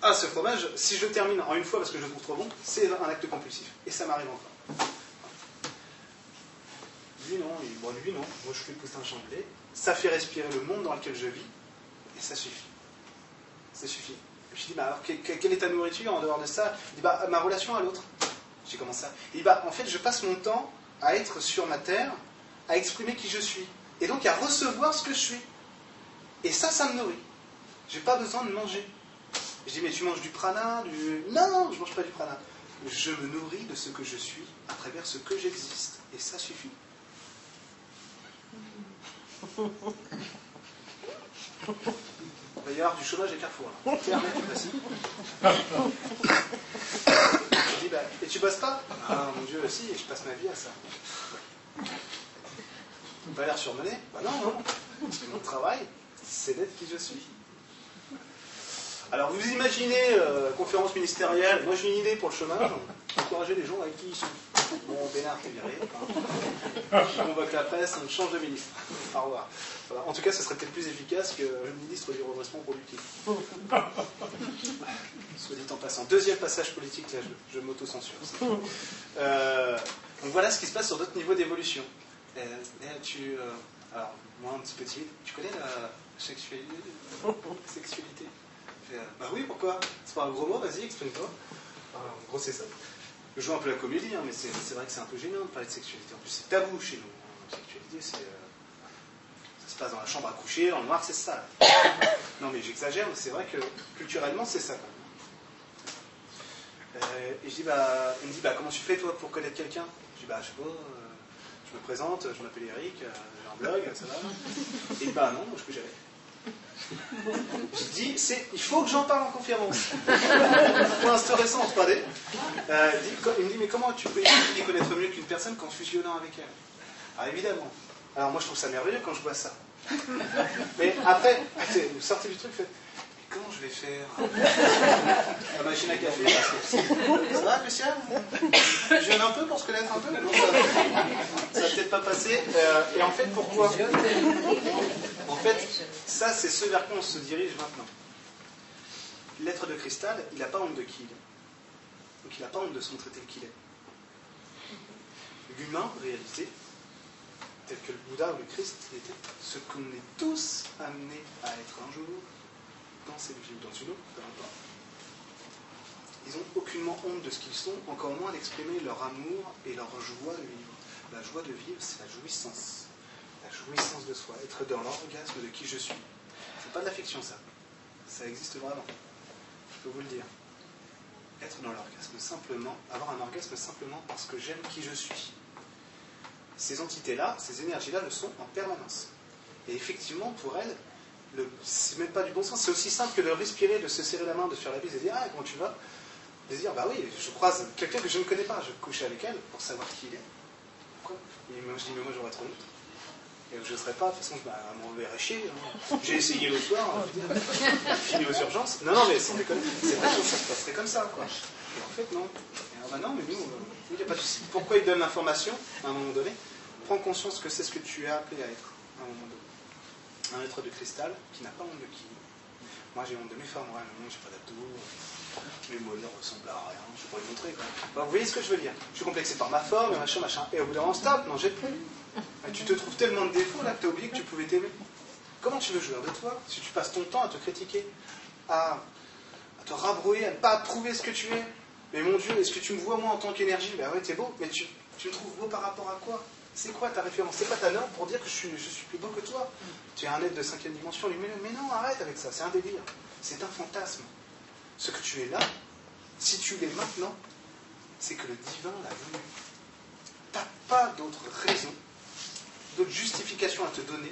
Ah, ce fromage, si je termine en une fois parce que je le trouve trop bon, c'est un acte compulsif. Et ça m'arrive encore. Lui, non. Il, bon, lui, non. Moi, je fais le poussin chamblé. Ça fait respirer le monde dans lequel je vis. Et ça suffit. Ça suffit. Je dis, bah, alors, que- que- quelle est ta nourriture en dehors de ça? Il dit, bah, ma relation à l'autre. J'ai comment ça? Il dit, bah, en fait, je passe mon temps à être sur ma terre, à exprimer qui je suis. Et donc à recevoir ce que je suis. Et ça, ça me nourrit. J'ai pas besoin de manger. Je dis, mais tu manges du prana du... Non, non, je mange pas du prana. Je me nourris de ce que je suis à travers ce que j'existe. Et ça suffit. Il va y avoir du chômage à Carrefour. Là. Je dis, bah, et tu bosses pas? Ah mon Dieu, si, je passe ma vie à ça. Pas l'air surmené Bah non, non. Parce que mon travail, c'est d'être qui je suis. Alors vous imaginez, euh, conférence ministérielle, moi j'ai une idée pour le chômage, encourager les gens avec qui ils sont. Bon, Bénard, t'es viré. hein. On convoque la presse, on change de ministre. Au revoir. En tout cas, ce serait peut-être plus efficace que le ministre du redressement productif. Soit dit en passant. Deuxième passage politique, là, je, je m'auto-censure. Euh, donc voilà ce qui se passe sur d'autres niveaux d'évolution. Euh, tu, alors, moi un petit peu tu connais la sexualité? Bah oui, pourquoi? C'est pas un gros mot, vas-y, exprime-toi. Alors, en gros, c'est ça. Je joue un peu la comédie, hein, mais c'est vrai que c'est un peu gênant de parler de sexualité. En plus, c'est tabou chez nous. La sexualité, c'est. euh, ça se passe dans la chambre à coucher, le noir, c'est ça. Non, mais j'exagère, mais c'est vrai que culturellement, c'est ça quand même. Euh, et je dis, bah, il me dit, bah, comment tu fais toi pour connaître quelqu'un? Je dis, bah, je sais pas, euh, je me présente, je m'appelle Eric, j'ai un blog, ça va. Et bah, non, je peux gérer. Je dis, c'est, il faut que j'en parle en conférence. pour instaurer ça en 3D. Euh, il, dit, il me dit, mais comment tu peux y connaître mieux qu'une personne qu'en fusionnant avec elle? Ah, évidemment. Alors moi, je trouve ça merveilleux quand je vois ça. Mais après, vous sortez du truc, faites, comment je vais faire? La machine à café, ça va, Lucien Je viens un peu pour se connaître un peu, mais non, ça, ça va peut-être pas passer. Euh, et en fait, pourquoi? En fait, ça, c'est ce vers quoi on se dirige maintenant. L'être de cristal, il n'a pas honte de qui il est. Donc il n'a pas honte de se montrer tel qu'il est. L'humain, réalisé, tel que le Bouddha ou le Christ était, ce qu'on est tous amenés à être un jour, dans cette vie ou dans une autre, peu importe. Ils n'ont aucunement honte de ce qu'ils sont, encore moins d'exprimer leur amour et leur joie de vivre. La joie de vivre, c'est la jouissance. La jouissance de soi, être dans l'orgasme de qui je suis. C'est pas de la fiction, ça. Ça existe vraiment. Je peux vous le dire. Être dans l'orgasme simplement, avoir un orgasme simplement parce que j'aime qui je suis. Ces entités-là, ces énergies-là le sont en permanence. Et effectivement, pour elles, le- c'est même pas du bon sens. C'est aussi simple que de respirer, de se serrer la main, de faire la bise et de dire Ah, comment tu vas? De dire Bah oui, je croise quelqu'un que je ne connais pas, je vais coucher avec elle pour savoir qui il est. Pourquoi? Je dis Mais moi, j'aurais trop honte. Et je ne serais pas, de toute façon, bah, m'en verrais chier. hein. J'ai essayé le soir, hein, je fini aux urgences. Non, non, mais sans déconner, c'est vrai que ça se passerait comme ça, quoi. Et en fait, non. Alors, bah non, mais nous, euh, il n'y a pas de souci. Pourquoi il donne l'information à un moment donné? Prends conscience que c'est ce que tu es appelé à être à un moment donné. Un être de cristal qui n'a pas honte de qui. Moi, j'ai honte de mes femmes, ouais, j'ai pas d'abdos. Mes mollets ressemblent à rien, je pourrais montrer. Quoi. Vous voyez ce que je veux dire Je suis complexé par ma forme, machin, machin. Et au bout d'un moment, stop, non, j'ai plus. Et tu te trouves tellement de défauts là que tu as oublié que tu pouvais t'aimer. Comment tu veux jouir de toi si tu passes ton temps à te critiquer, à, te rabrouer, à ne pas approuver ce que tu es? Mais mon Dieu, est-ce que tu me vois moi en tant qu'énergie? Ben ouais, t'es beau, mais tu, tu me trouves beau par rapport à quoi? C'est quoi ta référence C'est quoi ta norme pour dire que je suis, plus beau que toi Tu es un être de cinquième dimension lumineux. Mais non, arrête avec ça, c'est un délire. C'est un fantasme. Ce que tu es là, si tu l'es maintenant, c'est que le divin l'a voulu. T'as pas d'autre raison, d'autre justification à te donner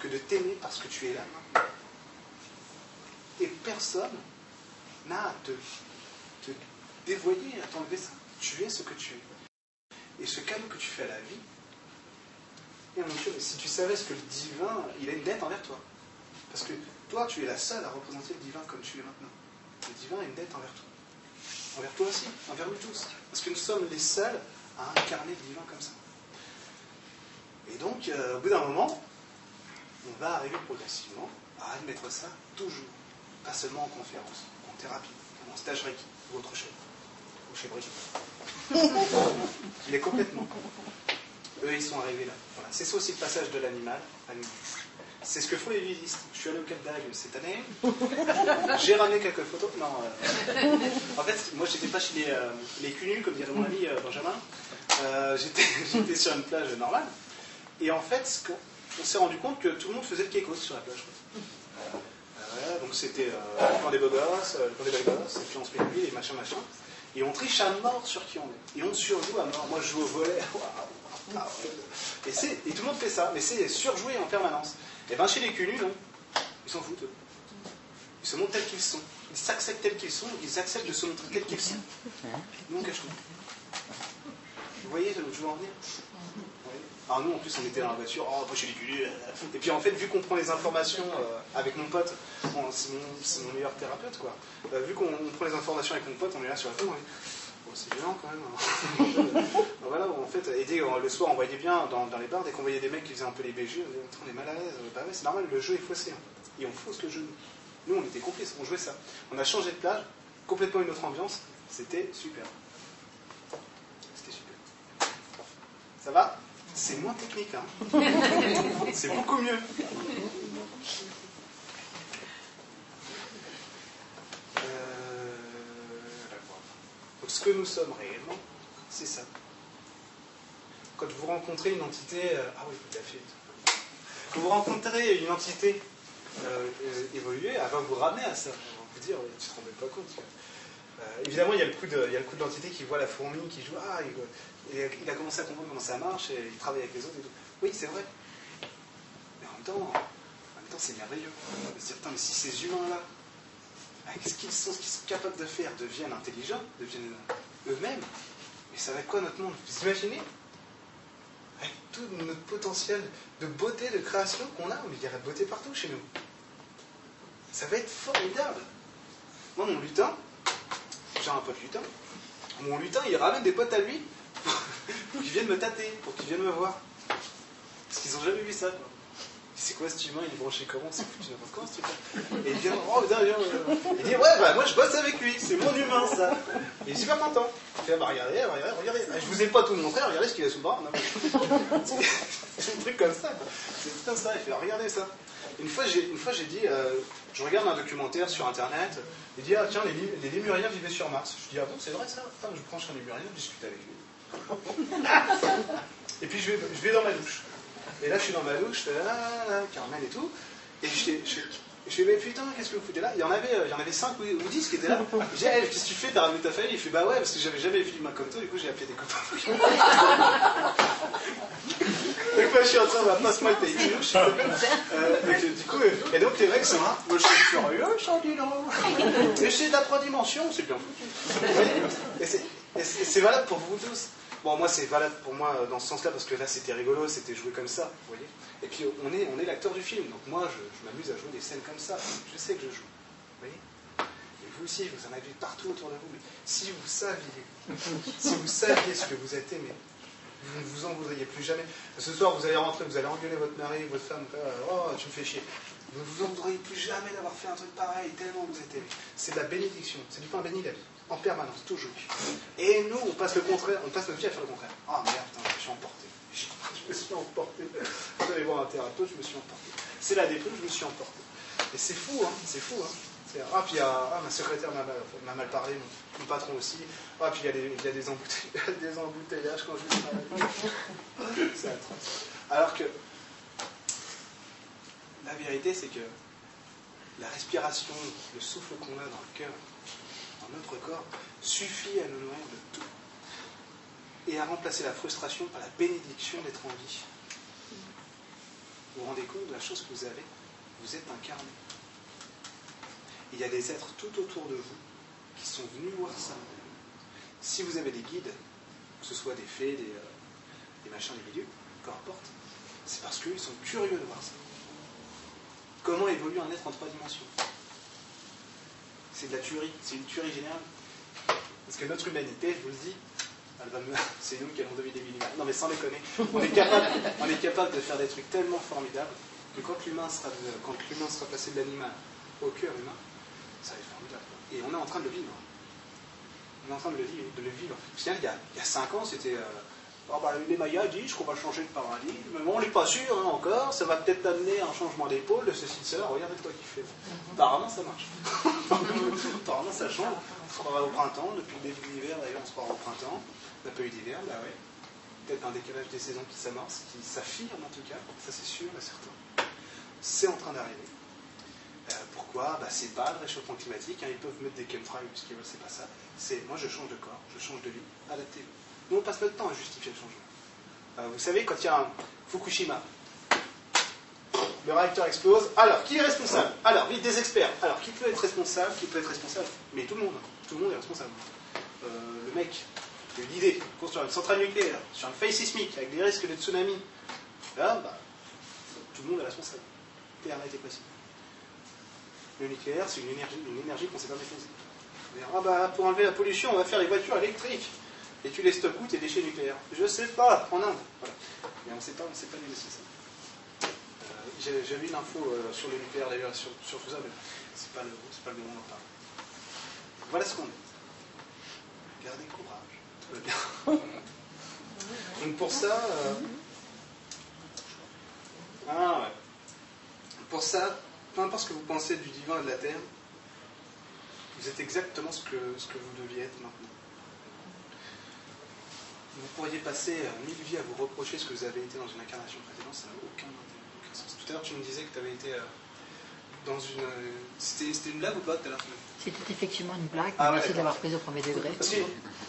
que de t'aimer parce que tu es là maintenant. Et personne n'a à te, te dévoyer, à t'enlever ça. Tu es ce que tu es. Et ce cadeau que tu fais à la vie, Et si tu savais ce que le divin, il a une dette envers toi. Parce que toi, tu es la seule à représenter le divin comme tu es maintenant. Le divin a une dette envers toi. Envers toi aussi, envers nous tous. Parce que nous sommes les seuls à incarner le divin comme ça. Et donc, euh, au bout d'un moment, on va arriver progressivement à admettre ça toujours. Pas seulement en conférence, en thérapie, en stage Reiki ou autre chose. Ou chez Brigitte. Il est complètement con. Eux, ils sont arrivés là. Voilà. C'est ça aussi le passage de l'animal à nous. C'est ce que font les vigistes. Je suis allé au Cap d'Agde cette année. J'ai ramené quelques photos. Non. euh, En fait, moi, j'étais pas chez les, euh, les cul nus, comme dirait mon ami euh, Benjamin. Euh, J'étais sur une plage normale. Et en fait, on s'est rendu compte que tout le monde faisait le kékos sur la plage. Donc c'était le camp des beaux gosses, le camp des belles gosses, et puis on se met lui, et machin, machin. Et on triche à mort sur qui on est. Et on surjoue à mort. Moi, je joue au volet. Waouh, waouh. Et, tout le monde fait ça, mais c'est surjoué en permanence. Et bien chez les culus, non, ils s'en foutent. Ils se montrent tels qu'ils sont. Ils s'acceptent tels qu'ils sont, ils acceptent de se montrer tels qu'ils sont. Nous, on cache tout. Vous voyez je veux en venir. Alors nous, en plus, on était dans la voiture, oh, moi chez les culus. Et puis en fait, vu qu'on prend les informations euh, avec mon pote, c'est mon, meilleur thérapeute, quoi. Euh, vu qu'on on prend les informations avec mon pote, on est là sur la est, oh, c'est violent quand même. hein. Voilà, en fait, et dès, euh, le soir, on voyait bien dans, dans les bars, dès qu'on voyait des mecs qui faisaient un peu les BG, on disait, Attends, on est mal à l'aise. Bah ouais, c'est normal, le jeu est faussé. fait. Et on fausse le jeu. Nous, on était complices, on jouait ça. On a changé de plage, complètement une autre ambiance. C'était super. C'était super. Ça va? C'est moins technique, hein C'est beaucoup mieux. Euh, d'accord. Donc, ce que nous sommes réellement, c'est ça. Quand vous rencontrez une entité, euh, ah oui, tout à fait. Quand vous rencontrez une entité euh, euh, évoluée, elle va vous ramener à ça. Elle va vous dire, tu te même pas compte. évidemment, il y a le coup de, l'entité qui voit la fourmi, qui joue, ah, il, a- commencé à comprendre comment ça marche, et il travaille avec les autres et tout. Oui, c'est vrai. Mais en même temps, en même temps, c'est merveilleux. De se dire, mais si ces humains-là, avec ce qu'ils sont, ce qu'ils sont capables de faire, deviennent intelligents, deviennent eux-mêmes, mais ça va être quoi notre monde? Vous imaginez? Avec tout notre potentiel de beauté, de création qu'on a, il y a la beauté partout chez nous. Ça va être formidable. Moi, mon lutin, j'ai un pote lutin, mon lutin, il ramène des potes à lui pour qu'ils viennent me tâter, pour qu'ils viennent me voir. Parce qu'ils n'ont jamais vu ça, quoi. C'est quoi cet humain Il est branché comment C'est foutu n'importe comment ce truc Et il vient, oh putain, viens. Il dit, ouais, bah moi je bosse avec lui, c'est mon humain ça. Il est super content. Il fait, bah regardez, regardez, regardez. Ah, Je vous ai pas tout montré, regardez ce qu'il a sous le bras. C'est un truc comme ça. quoi. C'est putain ça. Il fait, regardez ça. Une fois, j'ai, dit, euh, je regarde un documentaire sur internet. Il dit, ah tiens, les, les Lémuriens vivaient sur Mars. Je dis, ah bon, c'est vrai ça? Je prends un Lémurien, je discute avec lui. Et puis je vais, je vais dans ma douche. Et là, je suis dans ma douche, je fais là, Carmen et tout. Et je fais, je, je fais, mais putain, qu'est-ce que vous foutez là? Il y en avait, euh, il y en avait 5 ou, ou 10 qui étaient là. Je dis, hey, qu'est-ce que tu fais? T'as ramené ta famille? Il fait, bah ouais, parce que j'avais jamais vu d'humain comme toi, du coup, j'ai appelé des copains. donc, moi, je suis en train de passe-moi le pays. Euh, du coup, euh, et donc, les mecs sont là. Moi, je suis furieux, je suis non. Et c'est de la 3 dimensions, c'est bien foutu. Et c'est valable pour vous tous. Bon, moi, c'est valable pour moi euh, dans ce sens-là, parce que là, c'était rigolo, c'était joué comme ça, vous voyez. Et puis, on est, on est l'acteur du film, donc moi, je, je m'amuse à jouer des scènes comme ça. Je sais que je joue, vous voyez. Et vous aussi, vous en avez partout autour de vous. Mais si vous saviez, si vous saviez ce que vous êtes aimé, vous ne vous en voudriez plus jamais. Ce soir, vous allez rentrer, vous allez engueuler votre mari, votre femme, oh, tu me fais chier. Vous ne vous en voudriez plus jamais d'avoir fait un truc pareil, tellement vous êtes aimé. C'est de la bénédiction, c'est du pain béni la vie, en permanence, toujours. Et nous, on passe le contraire, on passe notre vie à faire le contraire. Ah merde, je me suis emporté. Je me suis emporté. J'allais voir un thérapeute, je me suis emporté. C'est la déprime, je me suis emporté. Et c'est fou, hein, c'est fou, hein. Ah, puis il y a, ah, ma secrétaire m'a mal, m'a mal parlé, mon, patron aussi. Ah, puis il y a des, il a des, embouteil- des embouteillages quand je C'est. Alors que la vérité, c'est que la respiration, le souffle qu'on a dans le cœur, notre corps, suffit à nous nourrir de tout. Et à remplacer la frustration par la bénédiction d'être en vie. Vous vous rendez compte de la chose que vous avez? Vous êtes incarné. Il y a des êtres tout autour de vous qui sont venus voir ça. Si vous avez des guides, que ce soit des fées, des, euh, machins, des milieux, peu importe, C'est parce qu'ils sont curieux de voir ça. Comment évolue un être en trois dimensions? C'est de la tuerie, c'est une tuerie générale. Parce que notre humanité, je vous le dis, c'est nous qui allons dominer l'univers. Non mais sans déconner, on est, capable, on est capable de faire des trucs tellement formidables que quand l'humain sera, sera passé de l'animal au cœur humain, ça va être formidable. Et on est en train de le vivre. On est en train de le vivre. De le vivre. Il y a, il y a cinq ans, c'était... euh, Ah bah, les Mayas disent qu'on va changer de paradigme, mais bon, on n'est pas sûr hein, encore, ça va peut-être amener un changement d'épaule, de ceci, de cela, regardez toi qui fais. Apparemment ça marche. Apparemment ça change. On se croira au printemps, depuis le début de l'hiver d'ailleurs on se croira au printemps. On n'a pas eu d'hiver, bah ouais. Peut-être un décalage des saisons qui s'amorce, qui s'affirme en tout cas, ça c'est sûr et certain. C'est en train d'arriver. Euh, pourquoi? Bah, C'est pas le réchauffement climatique, hein, ils peuvent mettre des chemtrails ou ce qu'ils veulent, c'est pas ça. C'est moi je change de corps, je change de vie, adaptez-vous. Nous on passe notre temps à justifier le changement. Euh, vous savez, quand il y a un Fukushima, le réacteur explose, alors qui est responsable? Alors, vite des experts. Alors, qui peut être responsable? Qui peut être responsable? Mais tout le monde. Tout le monde est responsable. Euh, le mec qui a l'idée de construire une centrale nucléaire sur un faille sismique avec des risques de tsunami, là, bah, tout le monde est responsable. Terre a été précis. Le nucléaire, c'est une énergie, une énergie qu'on ne sait pas maîtriser. Ah bah, pour enlever la pollution, on va faire les voitures électriques. Et tu les stockes où tes déchets nucléaires Je sais pas, en Inde. Mais on ne sait pas, on sait pas négocier ça. Euh, J'ai vu une info euh, sur le nucléaire d'ailleurs, sur, tout ça, mais c'est pas, le- pas le moment d'en parler. Voilà ce qu'on est. Gardez courage, tout va bien. Donc pour ça, euh, ah ouais. Pour ça, peu importe ce que vous pensez du divin et de la terre, vous êtes exactement ce que, ce que vous deviez être maintenant. Vous pourriez passer euh, mille vies à vous reprocher ce que vous avez été dans une incarnation précédente, ça n'a aucun, sens. Tout à l'heure, tu me disais que tu avais été euh, dans une. euh, C'était c'était une blague ou pas tout à l'heure? C'était effectivement une blague, Ah mais ouais, merci de l'avoir prise au premier degré. Que-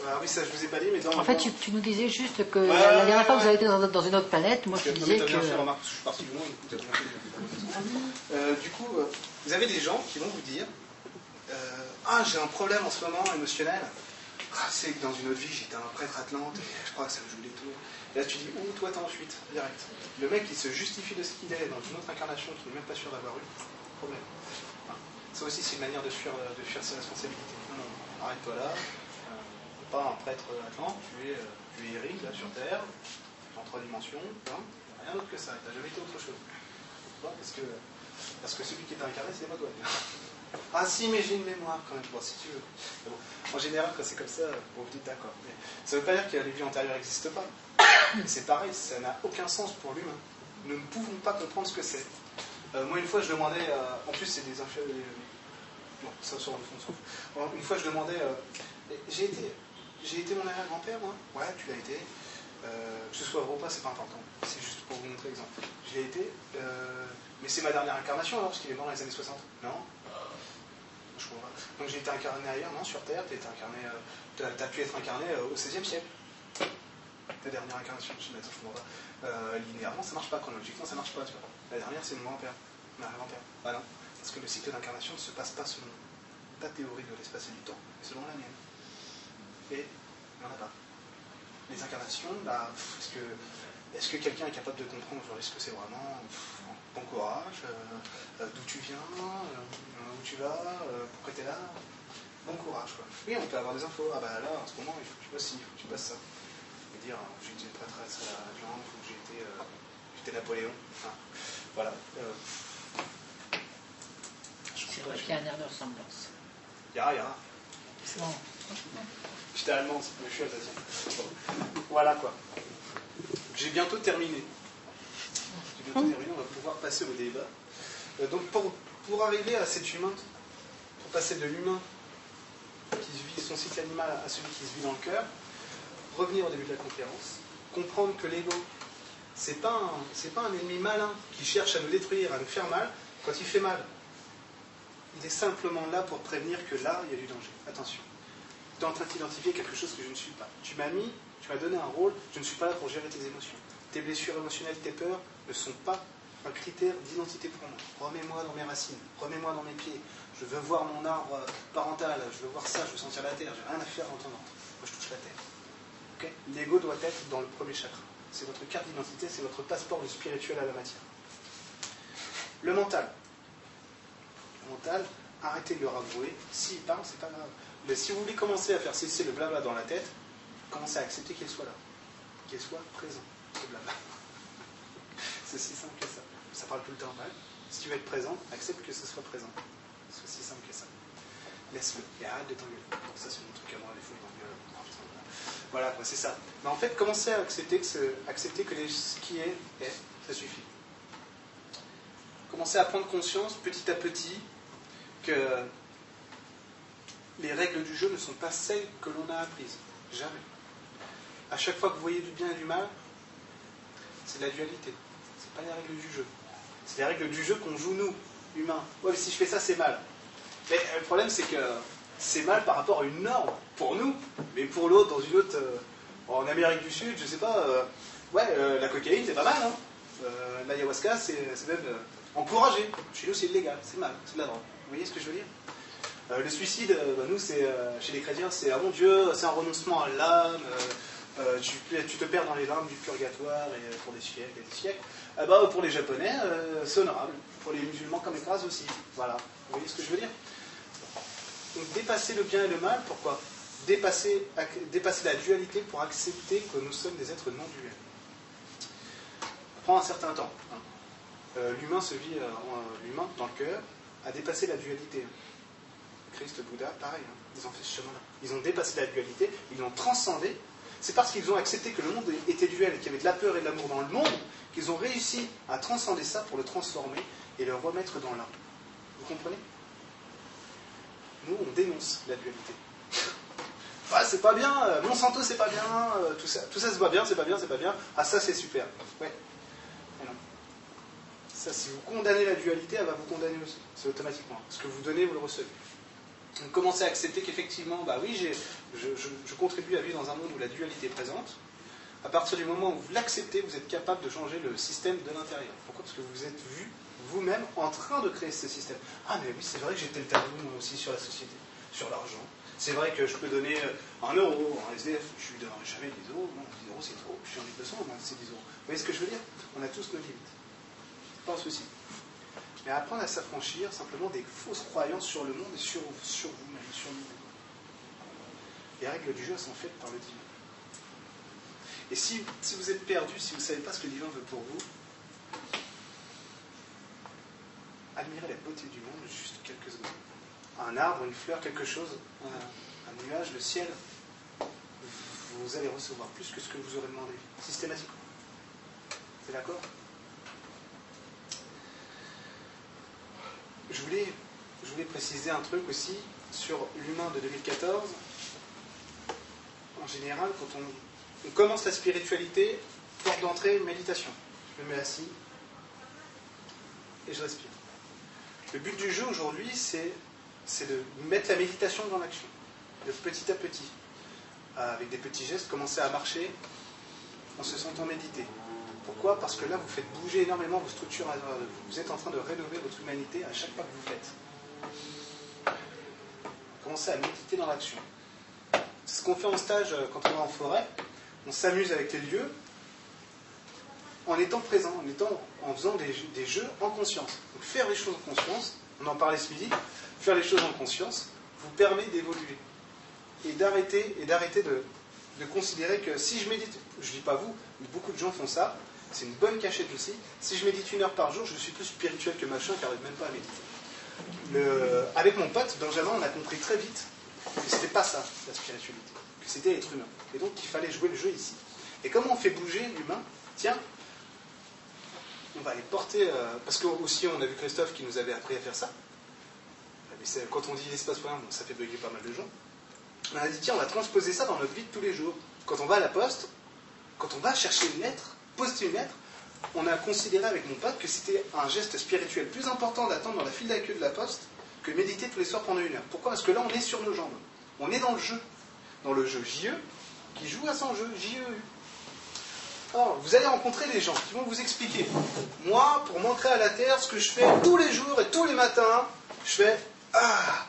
ah oui, ça je vous ai pas dit, mais dans En fait, tu, tu nous disais juste que Ouais, la ouais, dernière fois que ouais. vous avez été dans, dans une autre planète, moi Parce je te disais bien que. remarque, je suis parti du loin, du coup, fait. Euh, du coup, euh, vous avez des gens qui vont vous dire euh, Ah, j'ai un problème en ce moment émotionnel. Ah, c'est que dans une autre vie, j'étais un prêtre atlante et je crois que ça me joue des tours. Et là, tu dis Ouh, toi, t'es en fuite, direct. Le mec, il se justifie de ce qu'il est dans une autre incarnation qu'il n'est même pas sûr d'avoir eu. Problème. Ça aussi, c'est une manière de fuir, de fuir ses responsabilités. Non, arrête-toi là. Euh, pas un prêtre atlante, tu es, euh, es Eric, là, sur Terre, en trois dimensions. hein. Rien d'autre que ça. T'as jamais été autre chose. Pourquoi? Parce que, parce que celui qui est incarné, c'est les mots Ah si, mais j'ai une mémoire quand même. Bon, si tu veux. Bon, en général, quand c'est comme ça, vous vous d'accord. Mais ça ne veut pas dire que les vies antérieures n'existent pas. C'est pareil, ça n'a aucun sens pour l'humain. Nous ne pouvons pas comprendre ce que c'est. Euh, moi, une fois, je demandais. euh, en plus, c'est des infos. Non, ça sur le fond. Bon, Une fois, je demandais. euh, j'ai été, j'ai été mon arrière-grand-père, moi. Ouais, tu l'as été. Euh, que ce soit vrai ou pas, c'est pas important. C'est juste pour vous montrer l'exemple. Je l'ai été. euh, mais c'est ma dernière incarnation alors, parce qu'il est mort dans les années 60. Non Donc j'ai été incarné ailleurs, non Sur Terre, euh, t'as, as pu être incarné euh, au XVIe siècle. Ta dernière incarnation, je je comprends pas. Euh, linéairement, ça marche pas, chronologiquement, ça marche pas, tu vois. La dernière, c'est mon grand-père. Bah non. Parce que le cycle d'incarnation ne se passe pas selon ta théorie de l'espace et du temps, mais selon la mienne. Et il n'y en a pas. Les incarnations, bah, est-ce que, est-ce que quelqu'un est capable de comprendre aujourd'hui ce que c'est vraiment? Bon courage, euh, d'où tu viens, euh, où tu vas, euh, pourquoi tu es là Bon courage, quoi. Oui, on peut avoir des infos. Ah bah là, en ce moment, il faut que tu passes ci, il faut que tu passes ça. Et dire, euh, j'ai été prêtresse à la viande, ou j'ai été, euh, j'étais Napoléon. Enfin, voilà. Euh, C'est vrai qu'il y a un air de ressemblance. Yara, Yara. Bon. J'étais allemand, c'est- mais je suis alsacien. Bon. Voilà quoi. J'ai bientôt terminé. J'ai bientôt terminé, on va pouvoir passer au débat. Euh, donc pour, pour arriver à cet humain, pour passer de l'humain qui vit son cycle animal à celui qui se vit dans le cœur, revenir au début de la conférence, comprendre que l'ego, c'est pas pas un ennemi malin qui cherche à nous détruire, à nous faire mal quand il fait mal. Il est simplement là pour prévenir que là, il y a du danger. Attention tu es en train d'identifier quelque chose que je ne suis pas. Tu m'as mis, tu m'as donné un rôle, je ne suis pas là pour gérer tes émotions. Tes blessures émotionnelles, tes peurs ne sont pas un critère d'identité pour moi. Remets-moi dans mes racines, remets-moi dans mes pieds. Je veux voir mon arbre euh, parental, je veux voir ça, je veux sentir la terre, j'ai rien à faire en ton. Moi je touche la terre. Ok? L'ego doit être dans le premier chakra. C'est votre carte d'identité, c'est votre passeport du spirituel à la matière. Le mental. Le mental, arrêtez de le avouer. S'il parle, c'est pas grave. Mais si vous voulez commencer à faire cesser le blabla dans la tête, commencez à accepter qu'il soit là. Qu'il soit présent, ce blabla. C'est aussi simple que ça. Ça parle tout le temps mal. Si tu veux être présent, accepte que ce soit présent. C'est aussi simple que ça. Laisse-le et arrête de t'engueuler. Ça, c'est mon truc à moi, des fois, il voilà. C'est ça. Mais en fait, commencez à accepter que, ce, accepter que ce qui est, est, ça suffit. Commencez à prendre conscience petit à petit que les règles du jeu ne sont pas celles que l'on a apprises. Jamais. À chaque fois que vous voyez du bien et du mal, c'est de la dualité. Pas les règles du jeu. C'est les règles du jeu qu'on joue nous, humains. Ouais, mais si je fais ça, c'est mal. Mais euh, le problème, c'est que c'est mal par rapport à une norme pour nous, mais pour l'autre, dans une autre. euh, en Amérique du Sud, je sais pas. euh, ouais, la cocaïne, c'est pas mal. Hein. L'ayahuasca, c'est même encouragé. Chez nous, c'est illégal, c'est mal, c'est de la drogue. Vous voyez ce que je veux dire? Le suicide, bah, nous, c'est chez les chrétiens, c'est ah mon Dieu, c'est un renoncement à l'âme. tu, te perds dans les larmes du purgatoire et, pour des siècles et des siècles. Ah bah, pour les Japonais, euh, c'est honorable. Pour les musulmans comme Ekras aussi. Voilà. Vous voyez ce que je veux dire? Donc dépasser le bien et le mal, pourquoi? Dépasser, dépasser la dualité pour accepter que nous sommes des êtres non duels. Ça prend un certain temps. hein. Euh, l'humain se vit, euh, en- l'humain dans le cœur a dépassé la dualité. Christ, Bouddha, pareil, hein, ils ont fait ce chemin-là. Ils ont dépassé la dualité, ils l'ont transcendé. C'est parce qu'ils ont accepté que le monde était duel et qu'il y avait de la peur et de l'amour dans le monde qu'ils ont réussi à transcender ça pour le transformer et le remettre dans l'un. Vous comprenez? Nous, on dénonce la dualité. Ah, c'est pas bien, euh, Monsanto, c'est pas bien, euh, tout, ça, tout ça, c'est pas bien, c'est pas bien, c'est pas bien. Ah, ça, c'est super. Ouais. Non. Si vous condamnez la dualité, elle va vous condamner aussi. C'est automatiquement. Ce que vous donnez, vous le recevez. Donc, commencez à accepter qu'effectivement, bah oui, je, contribue à vivre dans un monde où la dualité est présente. À partir du moment où vous l'acceptez, vous êtes capable de changer le système de l'intérieur. Pourquoi? Parce que vous êtes vu vous-même en train de créer ce système. Ah, mais oui, c'est vrai que j'ai tel tabou moi aussi sur la société, sur l'argent. C'est vrai que je peux donner euh, un euro, un SDF, je lui donnerai jamais 10 euros. Non, 10 euros c'est trop. Je suis en 1200, moi c'est 10 euros. Vous voyez ce que je veux dire? On a tous nos limites. Pas un souci. Mais apprendre à s'affranchir simplement des fausses croyances sur le monde et sur, sur vous-même, sur nous-mêmes. Les règles du jeu sont faites par le divin. Et si, si vous êtes perdu, si vous ne savez pas ce que le divin veut pour vous, admirez la beauté du monde juste quelques secondes. Un arbre, une fleur, quelque chose, un, un nuage, le ciel, vous allez recevoir plus que ce que vous aurez demandé, systématiquement. C'est d'accord? Je voulais, préciser un truc aussi sur l'humain de 2014. En général, quand on, commence la spiritualité, porte d'entrée, méditation. Je me mets assis et je respire. Le but du jeu aujourd'hui, c'est c'est de mettre la méditation dans l'action, de petit à petit, avec des petits gestes, commencer à marcher en se sentant méditer. Pourquoi Parce que là, vous faites bouger énormément vos structures de vous. Êtes en train de rénover votre humanité à chaque pas que vous faites. Commencez à méditer dans l'action. C'est ce qu'on fait en stage euh, quand on est en forêt. On s'amuse avec les lieux en étant présent, en, étant, en faisant des, jeux- des jeux en conscience. Donc faire les choses en conscience, on en parlait ce midi, faire les choses en conscience vous permet d'évoluer et d'arrêter et d'arrêter de, de considérer que si je médite, je ne dis pas vous, mais beaucoup de gens font ça, c'est une bonne cachette aussi. Si je médite une heure par jour, je suis plus spirituel que machin qui n'arrive même pas à méditer. Le- avec mon pote Benjamin, on a compris très vite que c'était pas ça la spiritualité, que c'était être humain, et donc qu'il fallait jouer le jeu ici. Et comment on fait bouger l'humain Tiens, on va aller porter, euh, parce que aussi on a vu Christophe qui nous avait appris à faire ça. Quand on dit l'espace pour ça fait bugger pas mal de gens. On a dit, tiens, on va transposer ça dans notre vie de tous les jours. Quand on va à la poste, quand on va chercher une lettre, lettre, on a considéré avec mon pote que c'était un geste spirituel plus important d'attendre dans la file d'accueil de la poste que méditer tous les soirs pendant une heure. Pourquoi? Parce que là, on est sur nos jambes. On est dans le jeu. Dans le jeu JE, qui joue à son jeu, JEU. Alors, vous allez rencontrer des gens qui vont vous expliquer. Moi, pour m'ancrer à la terre, ce que je fais tous les jours et tous les matins, je fais Ah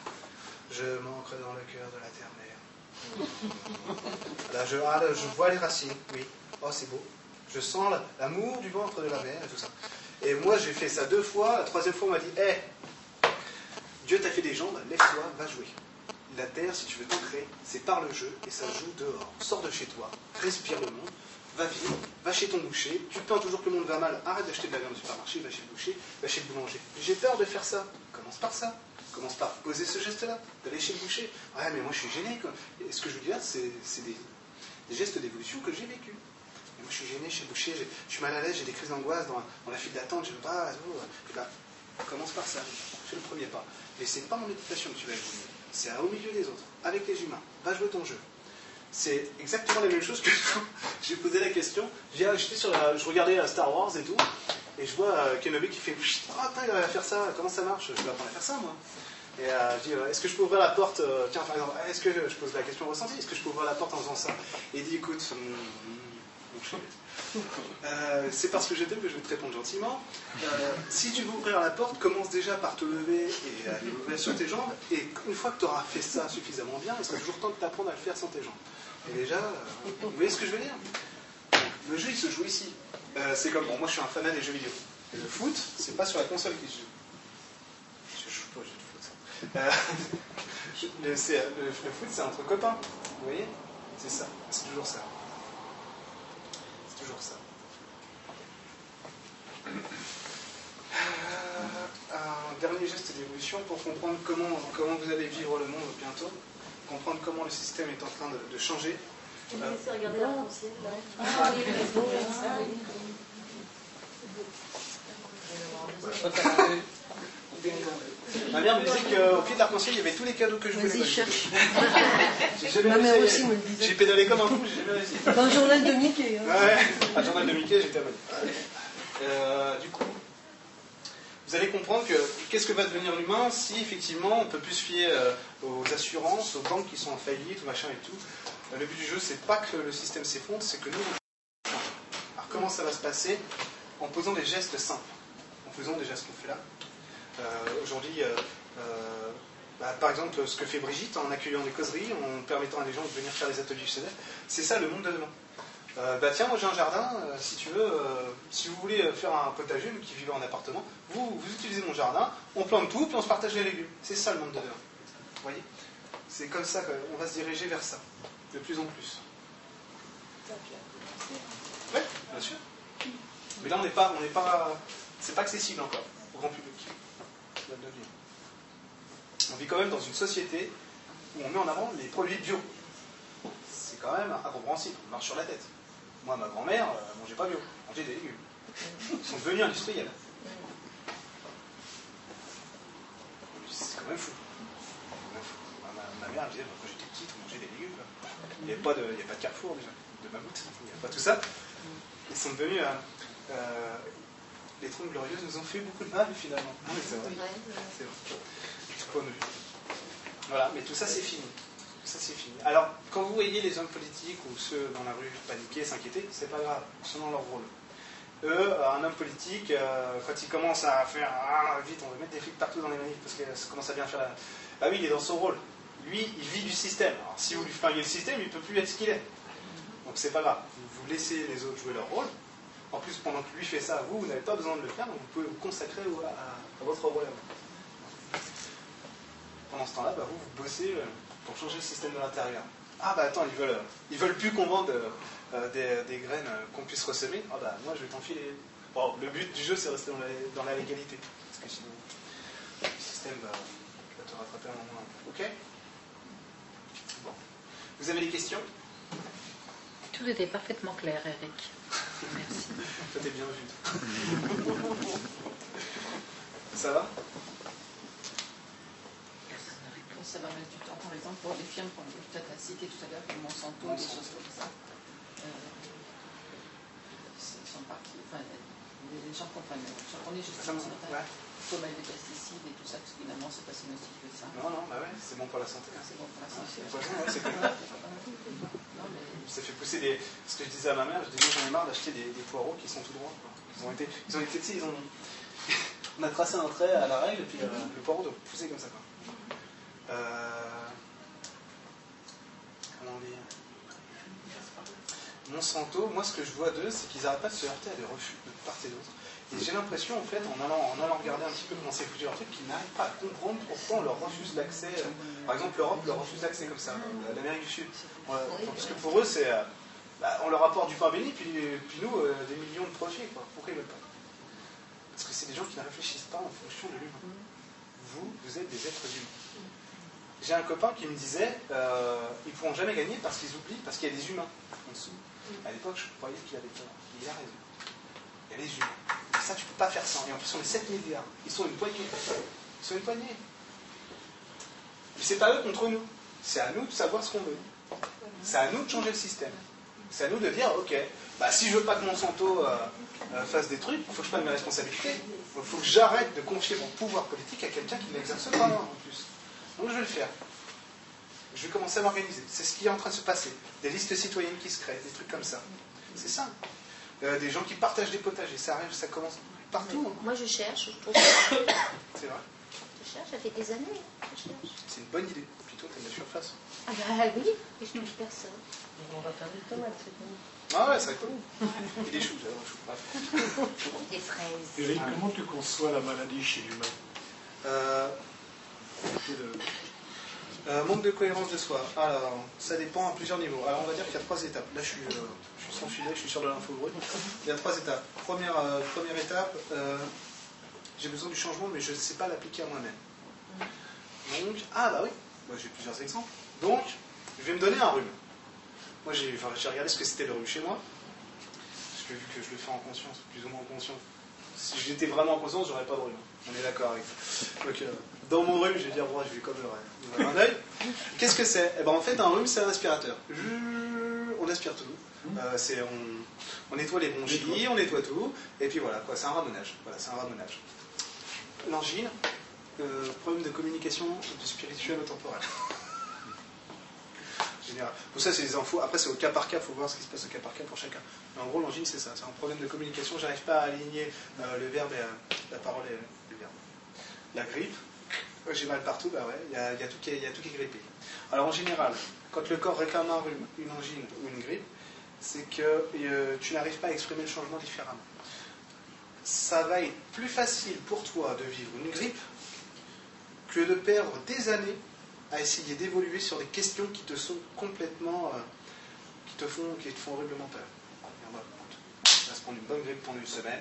Je m'ancre dans le cœur de la terre-mère. Là je, ah, là, je vois les racines, oui. Oh, c'est beau. Je sens la- l'amour du ventre de la mère et tout ça. Et moi, j'ai fait ça deux fois. La troisième fois, on m'a dit Hé, Dieu t'a fait des jambes, lève-toi, va jouer. La terre, si tu veux t'ancrer, c'est par le jeu et ça joue dehors. Sors de chez toi, respire le monde, va vivre, va chez ton boucher. Tu te plains toujours que le monde va mal, arrête d'acheter de la viande au supermarché, va chez le boucher, va chez le boulanger. J'ai peur de faire ça. Commence par ça. Commence par poser ce geste-là, d'aller chez le boucher. Ouais, mais moi je suis gêné. Ce que je veux dire, c'est c'est des, des gestes d'évolution que j'ai vécu. Je suis gêné le boucher, j'ai- je suis mal à l'aise, j'ai des crises d'angoisse dans, la file d'attente, je veux pas. oh, et ben, commence par ça. Fais le premier pas. Mais c'est pas en méditation que tu vas évoluer. C'est au milieu des autres, avec les humains. Va jouer ton jeu. C'est exactement la même chose que j'ai posé la question. La- je regardais euh, Star Wars et tout, et je vois euh, Kenobi qui fait Ah, putain, il va faire ça, comment ça marche? Je vais apprendre à faire ça, moi. Et euh, je dis euh, Est-ce que je peux ouvrir la porte euh, Tiens, par exemple, est-ce que je pose la question ressentie Est-ce que je peux ouvrir la porte en faisant ça? Et il dit Écoute, chéri, euh, c'est parce que je t'aime que je vais te répondre gentiment. Euh, si tu veux ouvrir la porte, commence déjà par te lever et aller ouvrir sur tes jambes. Et une fois que tu auras fait ça suffisamment bien, il sera toujours temps de t'apprendre à le faire sans tes jambes. Et déjà, euh, vous voyez ce que je veux dire? Le jeu, il se joue ici. C'est comme, bon, moi je suis un fanat des jeux vidéo. Le foot, c'est pas sur la console qu'il se joue. Je joue pas au jeu de foot. Le foot, c'est entre copains. Vous voyez? C'est ça. C'est toujours ça. Toujours ça. Euh, un dernier geste d'évolution pour comprendre comment, comment vous allez vivre le monde bientôt, comprendre comment le système est en train de, de changer. Euh, laisser regarder là Ah oui, oui. Ma mère me disait qu'au pied de l'arc-en-ciel, il y avait tous les cadeaux que je voulais. Vas-y, cherche. Ma mère aussi me le disait. J'ai pédalé comme un fou, j'ai jamais réussi. Dans le journal de Mickey. hein. Ouais, le journal de Mickey, j'étais abonné. Euh, du coup, vous allez comprendre que qu'est-ce que va devenir l'humain si effectivement on peut plus se fier euh, aux assurances, aux banques qui sont en faillite, machin et tout. Euh, le but du jeu, c'est pas que le système s'effondre, c'est que nous. Alors comment ça va se passer En posant des gestes simples? En faisant déjà ce qu'on fait là. Euh, Aujourd'hui, euh, euh, bah, par exemple, ce que fait Brigitte en accueillant des causeries, en permettant à des gens de venir faire des ateliers elle, c'est ça le monde de demain. Bah tiens, moi j'ai un jardin, si tu veux, si vous voulez faire un potager, mais qui vivez en appartement, vous, vous utilisez mon jardin, on plante tout, puis on se partage les légumes. C'est ça le monde de demain. Vous voyez? C'est comme ça qu'on va se diriger vers ça, de plus en plus. Oui, bien sûr. Mais là, on n'est pas, on n'est pas, c'est pas accessible encore au grand public. On vit quand même dans une société où on met en avant les produits bio. C'est quand même incompréhensible, on marche sur la tête. Moi, ma grand-mère, euh, mangeait pas bio, elle mangeait des légumes. Ils sont devenus industriels. C'est quand même fou. Ma, mère, elle disait, bah, quand j'étais petite, on mangeait des légumes. Il n'y avait pas de carrefour déjà, de mammouth, il n'y a pas tout ça. Ils sont devenus. euh, euh, les trompes glorieuses nous ont fait beaucoup de mal finalement. Ah oui, c'est vrai. C'est vrai. Du point de vue. Voilà, mais tout ça c'est fini. Tout ça c'est fini. Alors, quand vous voyez les hommes politiques ou ceux dans la rue paniquer, s'inquiéter, c'est pas grave, ils sont dans leur rôle. Eux, euh, un homme politique, euh, quand il commence à faire ah, vite, on va mettre des flics partout dans les manifs parce que ça commence à bien faire la. Bah oui, il est dans son rôle. Lui, il vit du système. Alors, si vous lui flinguez le système, il ne peut plus être ce qu'il est. Donc, c'est pas grave. Vous laissez les autres jouer leur rôle. En plus, pendant que lui fait ça, vous, n'avez pas besoin de le faire, donc vous pouvez vous consacrer à, votre vous. Pendant ce temps-là, bah, vous, vous bossez euh, pour changer le système de l'intérieur. Ah bah attends, ils veulent, euh, veulent plus qu'on vende euh, des, graines qu'on puisse ressemer. Ah bah moi je vais t'enfiler. Bon, le but du jeu c'est rester dans la, légalité. Parce que sinon, le système va, va te rattraper un moment. Ok? Bon. Vous avez des questions? Tout était parfaitement clair, Eric. Merci. Toi t'es bien vu. Ça va? Ça va mettre du temps, par exemple, pour les firmes qu'on peut-être à citer tout à l'heure, comme Monsanto, des choses comme ça. Euh, ils sont partis, enfin, les gens comprennent. J'en connais juste Ça Faut mettre des pesticides et tout ça, parce que finalement, c'est pas si nocif que ça. Non, non, bah ouais, c'est bon pour la santé. C'est bon pour la Ah, santé. ouais, c'est cool. Non, mais Ça fait pousser des. Ce que je disais à ma mère, je disais j'en ai marre d'acheter des, des poireaux qui sont tout droits. quoi. Ils ont été, ils ont été, ils ont. On a tracé un trait à la règle et puis euh, le poireau doit pousser comme ça. Quoi. Euh, Comment dire Monsanto, moi ce que je vois d'eux, c'est qu'ils n'arrêtent pas de se heurter à des refus de part et d'autre. J'ai l'impression, en fait, en allant, en allant regarder un petit peu comment c'est foutu leur truc, qu'ils n'arrivent pas à comprendre pourquoi on leur refuse l'accès. euh, Par exemple, l'Europe leur refuse l'accès comme ça, euh, l'Amérique du Sud. Parce que pour eux, c'est. euh, bah, on leur apporte du pain béni, puis, nous, des millions de projets. Quoi. Pourquoi ils veulent pas? Parce que c'est des gens qui ne réfléchissent pas en fonction de l'humain. Vous, vous êtes des êtres humains. J'ai un copain qui me disait, ils ne pourront jamais gagner parce qu'ils oublient, parce qu'il y a des humains en dessous. À l'époque, je croyais qu'il avait tort. Il a raison. Il y a des humains. Et ça, tu peux pas faire sans. Et en plus, on est 7 milliards. Ils sont une poignée. Ils sont une poignée. Mais c'est pas eux contre nous. C'est à nous de savoir ce qu'on veut. C'est à nous de changer le système. C'est à nous de dire, ok, bah, si je veux pas que Monsanto euh, euh, fasse des trucs, il faut que je prenne mes responsabilités. Il faut que j'arrête de confier mon pouvoir politique à quelqu'un qui n'exerce pas en plus. Donc je vais le faire. Je vais commencer à m'organiser. C'est ce qui est en train de se passer. Des listes citoyennes qui se créent, des trucs comme ça. C'est ça. Euh, des gens qui partagent des potagers. Ça arrive, ça commence partout. hein. Moi, je cherche, je trouve. Je C'est vrai. cherche, ça fait des années. Je cherche. C'est une bonne idée. Puis toi, t'as de la surface. Ah bah oui, et je n'oublie personne. On va faire des tomates cette année. Ah ouais, ça cool. Et des choux, j'adore les choux. Bref. Des fraises. Eric, comment tu conçois la maladie chez l'humain? Euh, C'est Euh, manque de cohérence de soi. Alors, ça dépend à plusieurs niveaux. Alors, on va dire qu'il y a trois étapes. Là, je suis, euh, je suis sans filet, je suis sur de l'info brute. Il y a trois étapes. Première, euh, première étape, j'ai besoin du changement, mais je ne sais pas l'appliquer à moi-même. Donc, ah bah oui, moi j'ai plusieurs exemples. Donc, je vais me donner un rhume. Moi, j'ai enfin, regardé ce que c'était le rhume chez moi. Parce que vu que je le fais en conscience, plus ou moins en conscience. Si j'étais vraiment en conscience, j'aurais pas de rhume. On est d'accord avec ça. Donc, dans mon rhume, je vais dire, bon, je vais comme le rêve. Un œil. Qu'est-ce que c'est? Eh ben, en fait, un rhume, c'est un aspirateur. On aspire tout. Euh, c'est, on, on nettoie les bronchies, on nettoie tout. Et puis voilà, quoi, c'est un ramonage. Voilà, c'est un ramonage. L'angine, euh, problème de communication de spirituel au temporel. Général. Tout ça, c'est des infos. Après, c'est au cas par cas, il faut voir ce qui se passe au cas par cas pour chacun. Mais en gros, l'angine, c'est ça. C'est un problème de communication. J'arrive pas à aligner euh, le verbe et euh, la parole et le verbe. La grippe, euh, j'ai mal partout, bah ouais, il y a, tout qui est, y a tout qui est grippé. Alors en général, quand le corps réclame un rhume, une angine ou une grippe, c'est que euh, tu n'arrives pas à exprimer le changement différemment. Ça va être plus facile pour toi de vivre une grippe que de perdre des années à essayer d'évoluer sur des questions qui te sont complètement. euh, qui, te font, qui te font horriblement peur. On va se prendre une bonne grippe pendant une semaine,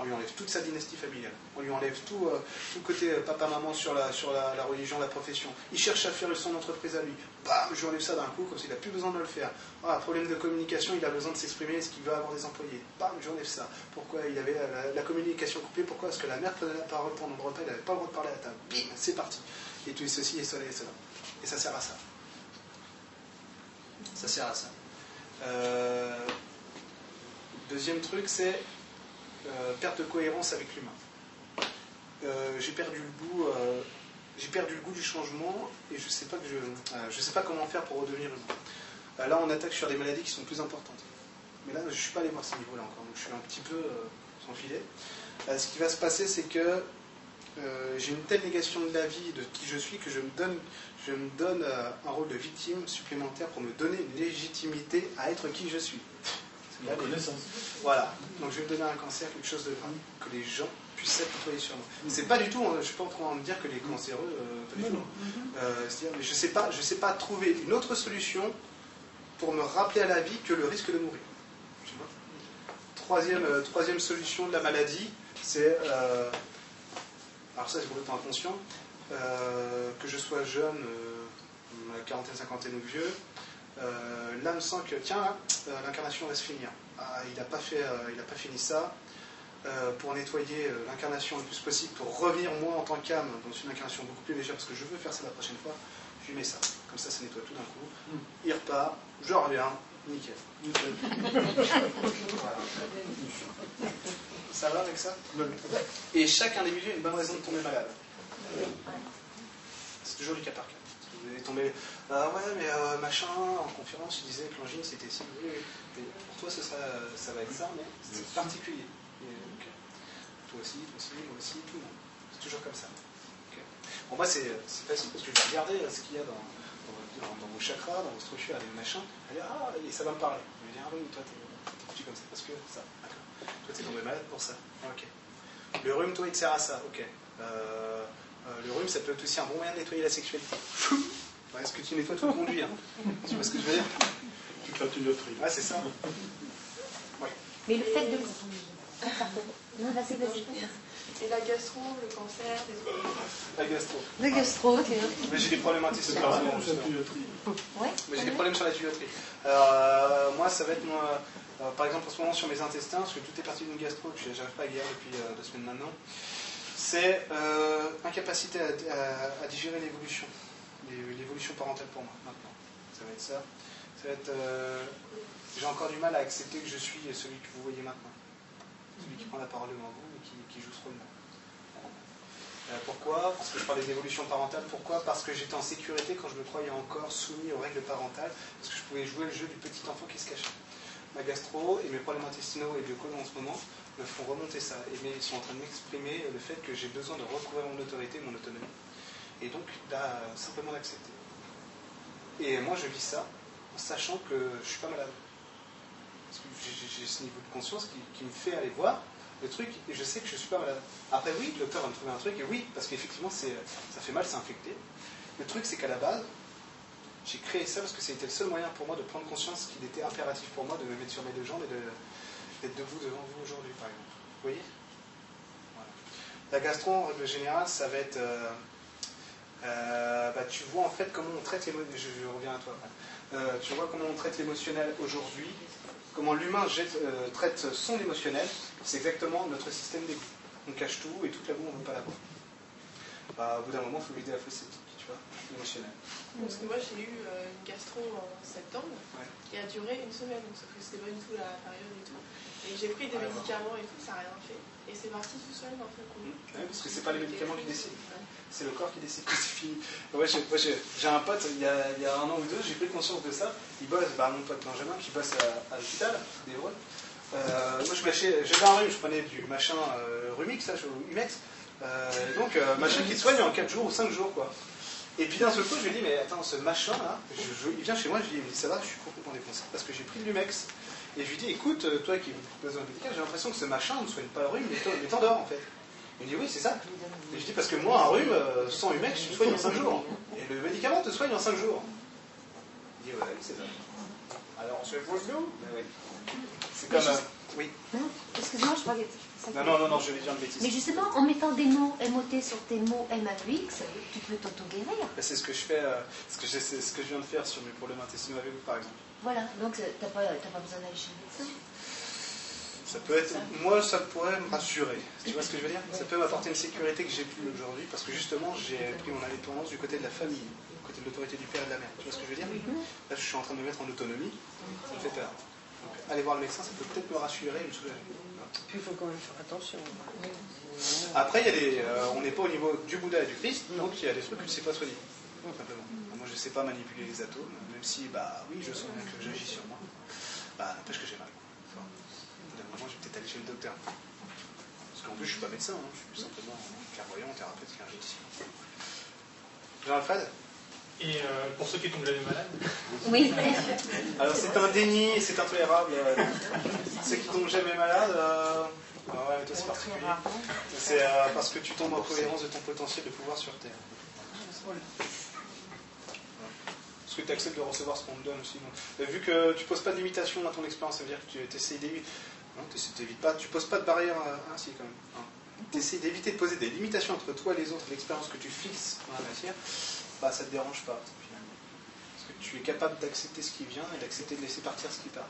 on lui enlève toute sa dynastie familiale, on lui enlève tout, euh, tout côté euh, papa-maman sur, la, sur la, religion, la profession. Il cherche à faire son entreprise à lui. Bam, je lui enlève ça d'un coup, comme s'il n'a plus besoin de le faire. Ah, problème de communication, il a besoin de s'exprimer, est-ce qu'il veut avoir des employés? Bam, je lui enlève ça. Pourquoi il avait la, la- communication coupée? Pourquoi Parce que la mère prenait la parole pendant le repas, il n'avait pas le droit de parler à la table. Bim, c'est parti. Et tout ceci et cela et cela. Et ça sert à ça. Ça sert à ça. Euh, Deuxième truc, c'est euh, perte de cohérence avec l'humain. Euh, j'ai perdu le goût, euh, j'ai perdu le goût du changement et je sais pas que je, je sais pas comment faire pour redevenir humain. Là, on attaque sur des maladies qui sont plus importantes. Mais là, je suis pas allé voir ce niveau-là encore, donc je suis un petit peu sans filet. Ce qui va se passer, c'est que j'ai une telle négation de la vie, de qui je suis, que je me donne, je me donne un rôle de victime supplémentaire pour me donner une légitimité à être qui je suis. La connaissance. voilà, donc je vais me donner un cancer, quelque chose de que les gens puissent s'apitoyer sur moi. C'est pas du tout, hein, je suis pas en train de dire que les cancéreux, euh, Non, tout. non. Euh, c'est-à-dire, mais je sais pas, je sais pas trouver une autre solution pour me rappeler à la vie que le risque de mourir. Tu vois? Troisième, euh, troisième solution de la maladie, c'est, alors ça c'est complètement inconscient, euh, que je sois jeune, quarantaine, cinquantaine ou vieux, l'âme sent que tiens là, euh, l'incarnation va se finir. Ah, il n'a pas fait, euh, il a pas fini ça. Euh, pour nettoyer euh, l'incarnation le plus possible, pour revenir moi en tant qu'âme dans une incarnation beaucoup plus légère, parce que je veux faire ça la prochaine fois, je lui mets ça. Comme ça, ça nettoie tout d'un coup. Il repart, je reviens, nickel. Voilà. Ça va avec ça? Et chaque individu a une bonne raison de tomber malade. C'est toujours du cas par cas. Vous allez tomber, ah ouais, mais euh, machin, en conférence, il disait que l'angine c'était si. Oui, pour toi, ce sera, ça va être ça, mais c'est particulier. Et, ok. Toi aussi, toi aussi, moi aussi, tout le monde. C'est toujours comme ça. Ok. Pour moi, c'est c'est facile parce que je vais regarder euh, ce qu'il y a dans, dans, dans- dans vos chakras, dans vos structures, les machins. Dire, ah, et ça va me parler. Je vais dire, ah oui, toi, t'es tu es comme ça parce que ça. D'accord. Toi, t'es tombé malade pour ça. Ok. Le rhume, toi, il te sert à ça. Ok. Euh, euh, le rhume, ça peut être aussi un bon moyen de nettoyer la sexualité. Ouais, Est-ce que tu nettoies tout le conduit hein Tu vois ce que je veux dire? Toute la tuyauterie. Ouais, c'est ça. Mais le fait de. Non, vas-y, vas-y. Et la gastro, le cancer, les autres. La gastro. La gastro, tiens. Mais j'ai des problèmes tuyauterie. Ouais. Mais j'ai des problèmes sur la tuyauterie. Alors, euh, moi, ça va être, moi, euh, par exemple, en ce moment sur mes intestins, parce que tout est parti d'une gastro que j'arrive pas à guérir depuis euh, deux semaines maintenant, c'est euh, incapacité à, digérer l'évolution, l'é- l'évolution parentale pour moi, maintenant. Ça va être ça. Ça va être, euh, j'ai encore du mal à accepter que je suis celui que vous voyez maintenant. Celui qui prend la parole devant vous et qui, qui joue ce rôle-là. Euh, pourquoi? Parce que je parlais d'évolution parentale. Pourquoi? Parce que j'étais en sécurité quand je me croyais encore soumis aux règles parentales, parce que je pouvais jouer le jeu du petit enfant qui se cachait. Ma gastro et mes problèmes intestinaux et de colon en ce moment me font remonter ça. Et mais ils sont en train de m'exprimer le fait que j'ai besoin de recouvrir mon autorité, mon autonomie. Et donc, là, simplement d'accepter. Et moi, je vis ça en sachant que je suis pas malade. Parce que j'ai- ce niveau de conscience qui, me fait aller voir le truc et je sais que je suis pas malade. Après, oui, le docteur va me trouver un truc, et oui, parce qu'effectivement, ça fait mal, c'est infecté. Le truc, c'est qu'à la base, j'ai créé ça parce que c'était le seul moyen pour moi de prendre conscience qu'il était impératif pour moi de me mettre sur mes deux jambes et de- d'être debout devant vous aujourd'hui, par exemple. Vous voyez. La gastro, en règle générale, ça va être. euh, euh, bah, tu vois en fait comment on traite l'émotionnel. Je, reviens à toi. Euh, tu vois comment on traite l'émotionnel aujourd'hui, comment l'humain traite son émotionnel, c'est exactement notre système d'égout. On cache tout et toute la boue, on ne veut pas la voir. Bah, au bout d'un moment, il faut vider la émotionnel. Parce que moi j'ai eu euh, une gastro en septembre Ouais. qui a duré une semaine, sauf que c'était pas du tout la période et tout. Et j'ai pris des médicaments et tout, ça n'a rien fait. Et c'est parti tout seul d'un seul coup. Ouais, parce que c'est pas les médicaments qui décident. C'est le corps qui décide que c'est fini. Ouais, j'ai, moi, j'ai, j'ai un pote, il y, a, il y a un an ou deux, j'ai pris conscience de ça. Il bosse, bah, mon pote Benjamin, qui bosse à, à l'hôpital d'Evreux. Euh, moi, je mâchais, j'avais un rhume, je prenais du machin euh, Rumix, ça, je- Humex. Euh, donc, euh, machin qui te soigne en 4 jours ou 5 jours, quoi. Et puis d'un seul coup, je lui ai dit, mais attends, ce machin-là, je- je- il vient chez moi, je lui dis, mais ça va, je suis complètement défoncé, parce que j'ai pris du Lumex. Et je lui dis, écoute, euh, toi qui as besoin de médical, j'ai l'impression que ce machin ne soigne pas le rhume, mais t'en- mais t'endors en fait. Il me dit, oui, c'est ça. Et je dis, parce que moi, un rhume, euh, sans Humex, je me soigne en 5 jours. Et le médicament te soigne en 5 jours. Il dit, ouais, c'est ça. Alors, on se pose nous Mais oui. C'est comme. euh, oui. Non, excuse-moi, je parlais. Non, non, non, non, je vais dire une bêtise. Mais justement, en mettant des mots MOT sur tes mots MAUX, tu peux t'auto-guérir. Bah, C'est ce que je fais, euh, ce, que je, c'est ce que je viens de faire sur mes problèmes intestinaux avec vous, par exemple. Voilà, donc euh, t'as pas, t'as pas besoin d'aller chez le médecin. Ça peut être, moi, ça pourrait me rassurer. Tu vois ce que je veux dire? Ça peut m'apporter une sécurité que j'ai plus aujourd'hui, parce que justement, j'ai pris mon indépendance du côté de la famille, du côté de l'autorité du père et de la mère. Tu vois ce que je veux dire? Là, je suis en train de me mettre en autonomie, ça me fait peur. Donc, aller voir le médecin, ça peut peut-être me rassurer, me soulager. Puis il faut quand même faire attention. Après, il y a des, euh, on n'est pas au niveau du Bouddha et du Christ, donc il y a des trucs que tu ne sais pas soigner. Simplement. Moi, je ne sais pas manipuler les atomes, même si, bah oui, je sens bien que j'agis sur moi. Bah, n'empêche que j'ai mal. Enfin, d'un moment, je vais peut-être aller chez le docteur. Parce qu'en plus, je ne suis pas médecin, hein, je suis simplement clairvoyant, thérapeute, énergéticien. Jean-Alfred? Et euh, pour ceux qui tombent jamais malades, Oui. Alors, c'est un déni et c'est intolérable. euh, Ceux qui tombent jamais malades, euh, ah ouais, toi, c'est particulier. C'est euh, parce que tu tombes en cohérence de ton potentiel de pouvoir sur Terre. Parce que tu acceptes de recevoir ce qu'on te donne aussi. donc. Vu que tu poses pas de limitation à ton expérience, ça veut dire que tu essaies d'éviter. T'évites pas, tu poses pas de barrière. euh, Ah, si, quand même. Tu essaies d'éviter de poser des limitations entre toi et les autres, l'expérience que tu fixes dans la matière, bah ça te dérange pas, finalement. Parce que tu es capable d'accepter ce qui vient et d'accepter de laisser partir ce qui part.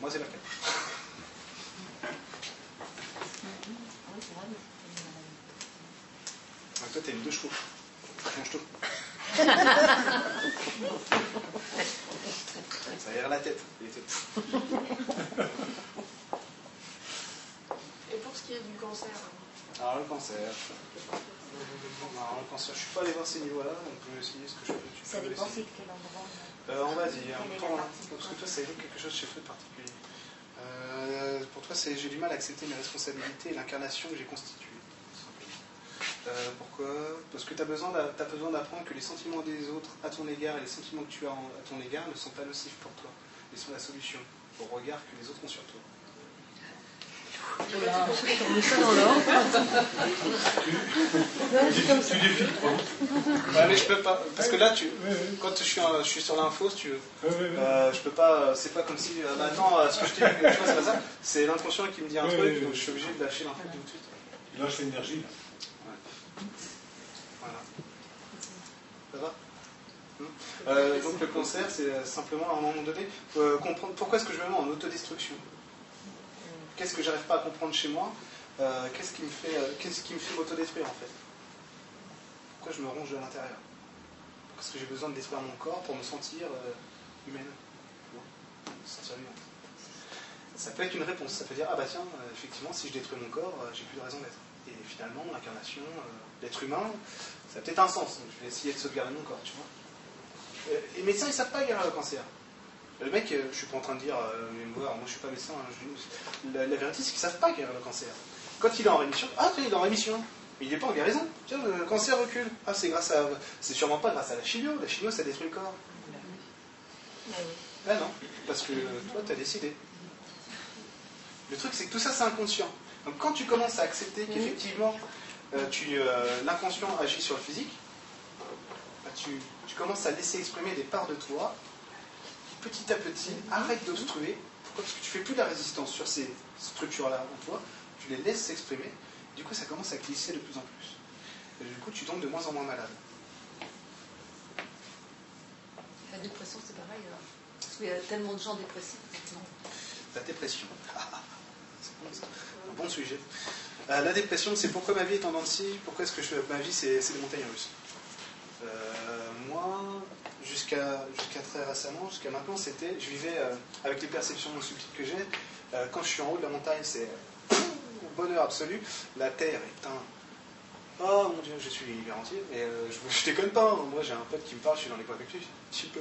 Moi, c'est le cas. Ouais, toi, t'as une deux chevaux. Mange tout. Ça aère la tête. Et pour ce qui est du cancer, Alors, le cancer. Alors, je suis pas allé voir ces niveaux-là, on peut essayer ce que je peux. tu ça peux dépend de quel endroit. Euh, on va dire, parce que toi, ça évoque quelque chose chez toi de particulier. Euh, pour toi, c'est j'ai du mal à accepter mes responsabilités et l'incarnation que j'ai constituée. Euh, pourquoi? Parce que tu as besoin d'apprendre que les sentiments des autres à ton égard et les sentiments que tu as à ton égard ne sont pas nocifs pour toi. Ils sont la solution au regard que les autres ont sur toi. Voilà, on met ça dans l'ordre. C'est comme ça. Tu défiles. Ouais, mais je peux pas. Parce que là, tu, quand je suis, je suis sur l'info, si tu veux, euh, je peux pas. C'est pas comme si. euh, bah, attends, euh, ce que je t'ai dit, tu c'est pas ça. C'est l'inconscient qui me dit un Ouais, truc, ouais, donc je suis obligé de lâcher l'info tout de suite. Il lâche l'énergie. là. Voilà. Ça va? Hmm. Euh, donc le cancer, c'est euh, simplement à un moment donné euh, comprendre pourquoi est-ce que je me mets en autodestruction? Qu'est-ce que j'arrive pas à comprendre chez moi Euh, Qu'est-ce qui me fait, euh, qu'est-ce qui me fait m'autodétruire en fait? Pourquoi je me ronge de l'intérieur? Parce que j'ai besoin de détruire mon corps pour me sentir euh, humaine. Ça peut être une réponse. Ça peut dire ah bah tiens, effectivement, si je détruis mon corps, j'ai plus de raison d'être. Et finalement, l'incarnation, l'être humain, ça a peut-être un sens. Donc je vais essayer de sauvegarder mon corps, tu vois? Euh, les médecins, ils savent pas guérir le cancer. Le mec, euh, je suis pas en train de dire, euh, moi, je suis pas médecin, hein, je- la, la vérité c'est qu'ils savent pas guérir le cancer. Quand il est en rémission, ah il est en rémission, mais il n'est pas en guérison. Tiens, le cancer recule. Ah, c'est grâce à, c'est sûrement pas grâce à la chimio. La chimio, ça détruit le corps. Ah non, parce que toi, tu as décidé. Le truc, c'est que tout ça, c'est inconscient. Donc quand tu commences à accepter qu'effectivement, euh, tu, euh, l'inconscient agit sur le physique, bah, tu, tu commences à laisser exprimer des parts de toi, petit à petit, arrête d'obstruer. Pourquoi Parce que tu fais plus de la résistance sur ces structures-là en toi, tu les laisses s'exprimer, du coup ça commence à glisser de plus en plus. Et du coup, tu tombes de moins en moins malade. La dépression, c'est pareil. alors. Parce qu'il y a tellement de gens dépressifs. maintenant. La dépression. c'est bon, ça. un bon sujet. Euh, la dépression, c'est pourquoi ma vie est en dents de scie, pourquoi est-ce que je, ma vie c'est c'est des montagnes russes. Euh, moi, jusqu'à jusqu'à très récemment, jusqu'à maintenant, c'était, je vivais euh, avec les perceptions subtiles que j'ai. Euh, quand je suis en haut de la montagne, c'est euh, bonheur absolu. La terre est un Oh mon dieu, je suis garanti. Et euh, je, je déconne pas. hein. Moi, j'ai un pote qui me parle, je suis dans les lui. Tu peux.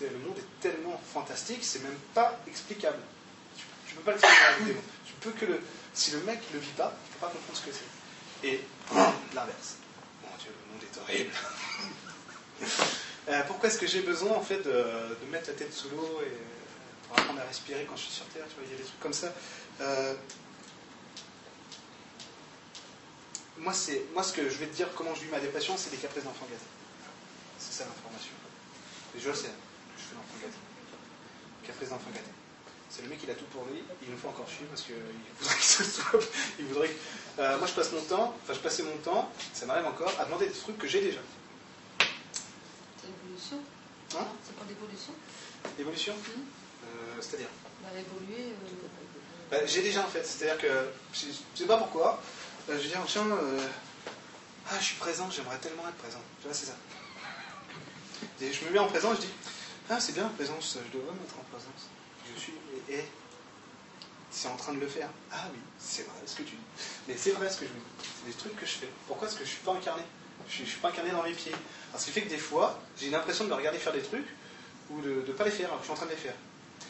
Le monde est tellement fantastique, c'est même pas explicable. Tu, tu peux pas l'expliquer avec des mots. Tu peux que. Si le mec le vit pas, il peut pas comprendre ce que c'est. Et l'inverse. Mon dieu, le monde est horrible. Euh, pourquoi est-ce que j'ai besoin en fait de, mettre la tête sous l'eau et pour apprendre à respirer quand je suis sur Terre il y a des trucs comme ça. Euh, moi, c'est, moi, ce que je vais te dire, comment je vis ma dépression, c'est des caprices d'enfant gâté. C'est ça l'information. Et je le sais, je fais l'enfant gâté. Caprice d'enfant gâté. C'est le mec, il a tout pour lui, il nous fait encore chier parce qu'il voudrait que ce soit. Il voudrait que- Euh, moi, je passe mon temps, enfin, je passais mon temps, ça m'arrive encore, à demander des trucs que j'ai déjà. C'est l'évolution. Hein C'est pas l'évolution. Évolution Mhm. Euh, C'est-à-dire Bah, évoluer. euh, Bah, J'ai déjà en fait, c'est-à-dire que je ne sais pas pourquoi, euh, je dis tiens, euh, ah, je suis présent, j'aimerais tellement être présent. Tu vois, c'est ça. Et je me mets en présence, je dis ah, c'est bien la présence, je devrais me mettre en présence. Je suis, et, et c'est en train de le faire. Ah oui, c'est vrai ce que tu dis. Mais c'est vrai ce que je dis. C'est des trucs que je fais. Pourquoi est-ce que je suis pas incarné? Je ne suis pas incarné dans mes pieds. Alors, ce qui fait que des fois, j'ai l'impression de me regarder faire des trucs ou de ne pas les faire alors que je suis en train de les faire.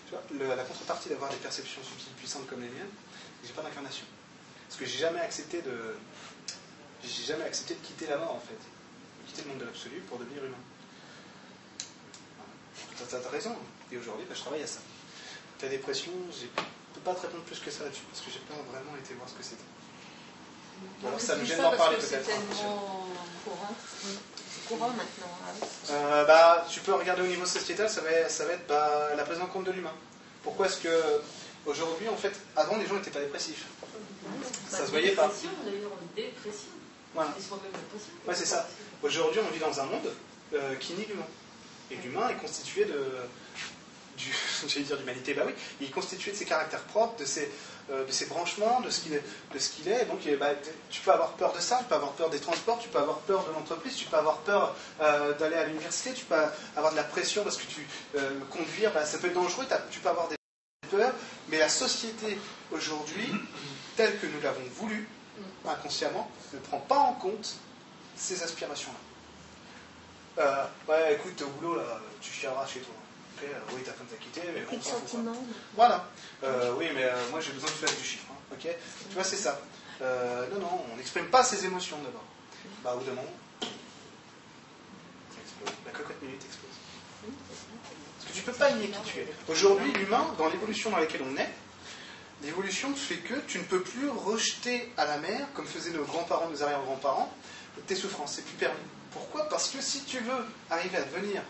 Tu vois, la contrepartie d'avoir des perceptions subtiles puissantes comme les miennes, j'ai pas d'incarnation. Parce que j'ai jamais accepté de. J'ai jamais accepté de quitter la mort en fait. Quitter le monde de l'absolu pour devenir humain. T'as as raison. Et aujourd'hui, bah, je travaille à ça. Ta dépression, je ne peux pas te répondre plus que ça là-dessus, parce que j'ai pas vraiment été voir ce que c'était. Alors ça me gêne d'en parler peut-être. C'est hein, tellement courant. C'est courant maintenant. ah oui. Euh, bah, tu peux regarder au niveau sociétal, ça va, ça va être bah, la prise en compte de l'humain. Pourquoi est-ce que aujourd'hui, en fait, avant les gens n'étaient pas dépressifs? Ça se voyait pas. Dépression, d'ailleurs, dépression. Voilà. Ouais, c'est ça. Aujourd'hui, on vit dans un monde euh, qui nie l'humain. Et l'humain est constitué de. Du, j'allais dire d'humanité, bah oui, il est constitué de ses caractères propres, de ses, euh, de ses branchements, de ce qu'il est. De ce qu'il est. Donc, bah, tu peux avoir peur de ça, tu peux avoir peur des transports, tu peux avoir peur de l'entreprise, tu peux avoir peur euh, d'aller à l'université, tu peux avoir de la pression parce que tu euh, conduire, bah, ça peut être dangereux, tu peux avoir des peurs, mais la société aujourd'hui, telle que nous l'avons voulu, inconsciemment, ne prend pas en compte ces aspirations-là. Euh, ouais, écoute, au boulot, là, tu chialeras chez toi. Oui, ta femme t'a quitté, mais bon, ça, sentiments. Voilà. Euh, oui, mais euh, moi, j'ai besoin de faire du chiffre. hein, ok? Tu vois, c'est ça. Euh, non, non, on n'exprime pas ses émotions d'abord. Bah, au bout d'un moment, ça explose. La cocotte minute explose. Parce que tu peux pas nier qui tu es. Aujourd'hui, l'humain, dans l'évolution dans laquelle on est, l'évolution fait que tu ne peux plus rejeter à la mer, comme faisaient nos grands-parents, nos arrière-grands-parents, tes souffrances. C'est plus permis. Pourquoi? Parce que si tu veux arriver à devenir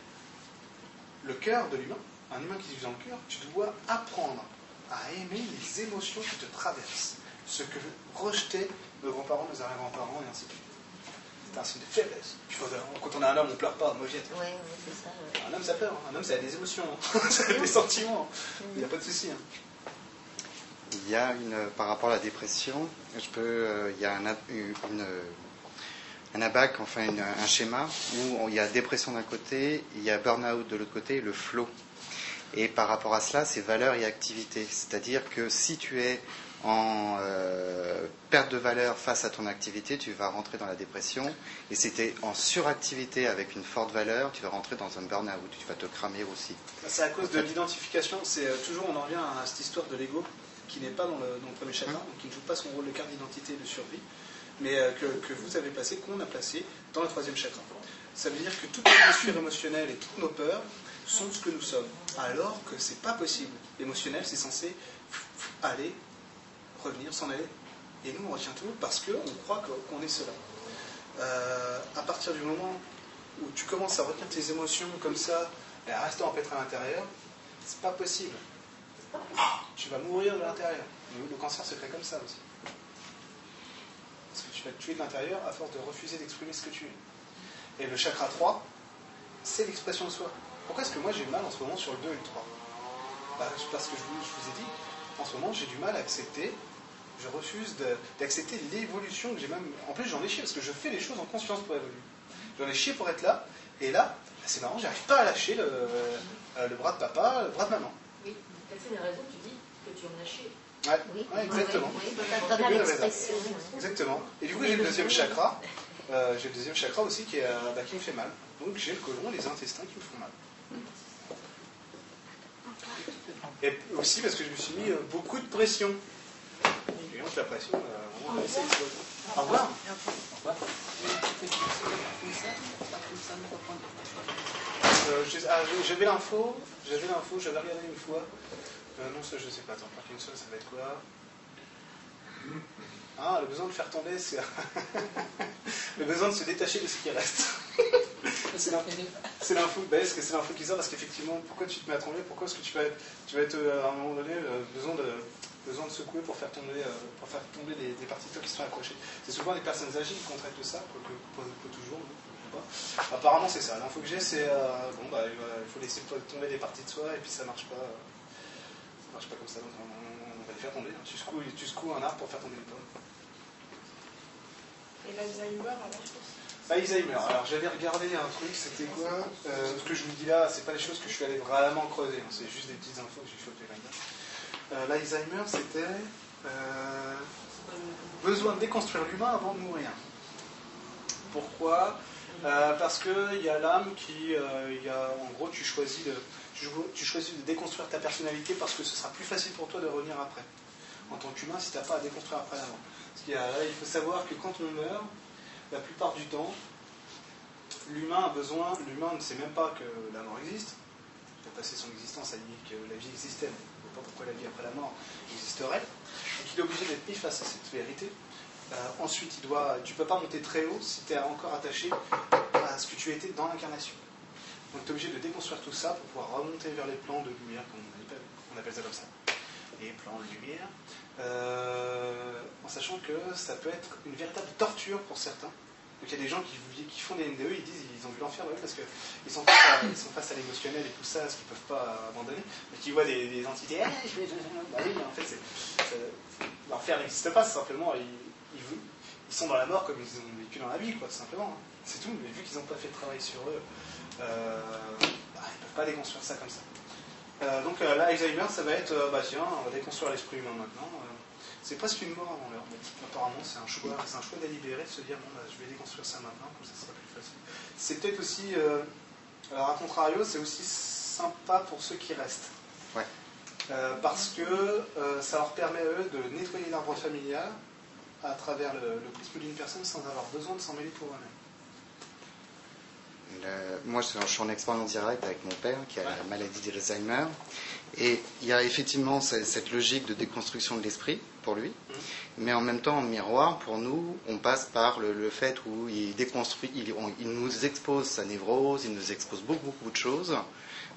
le cœur de l'humain, un humain qui vit dans le cœur, tu dois apprendre à aimer les émotions qui te traversent. Ce que rejetaient nos grands-parents, nos arrière-grands-parents, et ainsi de suite. C'est un signe de faiblesse. Quand on a un homme, on pleure pas, mauviette. Oui, oui, c'est ça. ouais. Un homme, ça pleure. Un homme, ça a des émotions. hein. ça a des sentiments. Il n'y a pas de souci. hein. Il y a une, par rapport à la dépression, je peux, euh, il y a un, ab- une- un abac, enfin une- un schéma où il y a dépression d'un côté, il y a burn-out de l'autre côté, et le flow. Et par rapport à cela, c'est valeur et activité. C'est-à-dire que si tu es en euh, perte de valeur face à ton activité, tu vas rentrer dans la dépression. Et si tu es en suractivité avec une forte valeur, tu vas rentrer dans un burn-out. Tu vas te cramer aussi. C'est à cause de l'identification. C'est euh, toujours, on en revient à cette histoire de l'ego qui n'est pas dans le, dans le premier chakra, donc qui ne joue pas son rôle de carte d'identité et de survie, mais euh, que, que vous avez placé, qu'on a placé dans le troisième chakra. Ça veut dire que toutes nos blessures émotionnelles et toutes nos peurs sont ce que nous sommes, alors que c'est pas possible. L'émotionnel, c'est censé aller, revenir, s'en aller, et nous on retient tout parce qu'on croit qu'on est cela. Euh, à partir du moment où tu commences à retenir tes émotions comme ça, et à rester empêtré à l'intérieur, c'est pas possible. Tu vas mourir de l'intérieur. Le, le cancer se crée comme ça aussi. Tu vas te tuer de l'intérieur à force de refuser d'exprimer ce que tu es. Et le chakra 3, c'est l'expression de soi. Pourquoi est-ce que moi j'ai mal en ce moment sur le 2 et le 3 Bah, Parce que je vous, ai dit, en ce moment j'ai du mal à accepter, je refuse d'accepter l'évolution que j'ai même. En plus j'en ai chié parce que je fais les choses en conscience pour évoluer. J'en ai chié pour être là, et là, c'est marrant, j'arrive pas à lâcher le, euh, bras de papa, le bras de maman. Oui, c'est une raison, tu dis que tu en as chié? Ouais, Oui, ouais, exactement. oui, oui. Exactement. Et du coup, j'ai le deuxième chakra. euh, j'ai le deuxième chakra aussi qui, est, euh, bah, qui me fait mal. Donc j'ai le côlon et les intestins qui me font mal. Et aussi parce que je me suis mis euh, beaucoup de pression. Et donc la pression, euh. Au revoir. Au revoir. Euh, ah, J'avais l'info, j'avais l'info, j'avais regardé une fois. Euh, non, ça je sais pas. Attends, Parkinson, ça va être quoi Ah, le besoin de faire tomber, c'est le besoin de se détacher de ce qui reste. c'est l'info, c'est l'info, est-ce que c'est l'info qui sort? Parce qu'effectivement, pourquoi tu te mets à trembler Pourquoi est-ce que tu vas être, tu vas être euh, à un moment donné euh, besoin de besoin de secouer pour faire tomber pour faire tomber des parties de toi qui sont accrochées? C'est souvent les personnes âgées qui contractent ça, quoique pas, toujours. Apparemment c'est ça. L'info que j'ai c'est euh, bon bah il faut laisser tomber des parties de soi et puis ça marche pas. Marche pas comme ça donc on, on va les faire tomber. hein. Tu secoues, tu secoues un arbre pour faire tomber une pomme. Et l'Alzheimer, alors Alzheimer. Alors j'avais regardé un truc, c'était quoi Euh, Ce que je vous dis là, c'est pas des choses que je suis allé vraiment creuser, hein, c'est juste des petites infos que j'ai chopées là-dedans. Euh, L'Alzheimer, c'était euh, besoin de déconstruire l'humain avant de mourir. Pourquoi? Euh, Parce qu'il y a l'âme qui, y a, en gros, tu choisis, de, tu, choisis de déconstruire ta personnalité parce que ce sera plus facile pour toi de revenir après. En tant qu'humain, si tu n'as pas à déconstruire après avant. Parce qu'il a- il faut savoir que quand on meurt, la plupart du temps, l'humain a besoin, l'humain ne sait même pas que la mort existe. Il a passé son existence à dire que la vie existait, mais il ne pas pourquoi la vie après la mort existerait. Donc il est obligé d'être mis face à cette vérité. Euh, ensuite, il doit, tu ne peux pas monter très haut si tu es encore attaché à ce que tu étais dans l'incarnation. Donc tu es obligé de déconstruire tout ça pour pouvoir remonter vers les plans de lumière, comme on appelle, on ça comme ça. Les plans de lumière, euh, en sachant que ça peut être une véritable torture pour certains. Donc il y a des gens qui, font des NDE, ils disent ils ont vu l'enfer parce qu'ils sont, face à- l'émotionnel et tout ça, ce qu'ils ne peuvent pas abandonner, mais qui voient des, entités. Vais- bah oui, en fait, l'enfer n'existe pas, simplement ils, sont dans la mort comme ils ont vécu dans la vie, quoi, simplement. C'est tout, mais vu qu'ils n'ont pas fait de travail sur eux, bah, ils ne peuvent pas déconstruire ça comme ça. Euh, donc euh, là, Alzheimer, ça va être, euh, bah tiens, on va déconstruire l'esprit humain maintenant. euh, c'est presque une mort avant l'heure. mais Apparemment, c'est un choix, c'est un choix délibéré de se dire bon, bah, je vais déconstruire ça maintenant, comme ça, ce sera plus facile. C'est peut-être aussi, euh, alors à contrario, c'est aussi sympa pour ceux qui restent. Ouais. Euh, parce que euh, ça leur permet eux de nettoyer l'arbre familial à travers le, le prisme d'une personne sans avoir besoin de s'en mêler pour eux-mêmes. Le- moi, je suis en expérience directe avec mon père qui a la maladie d'Alzheimer. Et il y a effectivement ce- cette logique de déconstruction de l'esprit pour lui. Mais en même temps, en miroir, pour nous, on passe par le, le fait où il déconstruit, il, on- il nous expose sa névrose, il nous expose beaucoup, beaucoup de choses.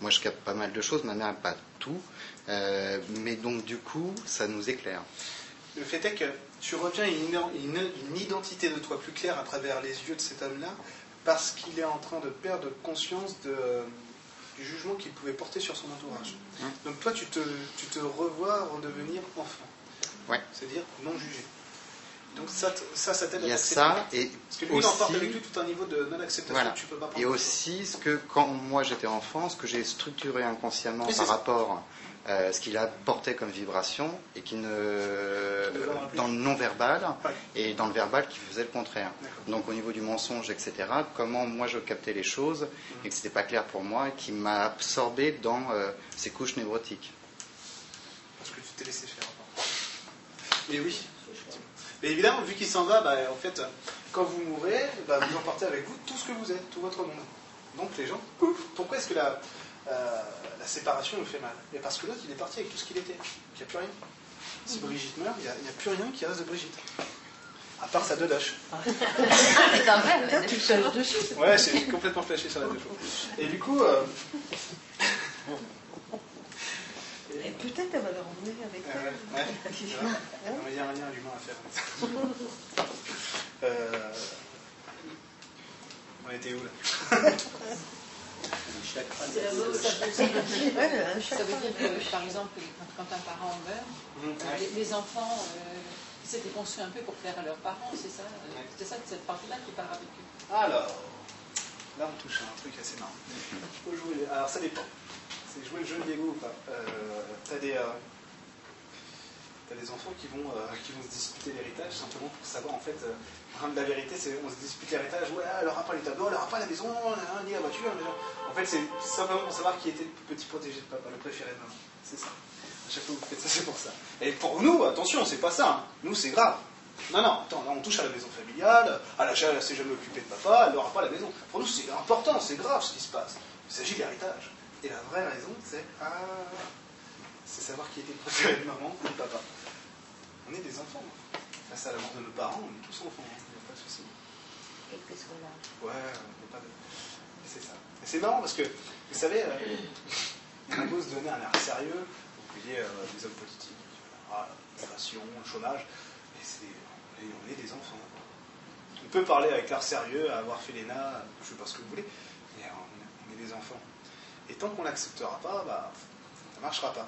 Moi, je capte pas mal de choses, ma mère pas tout. Euh, mais donc, du coup, ça nous éclaire. Le fait est que tu reviens une, une- une identité de toi plus claire à travers les yeux de cet homme-là, parce qu'il est en train de perdre conscience de, du jugement qu'il pouvait porter sur son entourage. Mmh. Donc toi, tu te, tu te revois redevenir enfant, Ouais. c'est-à-dire non jugé. Donc ça, ça, ça t'aide Il y à a ça, et Parce que lui, il emporte aussi- avec lui tout un niveau de non-acceptation Voilà. que tu peux pas prendre. Et aussi, ce que quand moi j'étais enfant, ce que j'ai structuré inconsciemment par rapport à ce qu'il apportait comme vibration et qui ne. dans le non-verbal Ouais. et dans le verbal qui faisait le contraire. Donc au niveau du mensonge, etc., comment moi je captais les choses Mm. et que c'était pas clair pour moi et qui m'a absorbé dans euh, ces couches névrotiques. Parce que tu t'es laissé faire. Mais oui. Mais évidemment, vu qu'il s'en va, bah, en fait, quand vous mourrez, bah, vous emportez avec vous tout ce que vous êtes, tout votre monde. Donc les gens, pourquoi est-ce que la, euh, la séparation nous fait mal Mais parce que l'autre, il est parti avec tout ce qu'il était. Il n'y a plus rien. Si Brigitte meurt, il n'y a, plus rien qui reste de Brigitte. À part sa dodoche. C'est même. Toi, tu flashes dessus. Ouais, c'est complètement flashé sur la dodoche. Et du coup, euh, Et peut-être elle va le ramener avec Euh, elle. ouais, ouais, c'est vrai. Non, mais Il y a un lien humain à faire. Euh, on était où là? C'est la mode, ça veut- ça veut dire- Ça veut que, par exemple, quand, un parent meurt, les, les enfants euh, s'étaient construits un peu pour plaire à leurs parents, c'est ça euh. C'est ça, cette partie-là qui part avec eux. Alors, là on touche à un truc assez marrant. Faut jouer. Alors ça dépend. C'est jouer le jeu de Lego ou pas. Euh, t'as des, euh, t'as des enfants qui vont, euh, qui vont se disputer l'héritage simplement pour savoir en fait. euh, la vérité, c'est on se dispute l'héritage. Ouais, elle aura pas les tableaux, elle aura pas la maison, ni la voiture. En fait, c'est simplement pour savoir qui était le petit protégé de papa, le préféré de maman. C'est ça. À chaque fois que vous faites ça, c'est pour ça. Et pour nous, attention, c'est pas ça. hein. Nous, c'est grave. Non, non, attends, là on touche à la maison familiale, elle a ja- elle s'est jamais occupée de papa, elle n'aura pas la maison. Pour nous, c'est important, c'est grave ce qui se passe. Il s'agit de l'héritage. Et la vraie raison, c'est ah, c'est savoir qui était le préféré de maman ou de papa. On est des enfants. Face à la mort de nos parents, on est tous enfants, il n'y a pas de souci. Quel que soit l'âge. Ouais, n'y a pas de. C'est ça. Et c'est marrant parce que, vous savez, euh, on a beau se donner un air sérieux, vous voyez euh, des hommes politiques, l'inflation, le chômage, mais c'est, on, est, on des enfants. On peut parler avec l'air sérieux, avoir fait l'ENA, je ne sais pas ce que vous voulez, mais on est, on est des enfants. Et tant qu'on l'acceptera pas, bah, ça ne marchera pas.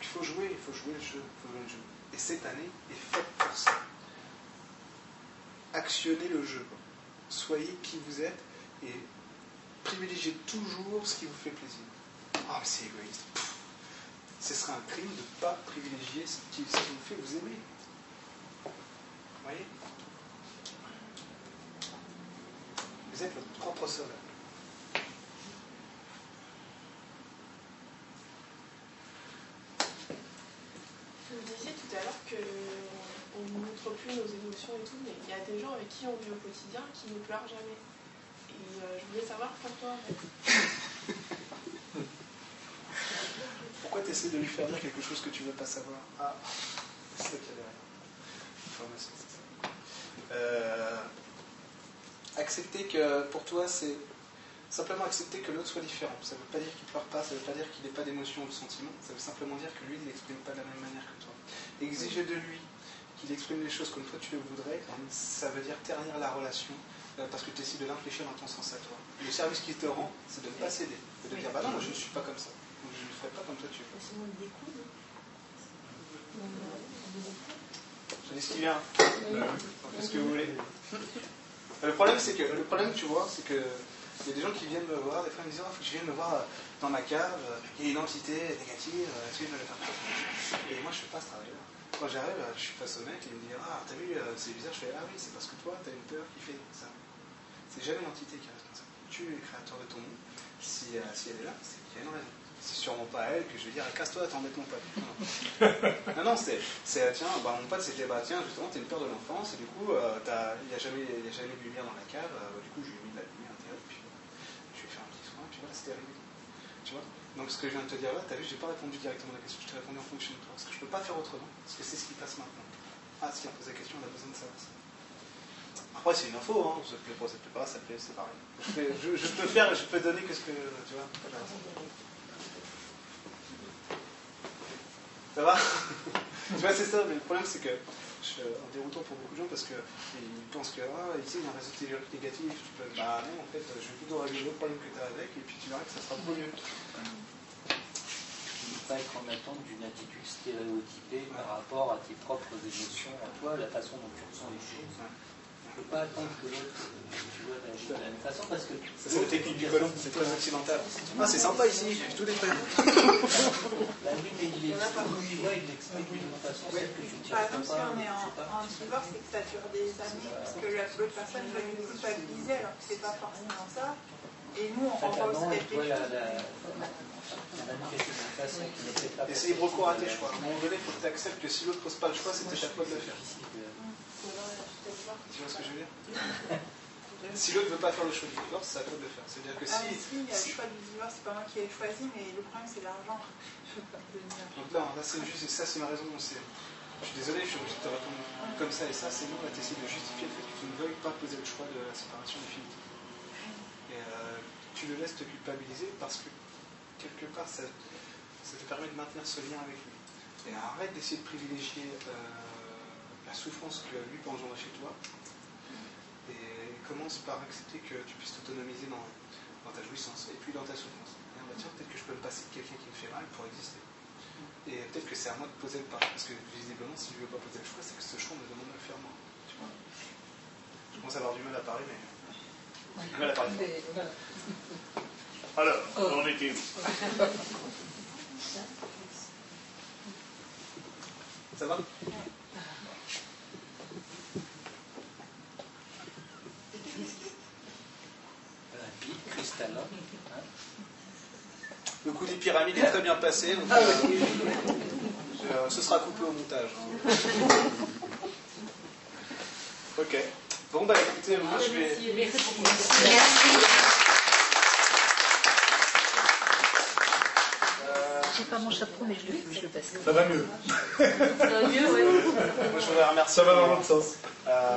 Il faut jouer, il faut jouer le jeu, il faut jouer le jeu. Et cette année est faite pour ça. Actionnez le jeu. Soyez qui vous êtes et privilégiez toujours ce qui vous fait plaisir. Ah, c'est égoïste. Ce serait un crime de ne pas privilégier ce qui, ce qui vous fait vous aimer. Vous voyez? Vous êtes votre propre sauveur. Vous disiez tout à l'heure qu'on ne montre plus nos émotions et tout, mais il y a des gens avec qui on vit au quotidien qui ne pleurent jamais. Et euh, je voulais savoir pourquoi. en fait. Pourquoi tu essaies de lui faire dire quelque chose que tu ne veux pas savoir? Ah, c'est ça qu'il y a derrière. Information, c'est ça. Euh, accepter que pour toi, c'est simplement accepter que l'autre soit différent. Ça ne veut pas dire qu'il ne pleure pas, ça ne veut pas dire qu'il n'ait pas d'émotion ou de sentiment, ça veut simplement dire que lui, il n'exprime pas de la même manière que toi. Exiger de lui qu'il exprime les choses comme toi tu le voudrais, ça veut dire ternir la relation euh, parce que tu essaies de l'infléchir dans ton sens à toi. Le service qu'il te rend, c'est de ne pas céder, c'est de dire bah non, moi je ne suis pas comme ça, donc je ne ferai pas comme toi tu veux. Je dis ce qui vient. Qu'est-ce que vous voulez Le problème, c'est que le problème, tu vois, c'est que il y a des gens qui viennent me voir, des fois ils me disent, il faut que je vienne me voir dans ma cave, il y a une entité négative, est-ce que je vais le faire Et moi, je fais pas ce travail-là. Quand j'arrive, je suis face au mec, et il me dit, ah, t'as vu, euh, c'est bizarre, je fais, ah oui, c'est parce que toi, t'as une peur qui fait ça. C'est jamais l'entité qui est responsable. Tu es créateur de ton monde. Si, euh, si elle est là, c'est qu'il y a une raison. c'est sûrement pas elle que je vais dire eh, casse-toi, t'embête mon pote. Non, non, c'est, c'est tiens, bah, mon pote c'était bah tiens, justement, t'es une peur de l'enfance, et du coup, il n'y a, jamais, y a jamais de lumière dans la cave, du coup, je lui ai mis de la lumière intérieure, puis je vais faire un arrivé. Tu vois? Donc ce que je viens de te dire là, t'as vu, j'ai pas répondu directement à la question, je t'ai répondu en fonction de toi, parce que je peux pas faire autrement, parce que c'est ce qui passe maintenant. Ah, si on pose la question, on a besoin de savoir ça. Après, c'est une info, hein. ça te plaît pas, ça te plaît pas, ça te plaît, c'est pareil. Je, je, peux faire, je peux donner que ce que. Tu vois Ça va? Tu vois, c'est ça, mais le problème, c'est que je suis en déroutant pour beaucoup de gens parce qu'ils pensent que, ah, ici, il y a un réseau négatif. Tu peux, bah non, en fait, je vais plutôt régler le problème que tu as avec, et puis tu verras que ça sera beaucoup mieux. ne pas être en attente d'une attitude stéréotypée par rapport à tes propres émotions, à toi, la façon dont tu ressens les choses. Ne peux pas attendre que l'autre, tu vois, réagisse de la même façon parce que. C'est la technique du colon, c'est très occidental. Ah, c'est sympa ici, j'ai tout détruit. La nuit, mais il est il l'explique d'une façon, celle que tu Par exemple, si on est en, divorce et que ça dure des années, parce que l'autre personne va nous culpabiliser alors que c'est pas forcément ça. Et nous, on renvoie aussi quelque chose. Et c'est libre cours à tes choix. À un moment donné, il faut que tu acceptes que si l'autre ne pose pas le choix, c'était ta faute de le Tu vois ce que je veux dire Si l'autre ne veut pas faire le choix du divorce, c'est à toi de le faire. C'est-à-dire que ah, si. si, il y a le choix du divorce, c'est pas moi qui ai choisi, mais le problème c'est l'argent. Donc là, là c'est juste, ça c'est ma raison. Je suis désolé, je suis obligé de te répondre comme ça et ça, c'est nous, là, tu essaies de justifier le fait que tu ne veuilles pas poser le choix de la séparation définitive. Et euh, tu le laisses te culpabiliser parce que quelque part, ça, ça, te permet de maintenir ce lien avec lui. Et arrête d'essayer de privilégier. Euh, la souffrance que lui peut engendrer chez toi et commence par accepter que tu puisses t'autonomiser dans, ta jouissance et puis dans ta souffrance. Et on va dire peut-être que je peux me passer de quelqu'un qui me fait mal pour exister. Et peut-être que c'est à moi de poser le pas. Parce que visiblement, si je ne veux pas poser le choix, c'est que ce choix me demande de le faire moi. Tu vois? Je commence à avoir du mal à parler, mais. Du mal à parler. Alors, oh. on était où? Ça va? Le coup des pyramides est très bien passé. Donc, euh, ce sera coupé au montage. Ok. Bon, bah écoutez, moi je vais. Merci. J'ai pas mon chapeau, mais je le, je le passe. Ça va mieux. Ça va mieux, oui. Moi je voudrais remercier. Ça va dans l'autre sens. Euh,